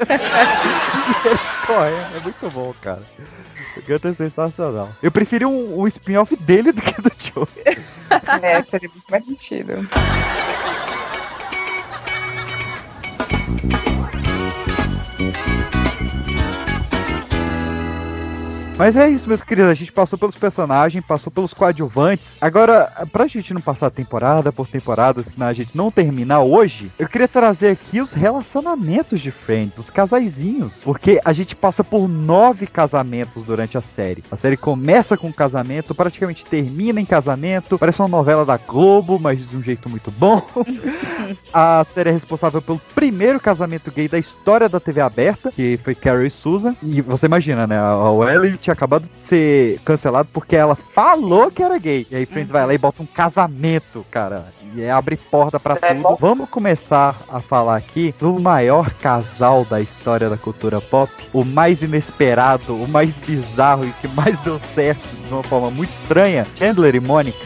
Corre, é muito bom, cara. O Gunther é sensacional. Eu preferi um, um spin-off dele do que do Joe. É, seria muito mais sentido. Mas é isso, meus queridos. A gente passou pelos personagens, passou pelos coadjuvantes. Agora, pra gente não passar temporada por temporada, senão a gente não terminar hoje, eu queria trazer aqui os relacionamentos de Friends, os casaizinhos. Porque a gente passa por nove casamentos durante a série. A série começa com um casamento, praticamente termina em casamento. Parece uma novela da Globo, mas de um jeito muito bom. a série é responsável pelo primeiro casamento gay da história da TV aberta, que foi Carrie e Susan. E você imagina, né? A Ellie tinha acabado de ser cancelado porque ela falou que era gay. E aí Friends vai lá e bota um casamento, cara. E abre porta pra É tudo. bom. Vamos começar a falar aqui do maior casal da história da cultura pop. O mais inesperado, o mais bizarro e que mais deu certo de uma forma muito estranha. Chandler e Mônica.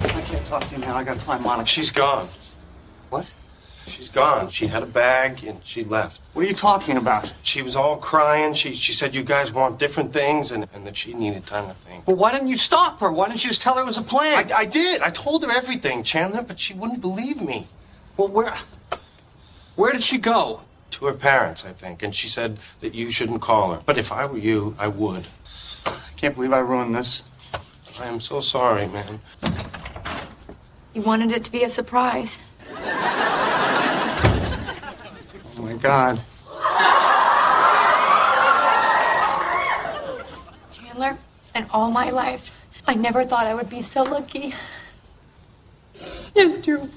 I can't talk to you now. I gotta find Monica. She's gone. What? She's gone. She had a bag and she left. What are you talking about? She was all crying. She she said you guys want different things and, and that she needed time to think. Well, why didn't you stop her? Why didn't you just tell her it was a plan? I, I did. I told her everything, Chandler, but she wouldn't believe me. Well, where where did she go? To her parents, I think, and she said that you shouldn't call her. But if I were you, I would. I can't believe I ruined this. I am so sorry, man. You wanted it to be a surprise. Oh my God. Chandler, in all my life, I never thought I would be so lucky. Yes, to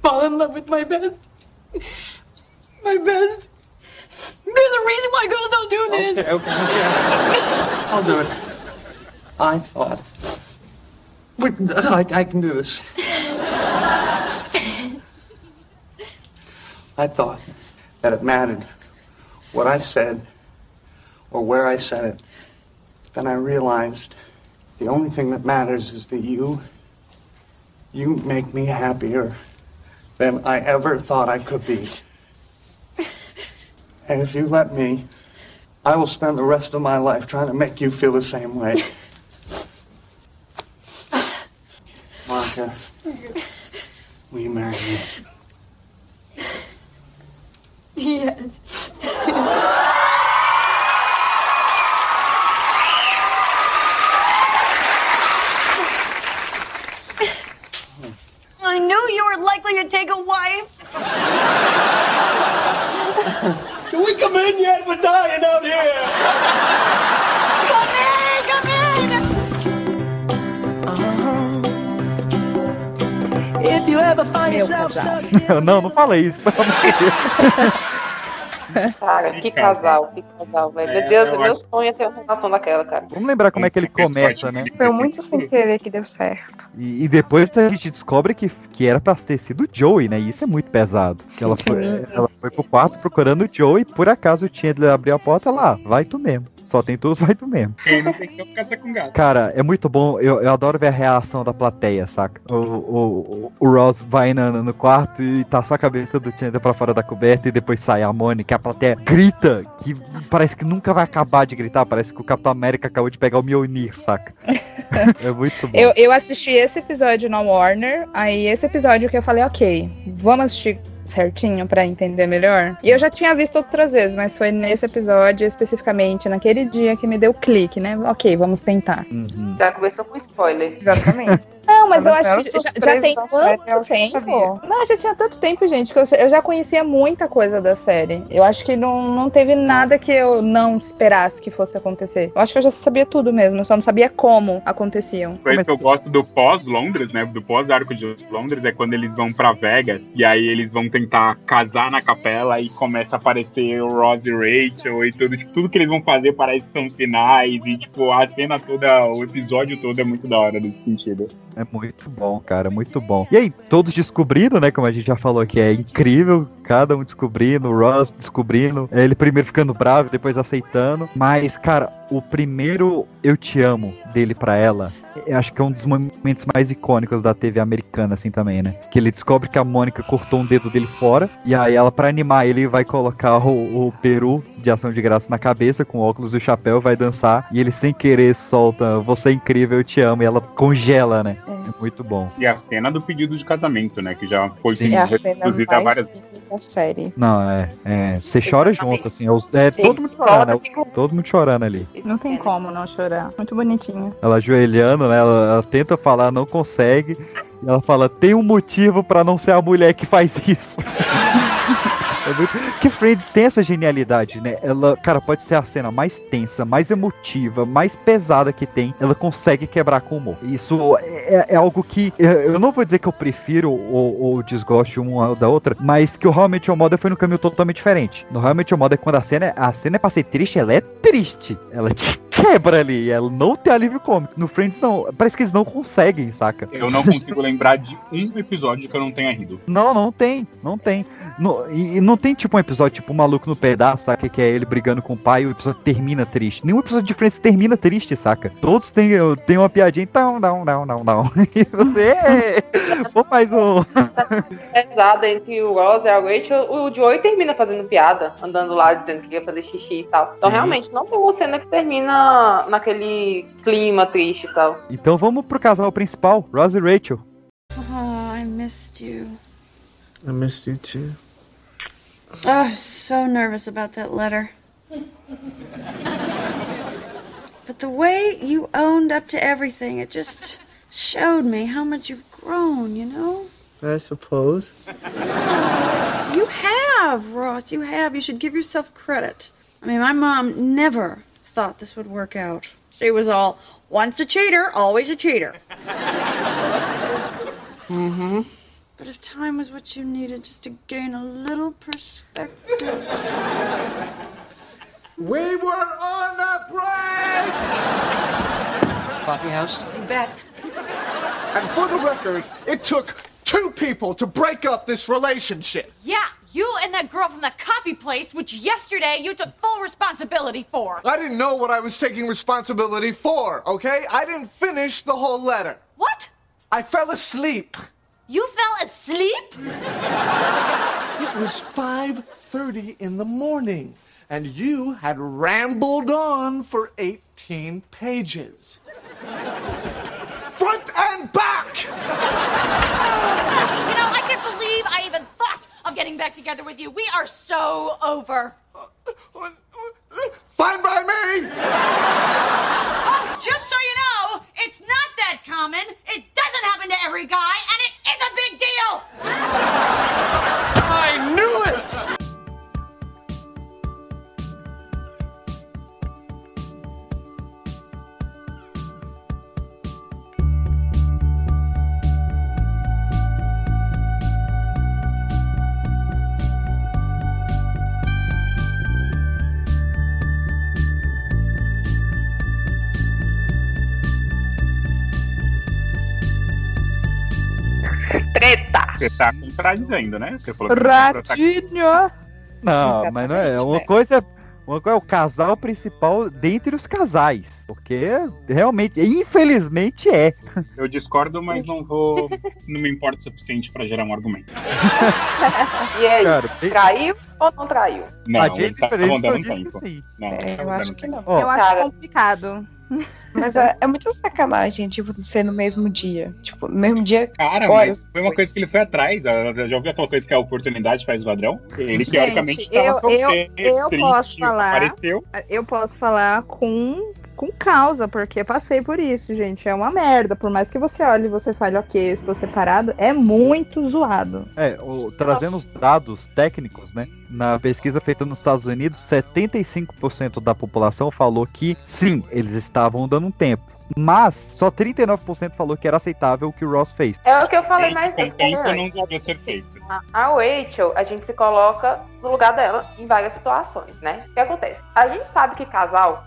fall in love with my best. My best. There's a reason why girls don't do this. Okay, okay, okay. I'll do it. I thought. Wait, I, I can do this. I thought that it mattered what I said or where I said it. Then I realized the only thing that matters is that you, you make me happier than I ever thought I could be. And if you let me, I will spend the rest of my life trying to make you feel the same way. Monica, will you marry me? Yes. I knew you were likely to take a wife. Can we come in yet? We're dying out here. If you ever find Meu yourself casal. stuck não, não fala isso, pelo amor de Deus. Cara, que casal, que casal, velho. É, Meu Deus, eu meu acho- sonho é ter uma relação daquela, cara. Vamos lembrar como é que ele começa, né? Foi muito sem querer que deu certo. E, e depois a gente descobre que, que era pra ter sido o Joey, né? E isso é muito pesado. Que ela, foi, ela foi pro quarto procurando o Joey e por acaso o Chandler abriu a porta lá. Vai tu mesmo. Só tem tudo, vai tu mesmo. Não tem que casar com gato. Cara, é muito bom. Eu, eu adoro ver a reação da plateia, saca? O, o, o Ross vai no, no quarto e tá só a cabeça do Chandler pra fora da coberta e depois sai a Mônica. A plateia grita, que parece que nunca vai acabar de gritar. Parece que o Capitão América acabou de pegar o Mjolnir, saca? é muito bom. Eu, eu assisti esse episódio na Warner, aí esse episódio que eu falei, ok, vamos assistir certinho pra entender melhor. E eu já tinha visto outras vezes, mas foi nesse episódio especificamente, naquele dia que me deu clique, né? Ok, vamos tentar. Uhum. Já começou com spoiler. Exatamente. Não, mas Uma eu acho que já, já tem tanto tempo. Não, já tinha tanto tempo, gente, que eu, eu já conhecia muita coisa da série. Eu acho que não, não teve nada que eu não esperasse que fosse acontecer. Eu acho que eu já sabia tudo mesmo, eu só não sabia como aconteciam. Por isso que eu gosto do pós-Londres, né? Do pós-arco de Londres, é quando eles vão pra Vegas e aí eles vão tentar casar na capela e começa a aparecer o Ross e Rachel e tudo. Tipo, tudo que eles vão fazer parece que são sinais e, tipo, a cena toda, o episódio todo é muito da hora nesse sentido. É muito bom, cara, muito bom. E aí, todos descobrindo, né? Como a gente já falou aqui, é incrível, cada um descobrindo, o Ross descobrindo, ele primeiro ficando bravo, depois aceitando. Mas, cara, o primeiro Eu Te Amo dele pra ela, eu acho que é um dos momentos mais icônicos da TV americana, assim, também, né? Que ele descobre que a Mônica cortou um dedo dele fora, e aí ela, pra animar ele, vai colocar o, o peru de ação de graça na cabeça, com óculos e o chapéu, vai dançar, e ele sem querer solta Você é incrível, eu te amo, e ela congela, né? É muito bom. E a cena do pedido de casamento, né? Que já foi Sim. É a cena mais várias da série. Não, é. é você chora junto, assim. É, os- é todo mundo chorando, né? Todo mundo chorando ali. Não tem como não chorar. Muito bonitinho. Ela ajoelhando, né? Ela, ela tenta falar, não consegue. E ela fala: tem um motivo pra não ser a mulher que faz isso. É muito... Porque Friends tem essa genialidade, né? Ela, cara, pode ser a cena mais tensa, mais emotiva, mais pesada que tem. Ela consegue quebrar com humor. Isso é, é algo que eu não vou dizer que eu prefiro ou, ou desgosto uma da outra, mas que o How I Met Your Mother foi num caminho totalmente diferente. No How I Met Your Mother, quando a cena, a cena é pra ser triste, ela é triste. Ela te quebra ali. Ela não tem alívio cômico. No Friends, não. Parece que eles não conseguem, saca? Eu não consigo lembrar de um episódio que eu não tenha rido. Não, não tem, não tem. No- e, e não tem tipo um episódio tipo Maluco no Pedaço, saca? Que é ele brigando com o pai e o episódio termina triste. Nenhum episódio de Friends termina triste, saca? Todos têm, têm uma piadinha, então, não, não, não, não. E você. Vou mais um. pesada entre o Ross e a Rachel, o Joey termina fazendo piada, andando lá dizendo que ia fazer xixi e tal. Então, Sim. realmente, não tem uma cena que termina naquele clima triste e tal. Então vamos pro casal principal, Ross e Rachel. Oh, I missed you. I missed you too. Oh, so nervous about that letter. But the way you owned up to everything, it just showed me how much you've grown, you know? I suppose. You have, Ross, you have. You should give yourself credit. I mean, my mom never thought this would work out. She was all, once a cheater, always a cheater. Mm-hmm. But if time was what you needed just to gain a little perspective. We were on a break! Coffee house? You bet. And for the record, it took two people to break up this relationship. Yeah, you and that girl from the copy place, which yesterday you took full responsibility for. I didn't know what I was taking responsibility for, okay? I didn't finish the whole letter. What? I fell asleep. You fell asleep? It was 5:30 in the morning, and you had rambled on for 18 pages. Front and back! Oh, you know, I can't believe I even thought of getting back together with you. We are so over. Uh, uh, uh, Fine by me! Oh, just so you know, it's not that common. It doesn't happen to every guy, and it is a big deal. I knew it! Você tá contradizendo, né? Você falou que tá Ratinho! Não, mas não é. Uma coisa, uma coisa é o casal principal dentre os casais. Porque realmente, infelizmente é. Eu discordo, mas não vou. Não me importa o suficiente pra gerar um argumento. E aí, Cara, traiu ou não traiu? Não, A estavam Aniston dando disse tempo. que sim. Não, É, estavam eu acho que não. Ó, eu acho complicado. Mas é, é muita sacanagem, tipo, ser no mesmo dia. Tipo, no mesmo dia. Cara, horas mas foi uma coisa que ele foi atrás. ah, Já ouviu aquela coisa que é a oportunidade faz o ladrão? Ele, Gente, teoricamente, eu, estava eu, solteiro, eu triste, posso falar. apareceu. Eu posso falar com, com causa, porque passei por isso, gente. É uma merda. Por mais que você olhe e você fale, ok, eu estou separado, é muito zoado. É, o- trazendo os dados técnicos, né? Na pesquisa feita nos Estados Unidos, 75% da população falou que sim, eles estavam dando um tempo. Mas só 39% falou que era aceitável o que o Ross fez. É o que eu falei Esse mais tempo né? não devia ser feito. A a Rachel, a gente se coloca no lugar dela em várias situações, né? O que acontece? A gente sabe que casal,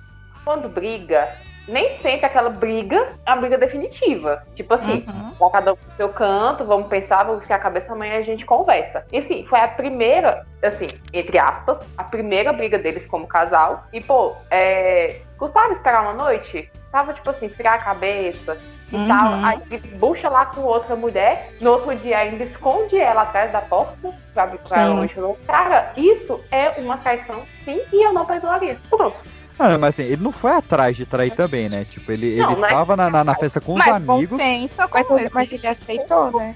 quando briga, nem sempre aquela briga é a briga definitiva. Tipo assim, vai cada um pro seu canto, vamos pensar, vamos ficar a cabeça amanhã e a gente conversa. E assim, foi a primeira, assim, entre aspas, a primeira briga deles como casal. E, pô, é, custava esperar uma noite? Tava, tipo assim, esfriar a cabeça e Uhum. tal. Aí bucha lá com outra mulher. No outro dia ainda esconde ela atrás da porta, sabe? Pra ela não. Cara, isso é uma traição, sim, e eu não perdoaria. Pronto. Ah, mas assim, ele não foi atrás de trair também, né? Tipo, ele, Não, ele é tava na, na, na festa com os Mas bom amigos. senso Mas, acontece. mas ele aceitou, né?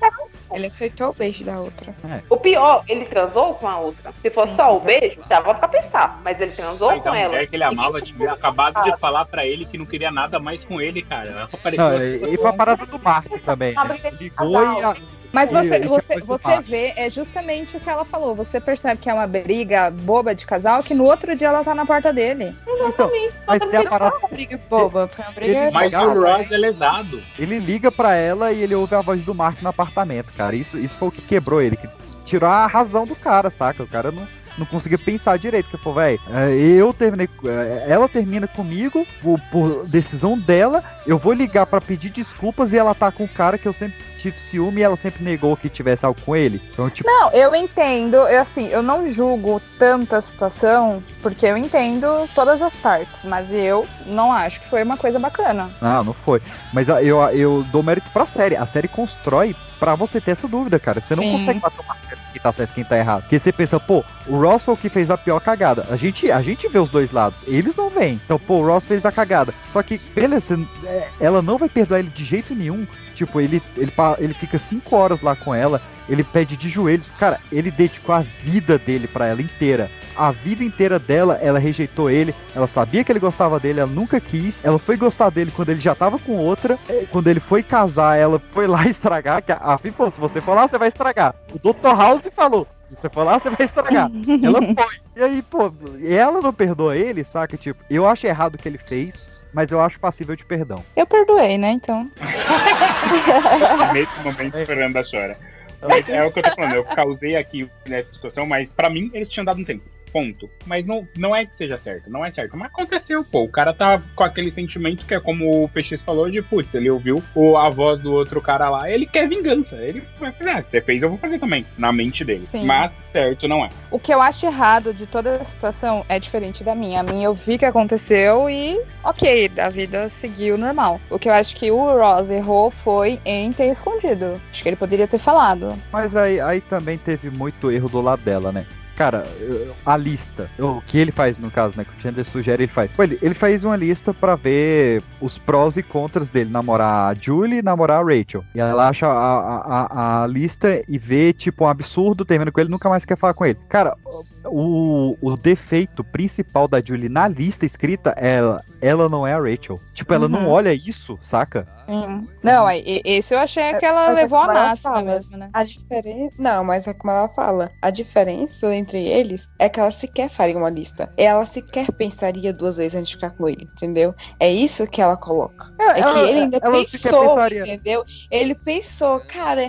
Ele aceitou o beijo da outra. O pior, ele transou com a outra. Se fosse só o beijo, dava pra pensar. Mas ele transou Mas com a ela. mulher que ele amava tinha acabado de falar pra ele que não queria nada mais com ele, cara. Ela apareceu Não, assim, e foi a parada do Mark também. Né? Ligou e a- Mas você, e você, você vê, é justamente o que ela falou. Você percebe que é uma briga boba de casal, que no outro dia ela tá na porta dele. Então, mas tem a parada. Uma briga boba, foi uma briga Ele- Mas o Ross é lesado. Ele liga pra ela e ele ouve a voz do Mark no apartamento, cara. Isso, isso foi o que quebrou ele, que tirou a razão do cara, saca? O cara não, não conseguia pensar direito. Que, pô, velho, eu terminei. é, Ela termina comigo por, por decisão dela. Eu vou ligar pra pedir desculpas e ela tá com o cara que eu sempre tive ciúme e ela sempre negou que tivesse algo com ele. Então, tipo. Não, eu entendo, eu assim, eu não julgo tanto a situação, porque eu entendo todas as partes, mas eu não acho que foi uma coisa bacana. Não, não foi. Mas a- eu, eu dou mérito pra série. A série constrói pra você ter essa dúvida, cara. Você não Sim. consegue bater uma certo quem tá certo e quem tá errado. Porque você pensa, pô, o Ross foi o que fez a pior cagada. A gente, a gente vê os dois lados. Eles não veem. Então, pô, o Ross fez a cagada. Só que, beleza, é, ela não vai perdoar ele de jeito nenhum. Tipo, ele, ele, ele fica cinco horas lá com ela. Ele pede de joelhos. Cara, ele dedicou a vida dele pra ela inteira. A vida inteira dela, ela rejeitou ele. Ela sabia que ele gostava dele, ela nunca quis. Ela foi gostar dele quando ele já tava com outra. É, Quando ele foi casar, ela foi lá estragar. Que a falou: se você for lá, você vai estragar. O Dr. House falou: se você for lá, você vai estragar. ela foi. E aí, pô, ela não perdoa ele, saca? Tipo, eu acho errado o que ele fez, mas eu acho passível de perdão. Eu perdoei, né, então. Nesse momento, Fernanda chora. É o que eu tô falando, eu causei aqui nessa situação, mas pra mim eles tinham dado um tempo. Ponto. Mas não, não é que seja certo, não é certo. Mas aconteceu, pô. O cara tá com aquele sentimento que é como o PX falou de putz, ele ouviu o, a voz do outro cara lá, ele quer vingança. Ele vai fazer, ah, você fez, eu vou fazer também. Na mente dele. Sim. Mas certo não é. O que eu acho errado de toda a situação é diferente da minha. A minha eu vi que aconteceu e, ok, a vida seguiu normal. O que eu acho que o Ross errou foi em ter escondido. Acho que ele poderia ter falado. Mas aí, aí também teve muito erro do lado dela, né? Cara, a lista, o que ele faz no caso, né? Que o Chandler sugere, ele faz. Pô, ele, ele fez uma lista pra ver os prós e contras dele namorar a Julie e namorar a Rachel. E ela acha a, a, a- a lista e vê, tipo, um absurdo, termina com ele nunca mais quer falar com ele. Cara, o, o defeito principal da Julie na lista escrita é ela, ela não é a Rachel. Tipo, ela não Uhum. olha isso, saca? Hum. Não, esse eu achei que ela Mas é levou a ela máxima fala, mesmo, né? A diferença. Não, mas é como ela fala. A diferença entre eles é que ela sequer faria uma lista. Ela sequer pensaria duas vezes antes de ficar com ele, entendeu? É isso que ela coloca. É, ela- que ele ainda ela pensou, entendeu? Ele pensou, cara,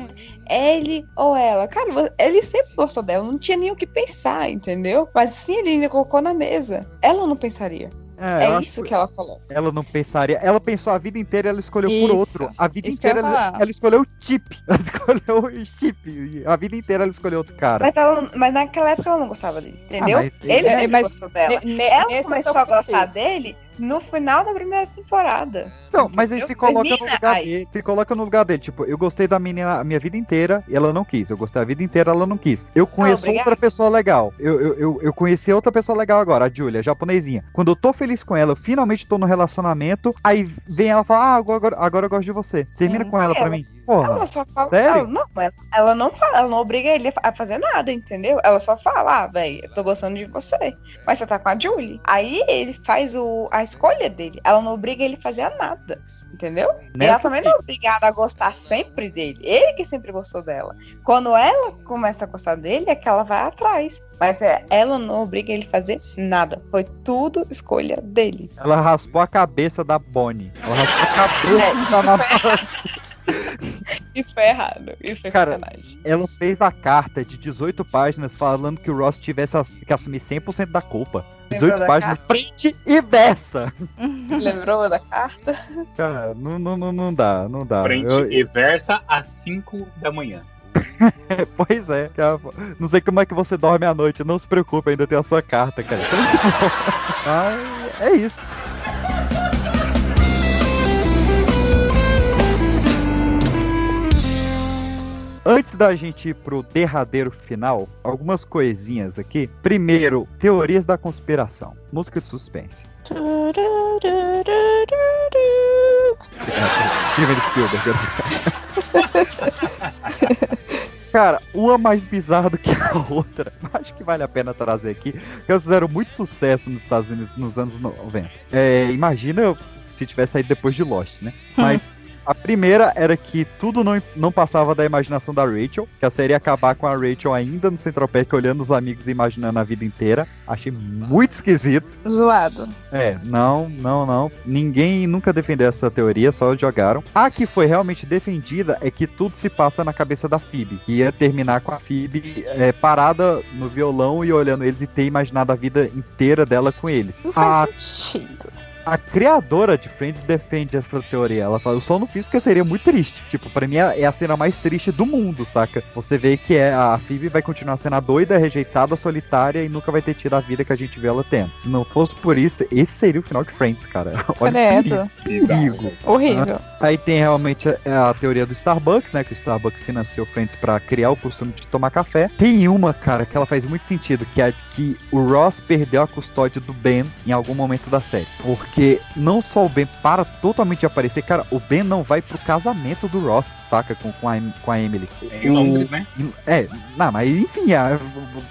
é ele ou ela. Cara, ele sempre gostou dela, não tinha nem o que pensar, entendeu? Mas sim, ele ainda colocou na mesa. Ela não pensaria. É, É, isso que ela coloca. Ela não pensaria. Ela pensou a vida inteira e ela escolheu por Isso, outro. A vida isso inteira ela, ela escolheu o chip. Ela escolheu o chip. A vida inteira ela escolheu outro cara. Mas, ela, mas naquela época ela não gostava dele, entendeu? Ah, mas- ele É, sempre mas gostou dela. ne- ne- ela começou é o a gostar dele no final da primeira temporada. Não, mas ele se coloca no lugar aí. dele. Se coloca no lugar dele. Tipo, eu gostei da menina a minha vida inteira e ela não quis. Eu gostei a vida inteira ela não quis. Eu conheço obrigada. outra pessoa legal. Eu, eu, eu, eu conheci outra pessoa legal agora, a Julia, a japonesinha. Quando eu tô feliz com ela, eu finalmente tô no relacionamento. Aí vem ela e fala: Ah, agora, agora eu gosto de você. Termina com ela pra Ela- mim. Porra. Ela só fala. sério? Ela, não, ela, ela não fala, ela não obriga ele a fa- a fazer nada, entendeu? Ela só fala, ah, velho, eu tô gostando de você. Mas você tá com a Julie. Aí ele faz o, a escolha dele. Ela não obriga ele a fazer nada. Entendeu? Nessa ela também não é obrigada a gostar sempre dele. Ele que sempre gostou dela. Quando ela começa a gostar dele, é que ela vai atrás. Mas é, ela não obriga ele a fazer nada. Foi tudo escolha dele. Ela raspou a cabeça da Bonnie. Ela raspou a cabeça É, da namorada. Isso foi errado. Isso foi Cara, sacanagem. ela fez a carta de 18 páginas falando que o Ross tivesse que assumir 100% da culpa. Lembrou 18 da páginas, frente e versa. Lembrou da carta? Cara, não, não, não, não dá, não dá. Frente Eu- e versa às 5 da manhã. pois é, cara, não sei como é que você dorme à noite, não se preocupe, ainda tem a sua carta, cara. É isso. Antes da gente ir pro derradeiro final, algumas coisinhas aqui. Primeiro, teorias da conspiração. Música de suspense. Steven Spielberg. Cara, uma mais bizarra do que a outra. Acho que vale a pena trazer aqui. Porque elas fizeram muito sucesso nos Estados Unidos nos anos 90. É, imagina se tivesse saído depois de Lost, né? Mas a primeira era que tudo não, não passava da imaginação da Rachel, que a série ia acabar com a Rachel ainda no Central Park olhando os amigos e imaginando a vida inteira. Achei muito esquisito. Zoado. É, não, não, não. Ninguém nunca defendeu essa teoria, só jogaram. A que foi realmente defendida é que tudo se passa na cabeça da Phoebe. Que ia terminar com a Phoebe é, parada no violão e olhando eles e ter imaginado a vida inteira dela com eles. Não A, faz sentido. A criadora de Friends defende essa teoria. Ela fala, eu só não fiz porque seria muito triste. Tipo, pra mim é é a cena mais triste do mundo, saca? Você vê que é a Phoebe vai continuar sendo a doida, rejeitada, solitária e nunca vai ter tido a vida que a gente vê ela tendo. Se não fosse por isso, esse seria o final de Friends, cara. Olha Credo. perigo. perigo. Horrível. Aí tem realmente a, a teoria do Starbucks, né? Que o Starbucks financiou Friends pra criar o costume de tomar café. Tem uma, cara, que ela faz muito sentido, que é que o Ross perdeu a custódia do Ben em algum momento da série. Porque não só o Ben para totalmente de aparecer, cara, o Ben não vai pro casamento do Ross, saca? Com, com, a, com a Emily. É em Londres, né? É, não, mas enfim, a-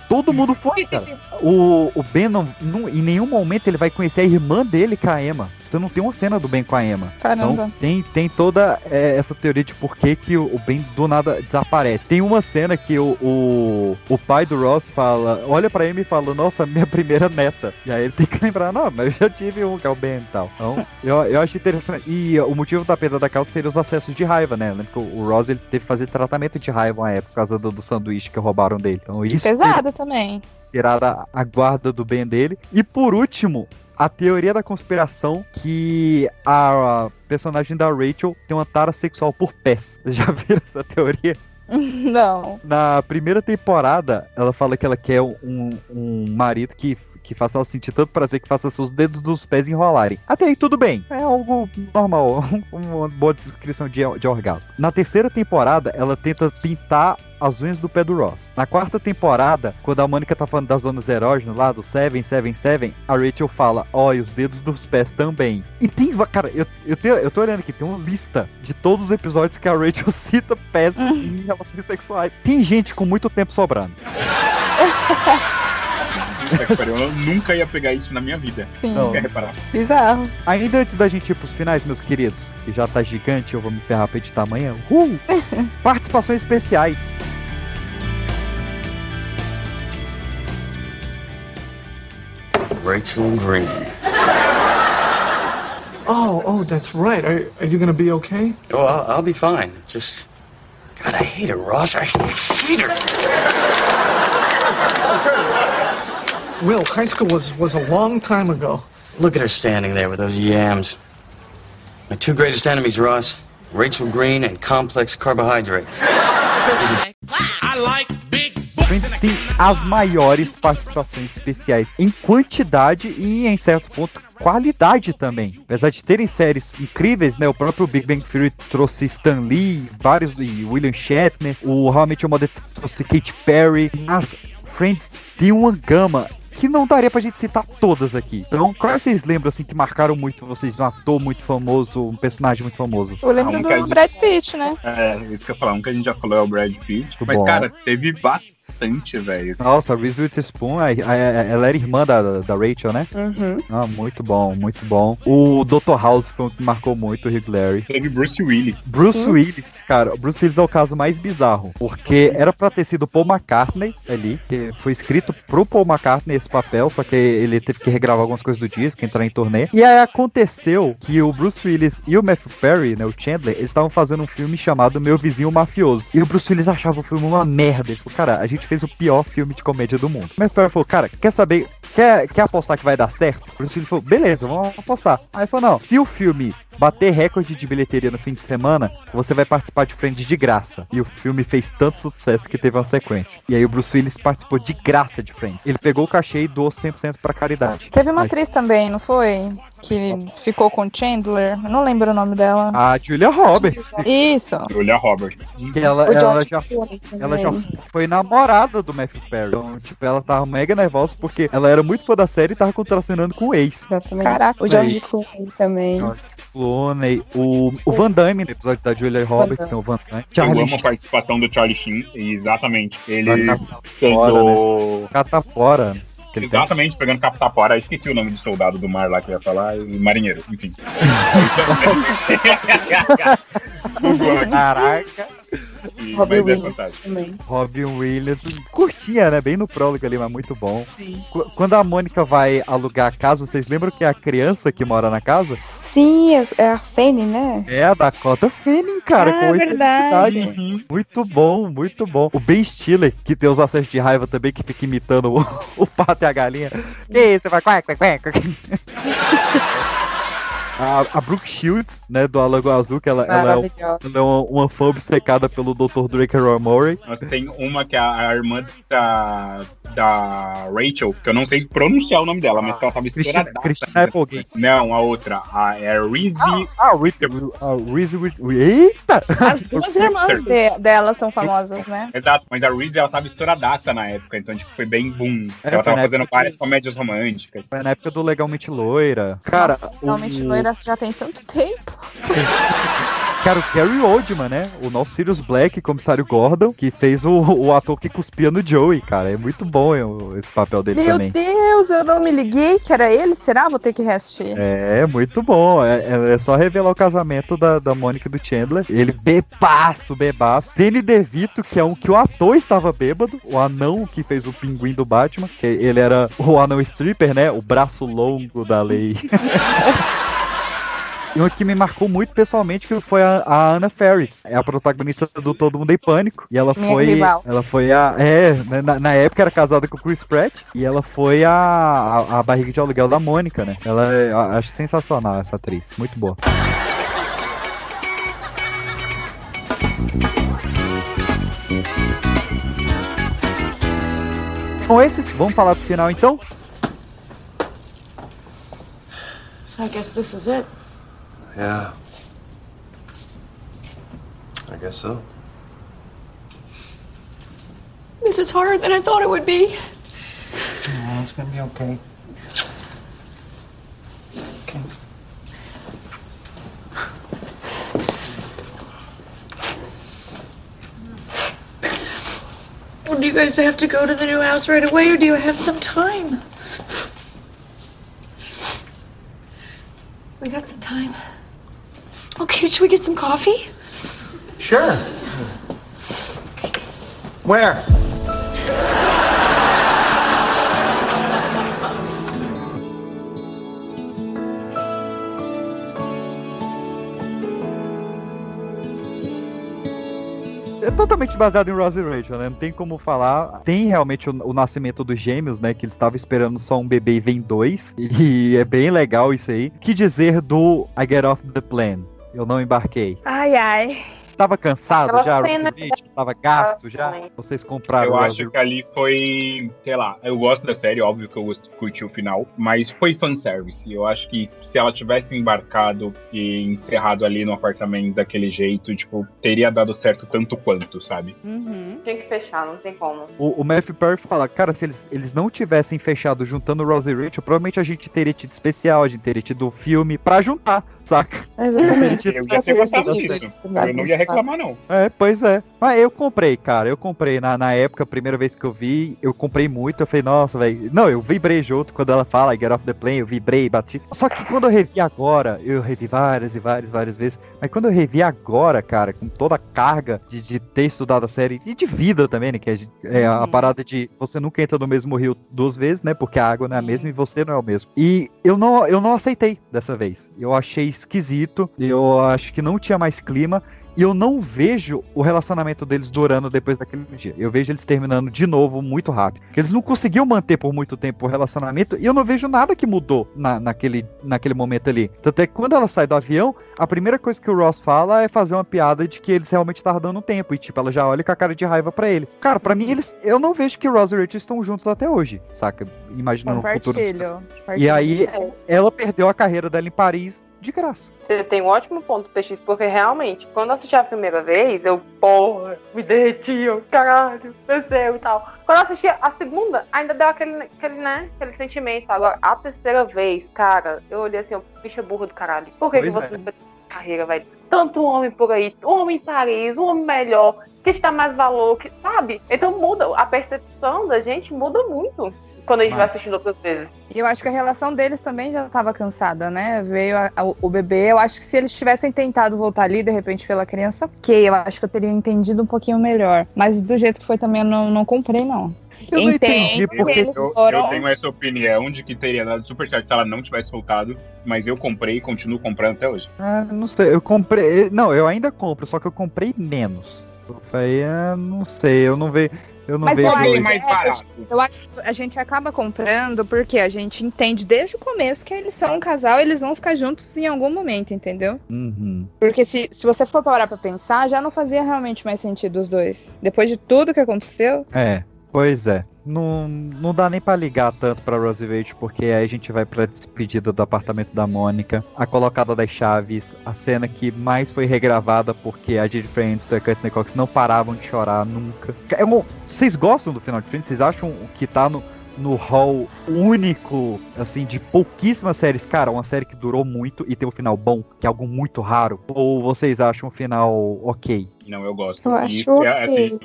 todo mundo foi, cara. O, o Ben não, não- em nenhum momento ele vai conhecer a irmã dele com a Emma. Você não tem uma cena do Ben com a Emma. Caramba. Então tem, tem toda é, essa teoria de por que, que o, Ben do nada desaparece. Tem uma cena que o, o, o pai do Ross fala, olha pra Emma e fala, nossa, minha primeira neta. E aí ele tem que lembrar, não, mas eu já tive um que é o Ben e tal. Então, eu, eu acho interessante. E o motivo da perda da calça seria os acessos de raiva, né? Eu lembro que o, o Ross ele teve que fazer tratamento de raiva uma época por causa do, do sanduíche que roubaram dele. Então isso Pesado também. tirar a, a guarda do bem dele. E por último, a teoria da conspiração que a, personagem da Rachel tem uma tara sexual por pés. Vocês já viram essa teoria? Não. Na primeira temporada, ela fala que ela quer um, um marido que, que faça ela sentir tanto prazer que faça seus dedos dos pés enrolarem. Até aí tudo bem, é algo normal, uma boa descrição de, de orgasmo. Na terceira temporada, ela tenta pintar as unhas do pé do Ross. Na quarta temporada, quando a Mônica tá falando das zonas erógenas lá, do 777, a Rachel fala, ó, e os dedos dos pés também. E tem, cara, eu, eu, tenho, eu tô olhando aqui, tem uma lista de todos os episódios que a Rachel cita pés em relações sexuais. Tem gente com muito tempo sobrando. Puta que pariu, Eu nunca ia pegar isso na minha vida. Sim. Não quer reparar. Bizarro. Ainda antes da gente ir pros finais, meus queridos, que já tá gigante, eu vou me ferrar pra editar amanhã. Uh! Participações especiais. Rachel Green. Oh, oh, that's right. Are, are you gonna be okay? Oh, I'll, I'll be fine. It's just, God, I hate her, Ross. I hate her. Will, high school was, was a long time ago. Look at her standing there with those yams. My two greatest enemies, Ross Rachel Green and complex carbohydrates. Tem as maiores participações especiais em quantidade e, em certo ponto, qualidade também. Apesar de terem séries incríveis, né? O próprio Big Bang Theory trouxe Stan Lee, vários e William Shatner, o How I Met Your Mother trouxe Katy Perry, mas Friends tem uma gama que não daria pra gente citar todas aqui. Então, quais vocês lembram, assim, que marcaram muito vocês? Um ator muito famoso, um personagem muito famoso? Eu lembro Ah, um do gente- Brad Pitt, né? É, isso que eu ia falar. Um que a gente já falou é o Brad Pitt. Muito Mas, bom. cara, teve bastante. Bastante, velho. Nossa, a Reese Witherspoon, a- a- ela era irmã da, da Rachel, né? Uhum. Ah, muito bom, muito bom. O Dr. House foi um que marcou muito o Hugh Larry. Teve Bruce Willis. Bruce Sim. Willis, cara, o Bruce Willis é o caso mais bizarro, porque era pra ter sido Paul McCartney ali, que foi escrito pro Paul McCartney esse papel, só que ele teve que regravar algumas coisas do disco, entrar em turnê. E aí aconteceu que o Bruce Willis e o Matthew Perry, né, o Chandler, eles estavam fazendo um filme chamado Meu Vizinho Mafioso. E o Bruce Willis achava o filme uma merda. Ele falou, cara, a gente fez o pior filme de comédia do mundo. O Matthew Perry falou, cara, quer saber, quer, quer apostar que vai dar certo? O Bruce Willis falou, beleza, vamos apostar. Aí ele falou, não, se o filme bater recorde de bilheteria no fim de semana, você vai participar de Friends de graça. E o filme fez tanto sucesso que teve uma sequência. E aí o Bruce Willis participou de graça de Friends. Ele pegou o cachê e doou 100% pra caridade. Teve uma Mas atriz também, não foi? Que ficou com o Chandler. Eu não lembro o nome dela. A Julia Roberts. Isso. Julia Roberts. Ela, O ela, George já, Clooney ela já foi namorada do Matthew Perry. Então, tipo, ela tava mega nervosa porque ela era muito fã da série e tava contracenando com o ex. Exatamente. Caraca. o George Clooney também. George Clooney, o, o Van Damme, no episódio da Julia Roberts, tem o Van Damme. Eu Charlie amo a participação do Charlie Sheen, exatamente. Ele Vai ficar pegou... ele tem- Exatamente, pegando captapora. Eu esqueci o nome do soldado do mar lá que eu ia falar, e marinheiro, enfim. Caraca. E- Robin mas é Williams fantástico. também. Robin Williams. Curtinha, né? Bem no prólogo ali, mas muito bom. Sim. Qu- Quando a Mônica vai alugar a casa, vocês lembram que é a criança que mora na casa? Sim, é- é a Fanny, né? É a Dakota Fanning, cara, Ah, com oito de idade. Muito bom, muito bom. O Ben Stiller, que tem os acessos de raiva também, que fica imitando o, o pato e a galinha. Que isso, vai quack, quack, quack. A, a Brooke Shields, né, do Alago Azul, que ela, ela é, ela é uma, uma fã obcecada pelo Dr. Draker Murray. Nós tem uma que é a, a irmã da, da Rachel, que eu não sei pronunciar o nome dela, mas que ela tava estourada. Cristina Applegate. Não, a outra. A, é a Reese. Ah, Reese, a Reese, Eita! As duas irmãs de- dela são famosas, né? Exato, mas a Reese ela tava estouradaça na época, então tipo, foi bem boom. É, ela tava fazendo várias comédias românticas. Foi na época do Legalmente Loira. Cara, Realmente o, loira já tem tanto tempo. cara, o Gary Oldman, né? O nosso Sirius Black, comissário Gordon, que fez o, o ator que cuspia no Joey, cara. É muito bom eu- esse papel dele Meu também. Deus, eu não me liguei que era ele. Será? Vou ter que reassistir. É, muito bom. É, é- é só revelar o casamento da, da Mônica e do Chandler. Ele bebaço, bebaço. Danny DeVito, que é um que o ator estava bêbado. O anão que fez o pinguim do Batman. Que ele era o anão stripper, né? O braço longo da lei. E uma que me marcou muito pessoalmente que foi a, a Anna Ferris. É a protagonista do Todo Mundo em Pânico. E ela Minha foi. rival. Ela foi a. É, né, na, na época era casada com o Chris Pratt. E ela foi a, a, a barriga de aluguel da Mônica, né? Ela é, eu acho sensacional essa atriz. Muito boa. Com esses, vamos falar do final então? So I guess this is it. Yeah. I guess so. This is harder than I thought it would be. Oh, it's gonna be okay. Well, do you guys have to go to the new house right away, or do you have some time? We got some time. Okay, should we get some coffee? Sure. Where? É totalmente baseado em Rose e Rachel, né? Não tem como falar. Tem realmente o, o nascimento dos gêmeos, né? Que eles estavam esperando só um bebê e vem dois. E é bem legal isso aí. Que dizer do I Get Off the Plane? Eu não embarquei. Ai, ai. Tava cansado Aquela já, cena Rose Rachel? Tava gasto Nossa, já? mãe. Vocês compraram Eu Rose acho que ali foi, sei lá, eu gosto da série, óbvio que eu gost- curti o final, mas foi fanservice. Eu acho que se ela tivesse embarcado e encerrado ali no apartamento daquele jeito, tipo, teria dado certo tanto quanto, sabe? Uhum. Tinha que fechar, não tem como. O, o Matthew Perry fala, cara, se eles, eles não tivessem fechado juntando Rose e Rachel, provavelmente a gente teria tido especial, a gente teria tido filme pra juntar, saca? Exatamente. Eu ia ter gostado disso. Eu não ia reclamar. não. É, pois é. Mas eu comprei, cara. Eu comprei na, na época, a primeira vez que eu vi, eu comprei muito. Eu falei, nossa, velho. Não, eu vibrei junto quando ela fala Get off the plane, eu vibrei, bati. Só que quando eu revi agora, eu revi várias e várias, várias vezes. Mas quando eu revi agora, cara, com toda a carga de, de ter estudado a série e de vida também, né? Que é, é a parada de você nunca entra no mesmo rio duas vezes, né? Porque a água não é a mesma e você não é o mesmo. E eu não, eu não aceitei dessa vez. Eu achei esquisito. Eu acho que não tinha mais clima. E eu não vejo o relacionamento deles durando depois daquele dia. Eu vejo eles terminando de novo muito rápido. Eles não conseguiam manter por muito tempo o relacionamento e eu não vejo nada que mudou na, naquele, naquele momento ali. Tanto é que quando ela sai do avião, a primeira coisa que o Ross fala é fazer uma piada de que eles realmente estavam dando tempo. E tipo, ela já olha com a cara de raiva pra ele. Cara, pra mim, eles. Eu não vejo que Ross e Rachel estão juntos até hoje, saca? Imaginando o futuro. E aí, ela perdeu a carreira dela em Paris de graça. Você tem um ótimo ponto, PX, porque realmente, quando eu assisti a primeira vez, eu, porra, me derreti, eu, caralho, desceu e tal. Quando eu assisti a segunda, ainda deu aquele, aquele, né, aquele sentimento. Agora, a terceira vez, cara, eu olhei assim, ó, bicha burra do caralho. Por que, que você é. não fez carreira, velho? Tanto homem por aí, um homem em Paris, um homem melhor, que está mais valor, que, sabe? Então muda, a percepção da gente muda muito quando a gente vai assistindo outras vezes. E eu acho que a relação deles também já estava cansada, né? Veio a- a- o bebê. Eu acho que se eles tivessem tentado voltar ali, de repente, pela criança, ok. Eu acho que eu teria entendido um pouquinho melhor. Mas do jeito que foi também, eu não, não comprei, não. Eu não entendi que porque- eles Eu, foram- eu tenho essa opinião de que teria dado super certo se ela não tivesse voltado, mas eu comprei e continuo comprando até hoje. Ah, não sei, eu comprei. Não, eu ainda compro, só que eu comprei menos. Eu falei, ah, não sei, eu não vejo. Eu não Mas vejo. eu acho, mais barato. eu acho que a gente acaba comprando porque a gente entende desde o começo que eles são um casal e eles vão ficar juntos em algum momento, entendeu? Uhum. Porque se, se você for parar pra pensar, já não fazia realmente mais sentido os dois. Depois de tudo que aconteceu, É, pois é. Não, não dá nem pra ligar tanto pra Roosevelt, porque aí a gente vai pra despedida do apartamento da Mônica, a colocada das chaves, a cena que mais foi regravada porque a Jennifer Aniston e a Courtney Cox não paravam de chorar nunca. É um- vocês gostam do final de Friends? Vocês acham que tá no, no hall único, assim, de pouquíssimas séries? Cara, uma série que durou muito e tem um final bom, que é algo muito raro? Ou vocês acham um final ok? Não, eu gosto. Eu E, acho é, assim,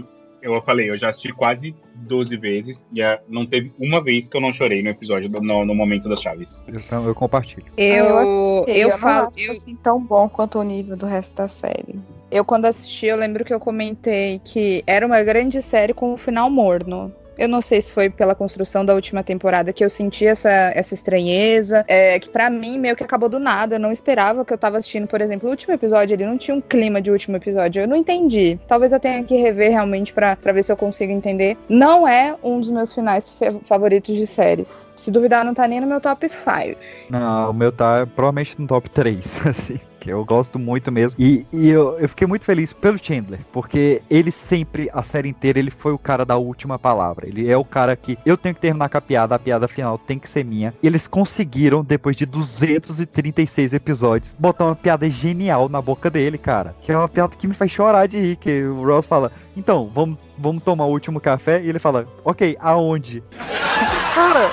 eu falei, eu já assisti quase 12 vezes e é, não teve uma vez que eu não chorei no episódio, do- no, no momento das chaves. Então eu compartilho. eu, achei, eu, não falo. acho, assim, tão bom quanto o nível do resto da série. Eu, quando assisti, eu lembro que eu comentei que era uma grande série com um final morno. Eu não sei se foi pela construção da última temporada que eu senti essa, essa estranheza, é, que pra mim meio que acabou do nada. Eu não esperava que eu tava assistindo, por exemplo, o último episódio, ele não tinha um clima de último episódio. Eu não entendi. Talvez eu tenha que rever realmente pra ver se eu consigo entender. Não é um dos meus finais favoritos de séries. Se duvidar, não tá nem no meu top 5. Não, o meu tá provavelmente no top 3, assim. Eu gosto muito mesmo. E, e eu, eu fiquei muito feliz pelo Chandler, porque ele sempre, a série inteira, ele foi o cara da última palavra. Ele é o cara que eu tenho que terminar com a piada, a piada final tem que ser minha. Eles conseguiram, depois de 236 episódios, botar uma piada genial na boca dele, cara. Que é uma piada que me faz chorar de rir, que o Ross fala, então, vamos, vamos tomar o último café? E ele fala, ok, aonde? Cara,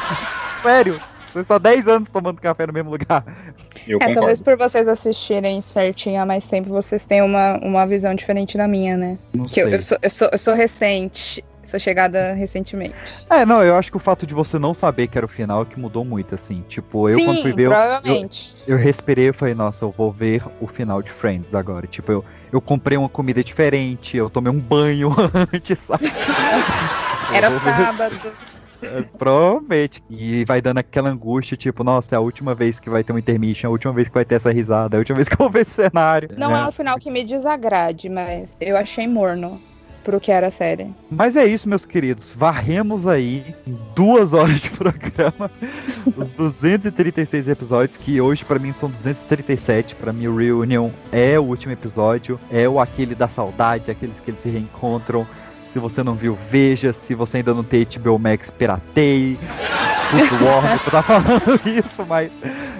sério, você está 10 anos tomando café no mesmo lugar. Eu É, talvez por vocês assistirem certinho há mais tempo, vocês tenham uma, uma visão diferente da minha, né? Não Que eu, sei. eu sou, eu, sou, eu sou recente, sou chegada recentemente. É, não, eu acho que o fato de você não saber que era o final é que mudou muito, assim. Tipo, eu Sim, quando fui ver. eu- provavelmente. Eu, eu respirei e falei, nossa, eu vou ver o final de Friends agora. Tipo, eu, eu comprei uma comida diferente, eu tomei um banho antes, sabe? Era Eu sábado. É, Provavelmente. E vai dando aquela angústia, tipo, nossa, é a última vez que vai ter um intermission, é a última vez que vai ter essa risada, é a última vez que eu vou ver esse cenário. Não é É. um final que me desagrade, mas eu achei morno pro que era a série. Mas é isso, meus queridos. Varremos aí em duas horas de programa os 236 episódios, que hoje pra mim são 237. Pra mim, o Reunion é o último episódio, é o aquele da saudade, aqueles que eles se reencontram. Se você não viu, veja. Se você ainda não tem HBO Max, pirateie. Desculpa o Warner estar falando isso, mas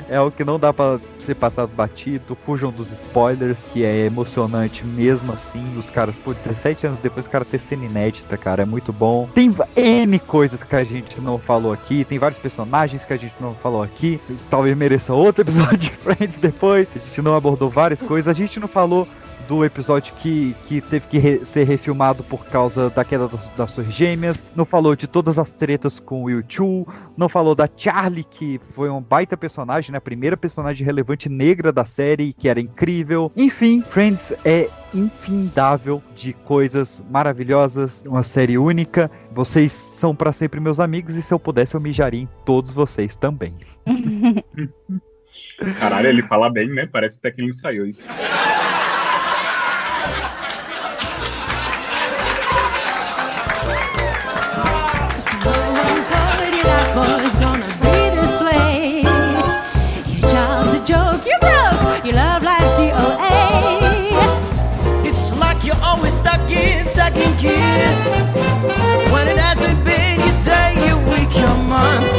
é o que não dá pra ser passado batido. Fujam dos spoilers, que é emocionante mesmo assim. Os caras, por 17 anos depois, o cara ter cena inédita, cara, é muito bom. Tem N coisas que a gente não falou aqui. Tem vários personagens que a gente não falou aqui. Talvez mereça outro episódio de Friends depois. A gente não abordou várias coisas. A gente não falou do episódio que, que teve que re, ser refilmado por causa da queda do, das suas gêmeas, não falou de todas as tretas com o Chu, não falou da Charlie, que foi um baita personagem, né? A primeira personagem relevante negra da série, que era incrível. Enfim, Friends é infindável de coisas maravilhosas, uma série única. Vocês são para sempre meus amigos e se eu pudesse eu mijaria em todos vocês também. Caralho, ele fala bem, né? Parece até que ele ensaiou isso. kid When it hasn't been your day, your week, your month